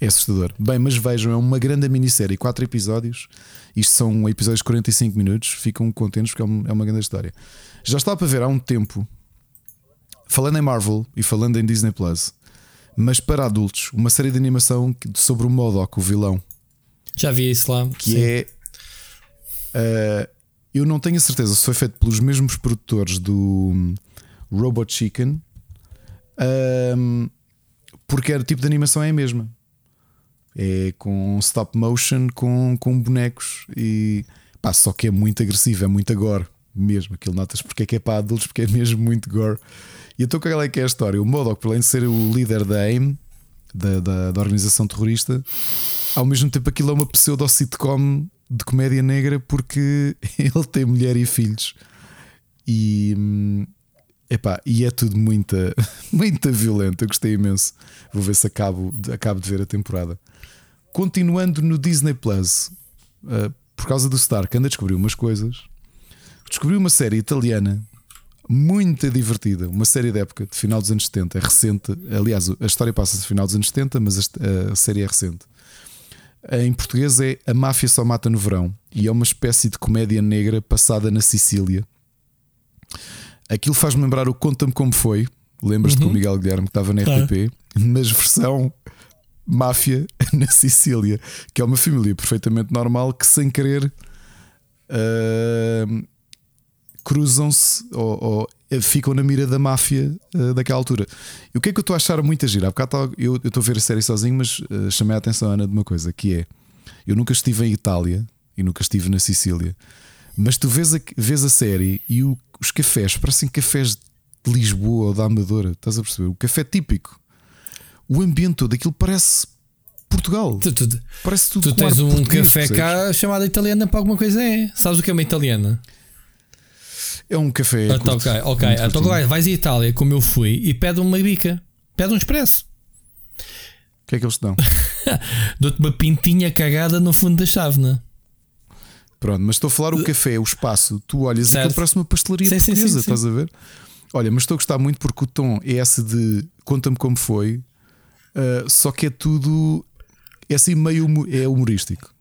é assustador. Bem, mas vejam, é uma grande minissérie, quatro episódios. Isto são episódios de 45 minutos. Ficam contentes porque é uma, é uma grande história. Já estava para ver há um tempo. falando em Marvel e falando em Disney Plus, mas para adultos, uma série de animação sobre o Modok, o vilão. Já vi isso lá. Que sim. é. Uh, eu não tenho a certeza se foi feito pelos mesmos produtores do hum, Robot Chicken, um, porque era tipo de animação é a mesma. É com stop motion, com, com bonecos e pá, só que é muito agressivo, é muito gore mesmo. Aquilo notas porque é que é para adultos, porque é mesmo muito gore. E então qual é que é a história? O Modok, por além de ser o líder da AIM, da, da, da organização terrorista, ao mesmo tempo aquilo é uma pseudo-sitcom de comédia negra porque ele tem mulher e filhos. E, hum, epá, e é tudo muita, muita violento. Eu gostei imenso. Vou ver se acabo, acabo de ver a temporada. Continuando no Disney Plus, uh, por causa do Stark, anda a umas coisas. Descobri uma série italiana muito divertida, uma série de época, de final dos anos 70, é recente. Aliás, a história passa-se no final dos anos 70, mas a, a série é recente. Em português é A Máfia Só Mata no Verão e é uma espécie de comédia negra passada na Sicília. Aquilo faz-me lembrar o Conta-me Como Foi. Lembras-te uhum. com o Miguel Guilherme que estava na RTP, mas versão máfia na Sicília, que é uma família perfeitamente normal que sem querer uh, cruzam-se ou, ou, ficam na mira da máfia uh, daquela altura. E o que é que eu estou a achar muito a girar? Eu estou a ver a série sozinho, mas uh, chamei a atenção, Ana, de uma coisa que é: eu nunca estive em Itália e nunca estive na Sicília, mas tu vês a, vês a série e o, os cafés parecem cafés de Lisboa ou da Amadora, estás a perceber? O café típico o ambiente todo, aquilo parece Portugal. Tu, tu, parece tudo Tu tens um café cá chamado italiana para alguma coisa é. Sabes o que é uma italiana? É um café. Ah, tá, ok, ok. Então vais à Itália, como eu fui, e pede uma bica, pede um expresso. O que é que eles te dão? Dou-te uma pintinha cagada no fundo da chávena. Pronto, mas estou a falar o café, o espaço. Tu olhas e aquilo parece uma pastelaria sim, portuguesa, sim, sim, estás a ver? Olha, mas estou a gostar muito porque o tom é esse de conta-me como foi, uh, só que é tudo é assim meio é humorístico.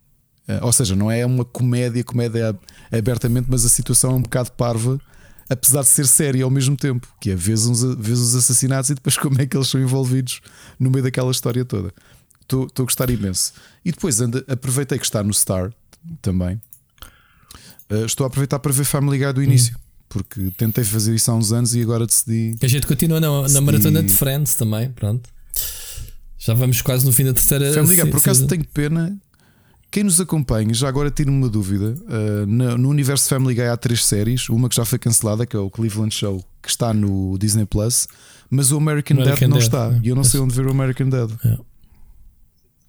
Uh, ou seja, não é uma comédia, comédia abertamente, mas a situação é um bocado parva, apesar de ser séria ao mesmo tempo, que é vês, uns, vês os assassinatos e depois como é que eles são envolvidos no meio daquela história toda. Estou, a gostar imenso. E depois anda, aproveitei que está no Star também. Uh, estou a aproveitar para ver Family Guy do hum. início. Hum. Porque tentei fazer isso há uns anos e agora decidi. A gente continua na, decidi... na maratona de Friends também, pronto. Já vamos quase no fim da terceira. Family Guy, por acaso tenho pena. Quem nos acompanha, já agora tiro uma dúvida. Uh, no, no, universo Family Guy há três séries. Uma que já foi cancelada, que é o Cleveland Show, que está no Disney Plus. Mas o American, American Dad não está. É. E eu não sei onde ver o American Dad. É.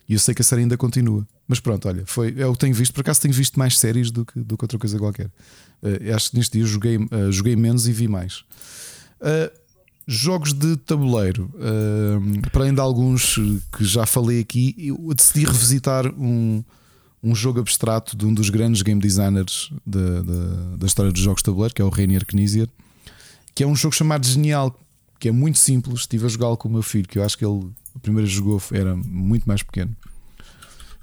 E eu sei que a série ainda continua. Mas pronto, olha, foi, é o que tenho visto. Por acaso tenho visto mais séries do que, do que outra coisa qualquer. Uh, acho que neste dia joguei, uh, joguei menos e vi mais. Uh, jogos de tabuleiro, para além de alguns que já falei aqui, eu decidi revisitar um, um jogo abstrato de um dos grandes game designers da, da, história dos jogos de tabuleiro, que é o Rainier Knizia, que é um jogo chamado Genial, que é muito simples. Estive a jogá-lo com o meu filho, que eu acho que ele a primeira jogou era muito mais pequeno.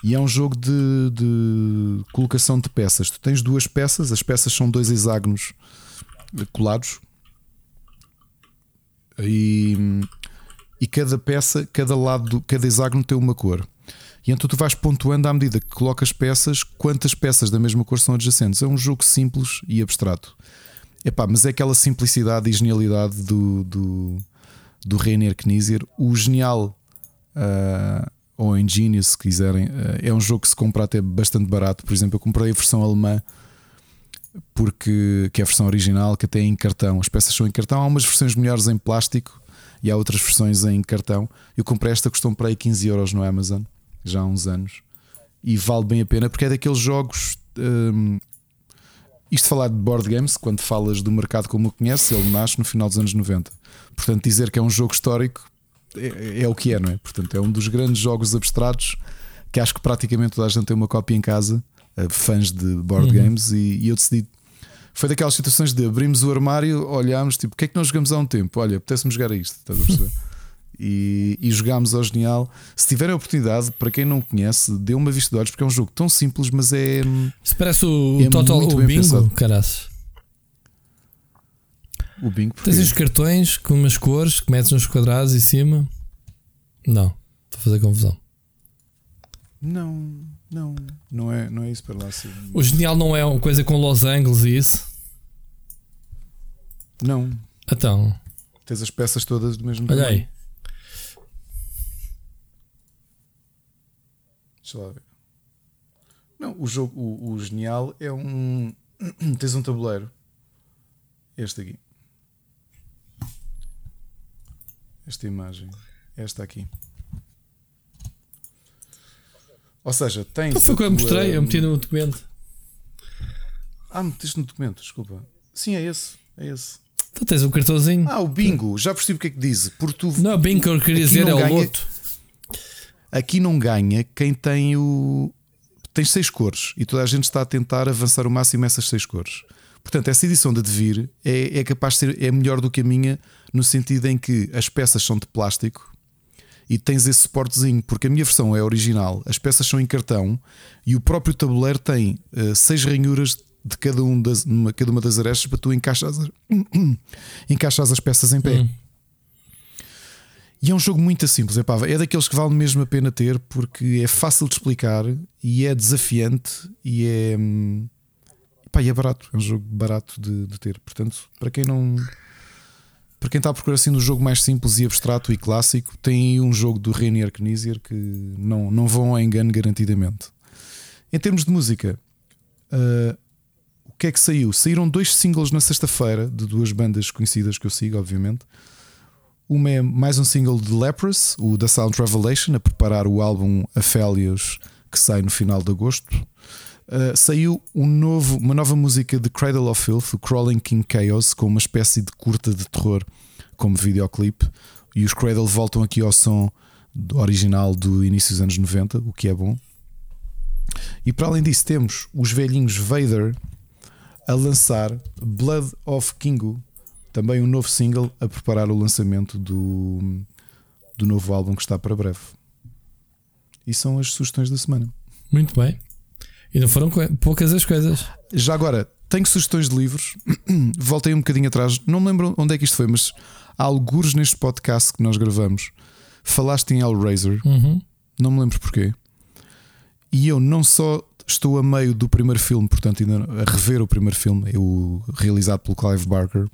E é um jogo de, de, colocação de peças. Tu tens duas peças, as peças são dois hexágonos colados. E, e cada peça, cada lado, cada hexágono tem uma cor. E então tu vais pontuando à medida que colocas peças, quantas peças da mesma cor são adjacentes. É um jogo simples e abstrato. Epá, mas é aquela simplicidade e genialidade do, do, do Rainer Knizia. O genial uh, ou Genius, se quiserem. Uh, é um jogo que se compra até bastante barato. Por exemplo, eu comprei a versão alemã porque que é a versão original, que até é em cartão. As peças são em cartão, há umas versões melhores em plástico e há outras versões em cartão. Eu comprei esta, custou para aí 15 euros no Amazon, já há uns anos, e vale bem a pena porque é daqueles jogos. Um, isto falar de board games, quando falas do mercado como o conhece, ele nasce no final dos anos 90. Portanto, dizer que é um jogo histórico é, é, o que é, não é? Portanto, é um dos grandes jogos abstratos que acho que praticamente toda a gente tem uma cópia em casa, eh, fãs de board uhum. games, e, e, eu decidi. Foi daquelas situações de abrimos o armário, olhámos, tipo, o que é que nós jogamos há um tempo? Olha, apetece-me jogar a isto, estás a perceber? e, e jogámos ao genial. Se tiverem a oportunidade, para quem não conhece, dê uma vista de olhos, porque é um jogo tão simples, mas é. Se parece o, é Total o Bingo, caraças. O bingo Tens os cartões com umas cores que metes nos quadrados em cima. Não, estou a fazer confusão. Não, não, não é, não é isso para lá. Sim. O genial não é uma coisa com losangles e isso? Não, Então, tens as peças todas do mesmo olha tamanho. aí. Deixa lá ver. Não, o jogo, o, o genial é um. tens um tabuleiro. Este aqui. Esta imagem. Esta aqui. Ou seja, tens. Não foi o que eu mostrei, eu meti no documento. Ah, meteste no documento, desculpa. Sim, é esse. É esse. Então tens um cartãozinho. Ah, o bingo. Já percebi o que é que diz. Porque tu. não, bem que eu queria dizer é o ganha- loto. Aqui não ganha quem tem o. Tem seis cores e toda a gente está a tentar avançar o máximo essas seis cores. Portanto, essa edição de Devir é, é capaz de ser é melhor do que a minha, no sentido em que as peças são de plástico e tens esse suportezinho, porque a minha versão é original, as peças são em cartão e o próprio tabuleiro tem eh, seis ranhuras de cada, um das, numa, cada uma das arestas para tu encaixas, encaixas as peças em pé. E é um jogo muito simples, é, daqueles que vale mesmo a pena ter porque é fácil de explicar e é desafiante e é, hum, pá, e é barato. É um jogo barato de, de ter. Portanto, para quem não. Para quem está a procurar assim um jogo mais simples e abstrato e clássico, tem aí um jogo do Rainier Knizia que não, não vão a engano garantidamente. Em termos de música, ah, o que é que saiu? Saíram dois singles na sexta-feira de duas bandas conhecidas que eu sigo, obviamente. Uma é mais um single de Leprous, o da Sound Revelation, a preparar o álbum Aphelios que sai no final de agosto. Uh, saiu um novo, uma nova música de Cradle of Filth, o Crawling King Chaos, com uma espécie de curta de terror como videoclipe. E os Cradle voltam aqui ao som original do início dos anos 90, o que é bom. E para além disso, temos os velhinhos Vader a lançar Blood of Kingu, também um novo single a preparar o lançamento do, do novo álbum que está para breve. E são as sugestões da semana. Muito bem. E não foram poucas as coisas. Já agora, tenho sugestões de livros. Voltei um bocadinho atrás, não me lembro onde é que isto foi, mas há alguns neste podcast que nós gravamos. Falaste em Hellraiser, Uhum. não me lembro porquê. E eu não só estou a meio do primeiro filme, portanto, ainda a rever o primeiro filme, o realizado pelo Clive Barker,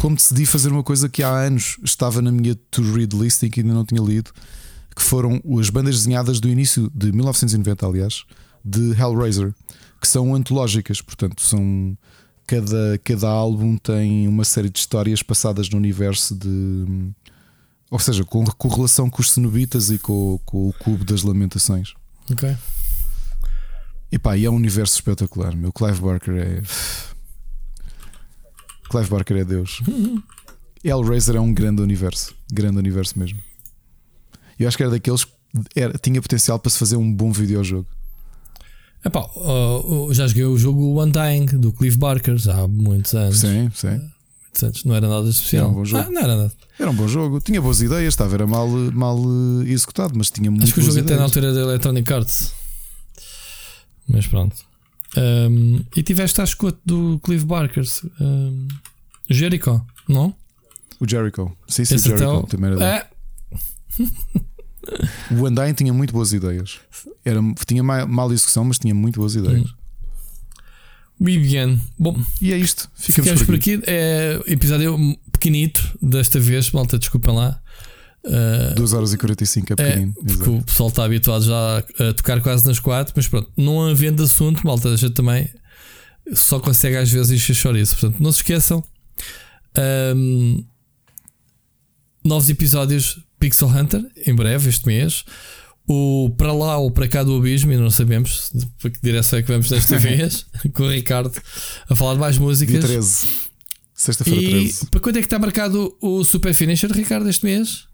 como decidi fazer uma coisa que há anos estava na minha to-read list e que ainda não tinha lido, que foram as bandas desenhadas do início de 1990, aliás, de Hellraiser, que são antológicas, portanto, são cada, cada álbum tem uma série de histórias passadas no universo de ou seja, com correlação com os cenobitas e com, com o cubo das lamentações. Ok. E pá, e é um universo espetacular. Meu Clive Barker é. Clive Barker é Deus. Hellraiser é um grande universo. Grande universo mesmo. Eu acho que era daqueles que era, tinha potencial para se fazer um bom videojogo. Epá, uh, já joguei o jogo Undying do Clive Barker já há muitos anos. Sim, sim. Muitos anos. Não era nada especial. Era um bom jogo. Ah, não era nada. Era um bom jogo. Tinha boas ideias, estava era mal, mal eh, executado, mas tinha muito Acho que o jogo até na ideias. altura da Electronic Arts. Mas pronto. Um, e tiveste a escote do Clive Barker. Um, Jericho, não? O Jericho. Sim, sim, Esse Jericho. o- Também era. É, O Undyne tinha muito boas ideias. Era, tinha mal, execução, mas tinha muito boas ideias. Vivian. Bom, E é isto. Ficamos, ficamos por aqui. É episódio pequenito desta vez, malta, desculpem lá. Uh, 2 horas e 45 é é, pequenino. porque exato. o pessoal está habituado já a, tocar quase nas quatro, mas pronto, não havendo assunto, malta, a gente também só consegue às vezes encher chouriço. Portanto, não se esqueçam. ahm, novos episódios Pixel Hunter em breve, este mês. O para lá ou para cá do abismo, ainda não sabemos para que direção é que vamos desta vez, com o Ricardo a falar de mais Dia músicas. 13. Sexta-feira E 13. para quando é que está marcado o Super Finisher, Ricardo, este mês?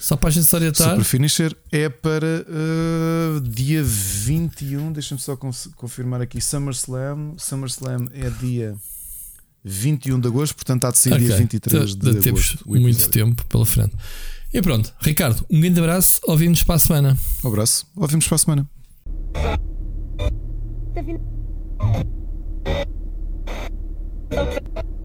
Só para a gente salientar. Super Finisher é para uh, dia 21. Deixa-me só confirmar aqui. SummerSlam. SummerSlam é dia 21 de agosto, portanto há de ser okay. dia 23 de, de temos agosto. Temos muito tempo pela frente. E pronto, Ricardo, um grande abraço. Ouvimos para a semana. Um abraço. Ouvimos para a semana. Tá